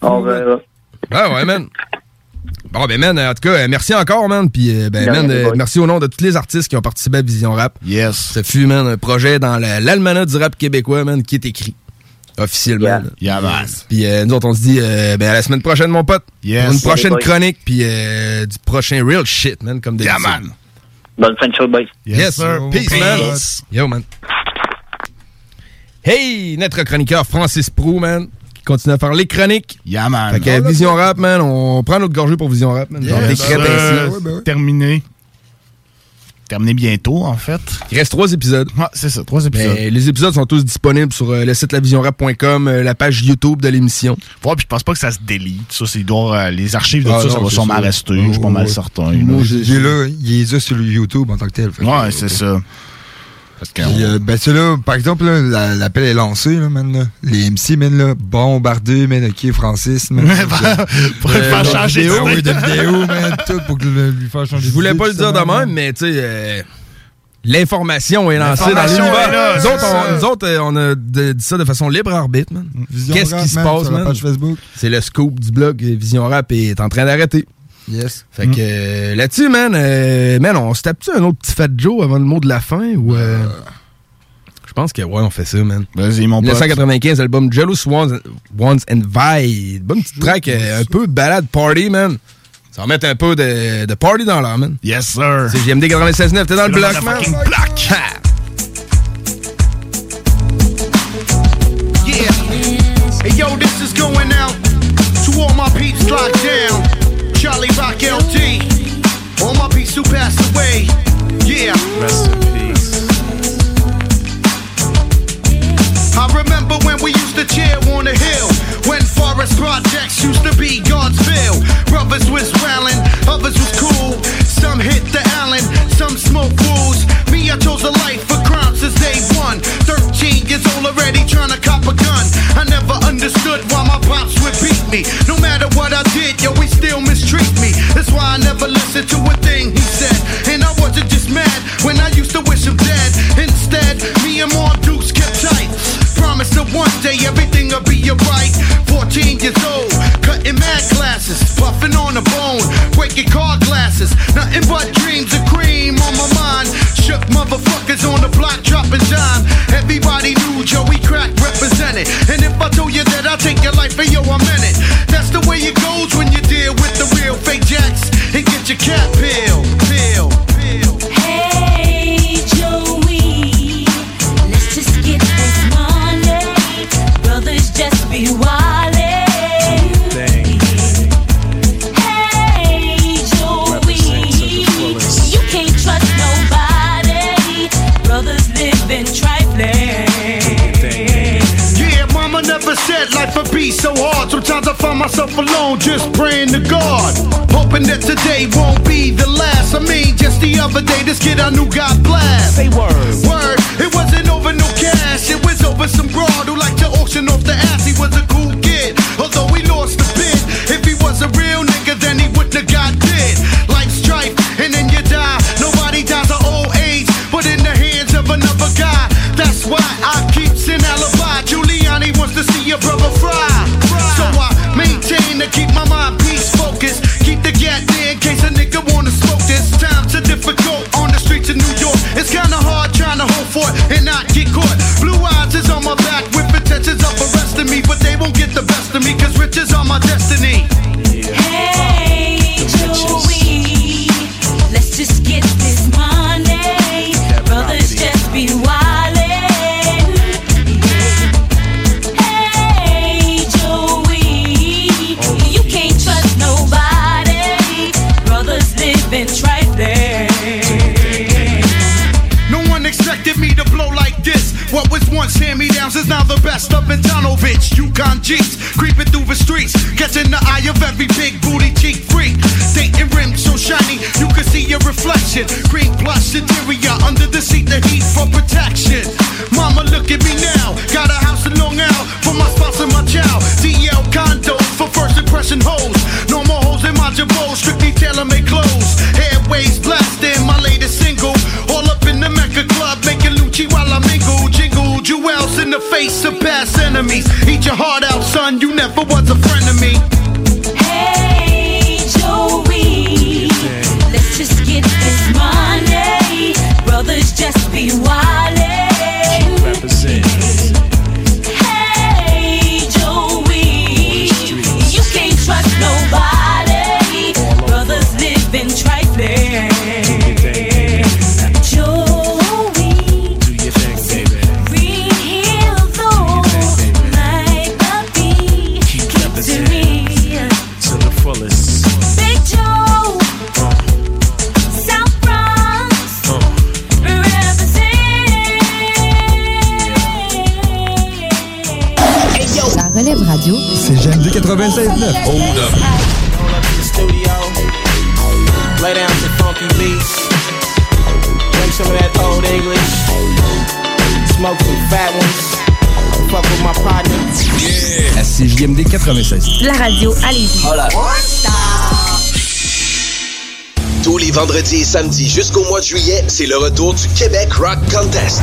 On verra. Ah ouais, man. Bon, ben, man, en tout cas, euh, merci encore, man. Puis, euh, ben, man, euh, merci au nom de tous les artistes qui ont participé à Vision Rap. Yes. Ça fut, man, un projet dans la- l'almanach du rap québécois, man, qui est écrit. Officiellement. Yeah, man. Puis, euh, nous autres, on se dit, euh, ben, à la semaine prochaine, mon pote. Yes. Pour une prochaine Yeah, chronique, puis euh, du prochain real shit, man, comme des Yeah, man. Bonne fin de show, boys. Yes, sir. Peace, man. Yo, man. Hey, notre chroniqueur Francis Prou, man, continue à faire les chroniques. Yeah, man. Fait que euh, Vision Rap, man, on prend notre gorgée pour Vision Rap, man. Genre des crêtes sir. ainsi. Terminé. Terminé bientôt, en fait. Il reste trois épisodes. Ouais, c'est ça, trois épisodes. Les épisodes sont tous disponibles sur euh, le site lavisionrap.com, euh, la page YouTube de l'émission. Ouais, puis je pense pas que ça se délite. Ça, c'est euh, les archives de Ah ça, non, ça va sûrement ça. rester. Je suis pas mal certain. là. Moi, j'ai là, il est là sur le YouTube en tant que tel. Fait Ouais, c'est ça. Parce que. Puis, euh, ben, tu sais, là, par exemple, la- l'appel est lancé, là, man, là. Les MC, man, là, bombardés, man, ok, Francis, man. Pour le faire de changer vidéo, d'idée. oui, de vidéo, man, tout, pour lui faire changer Je voulais pas le dire de même, mais tu sais, euh, l'information est lancée dans l'univers. Nous autres, on, nous autres, euh, on a dit ça de façon libre arbitre, man. Qu'est-ce qui se passe, man? C'est le scoop du blog euh, Vision Rap est en train d'arrêter. Yes. Fait que euh, là-dessus, man, euh, man, on se tape-tu un autre petit Fat Joe avant le mot de la fin ou... euh, Je pense que ouais, on fait ça, man. Vas-y, mon pote. 1995, album Jealous Ones, Ones and Vi. Bonne petite track, euh, un peu balade party, man. Ça va mettre un peu de, de party dans l'air, man. Yes, sir. C'est JMD 96.9, t'es dans le bloc, man. bloc. Yeah. Hey, yo, this is going out to all my peeps down. Charlie Rock LD. All my peeps who passed away. Yeah. Rest in peace. I remember when we used to chill on the hill. When forest projects used to be Godsville. Brothers was wailing, others was cool. Some hit the Allen, some smoke fools. Me, I chose a life for crime since day one. 13 years old already trying to cop a gun. I never understood why my pops would beat me. No matter what I did, yo, he still mistreat me. That's why I never listened to a thing he said. And I wasn't just mad when I used to wish him dead. Instead, me and Mark dudes kept tight. Promise that one day everything'll be alright. 14 years old, cutting mad classes, puffing on a bone, breaking car glasses. Nothing but dreams of cream on my mind. CJMD 96. La radio à Lévis. Tous les vendredis et samedis jusqu'au mois de juillet, c'est le retour du Québec Rock Contest.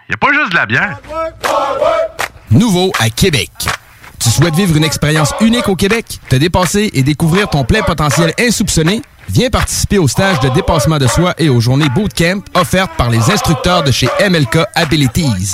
y a pas juste de la bière. Nouveau à Québec. Tu souhaites vivre une expérience unique au Québec, te dépasser et découvrir ton plein potentiel insoupçonné? Viens participer au stage de dépassement de soi et aux journées bootcamp offertes par les instructeurs de chez MLK Abilities.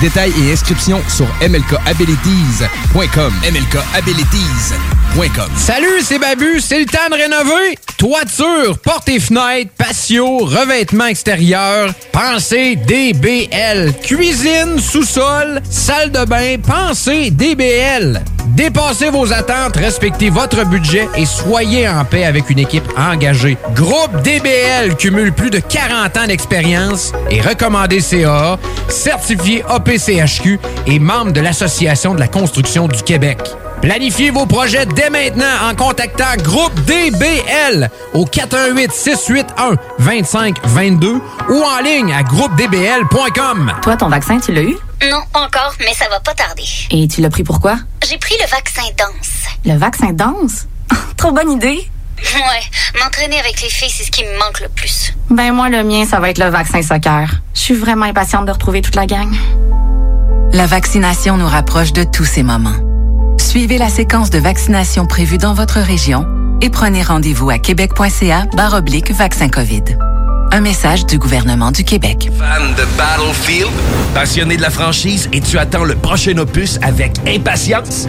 Détails et inscriptions sur mlkabilities.com. mlkabilities.com. Salut, c'est Babu, c'est le temps de rénover. Toiture, portes et fenêtres, patio, revêtement extérieur, pensez DBL. Cuisine, sous-sol, salle de bain, pensez DBL. Dépassez vos attentes, respectez votre budget et soyez en paix avec une équipe engagée. Groupe DBL cumule plus de 40 ans d'expérience et recommandé CAA, certifié APCHQ et membre de l'Association de la construction du Québec. Planifiez vos projets dès maintenant en contactant Groupe DBL au 418-681-2522 ou en ligne à groupedbl.com. Toi, ton vaccin, tu l'as eu? Non, pas encore, mais ça va pas tarder. Et tu l'as pris pourquoi? J'ai pris le vaccin danse. Le vaccin danse? Trop bonne idée! Ouais, m'entraîner avec les filles, c'est ce qui me manque le plus. Ben moi, le mien, ça va être le vaccin soccer. Je suis vraiment impatiente de retrouver toute la gang. La vaccination nous rapproche de tous ces moments. Suivez la séquence de vaccination prévue dans votre région et prenez rendez-vous à québec.ca oblique vaccin COVID. Un message du gouvernement du Québec. Fan de Battlefield, passionné de la franchise et tu attends le prochain opus avec impatience?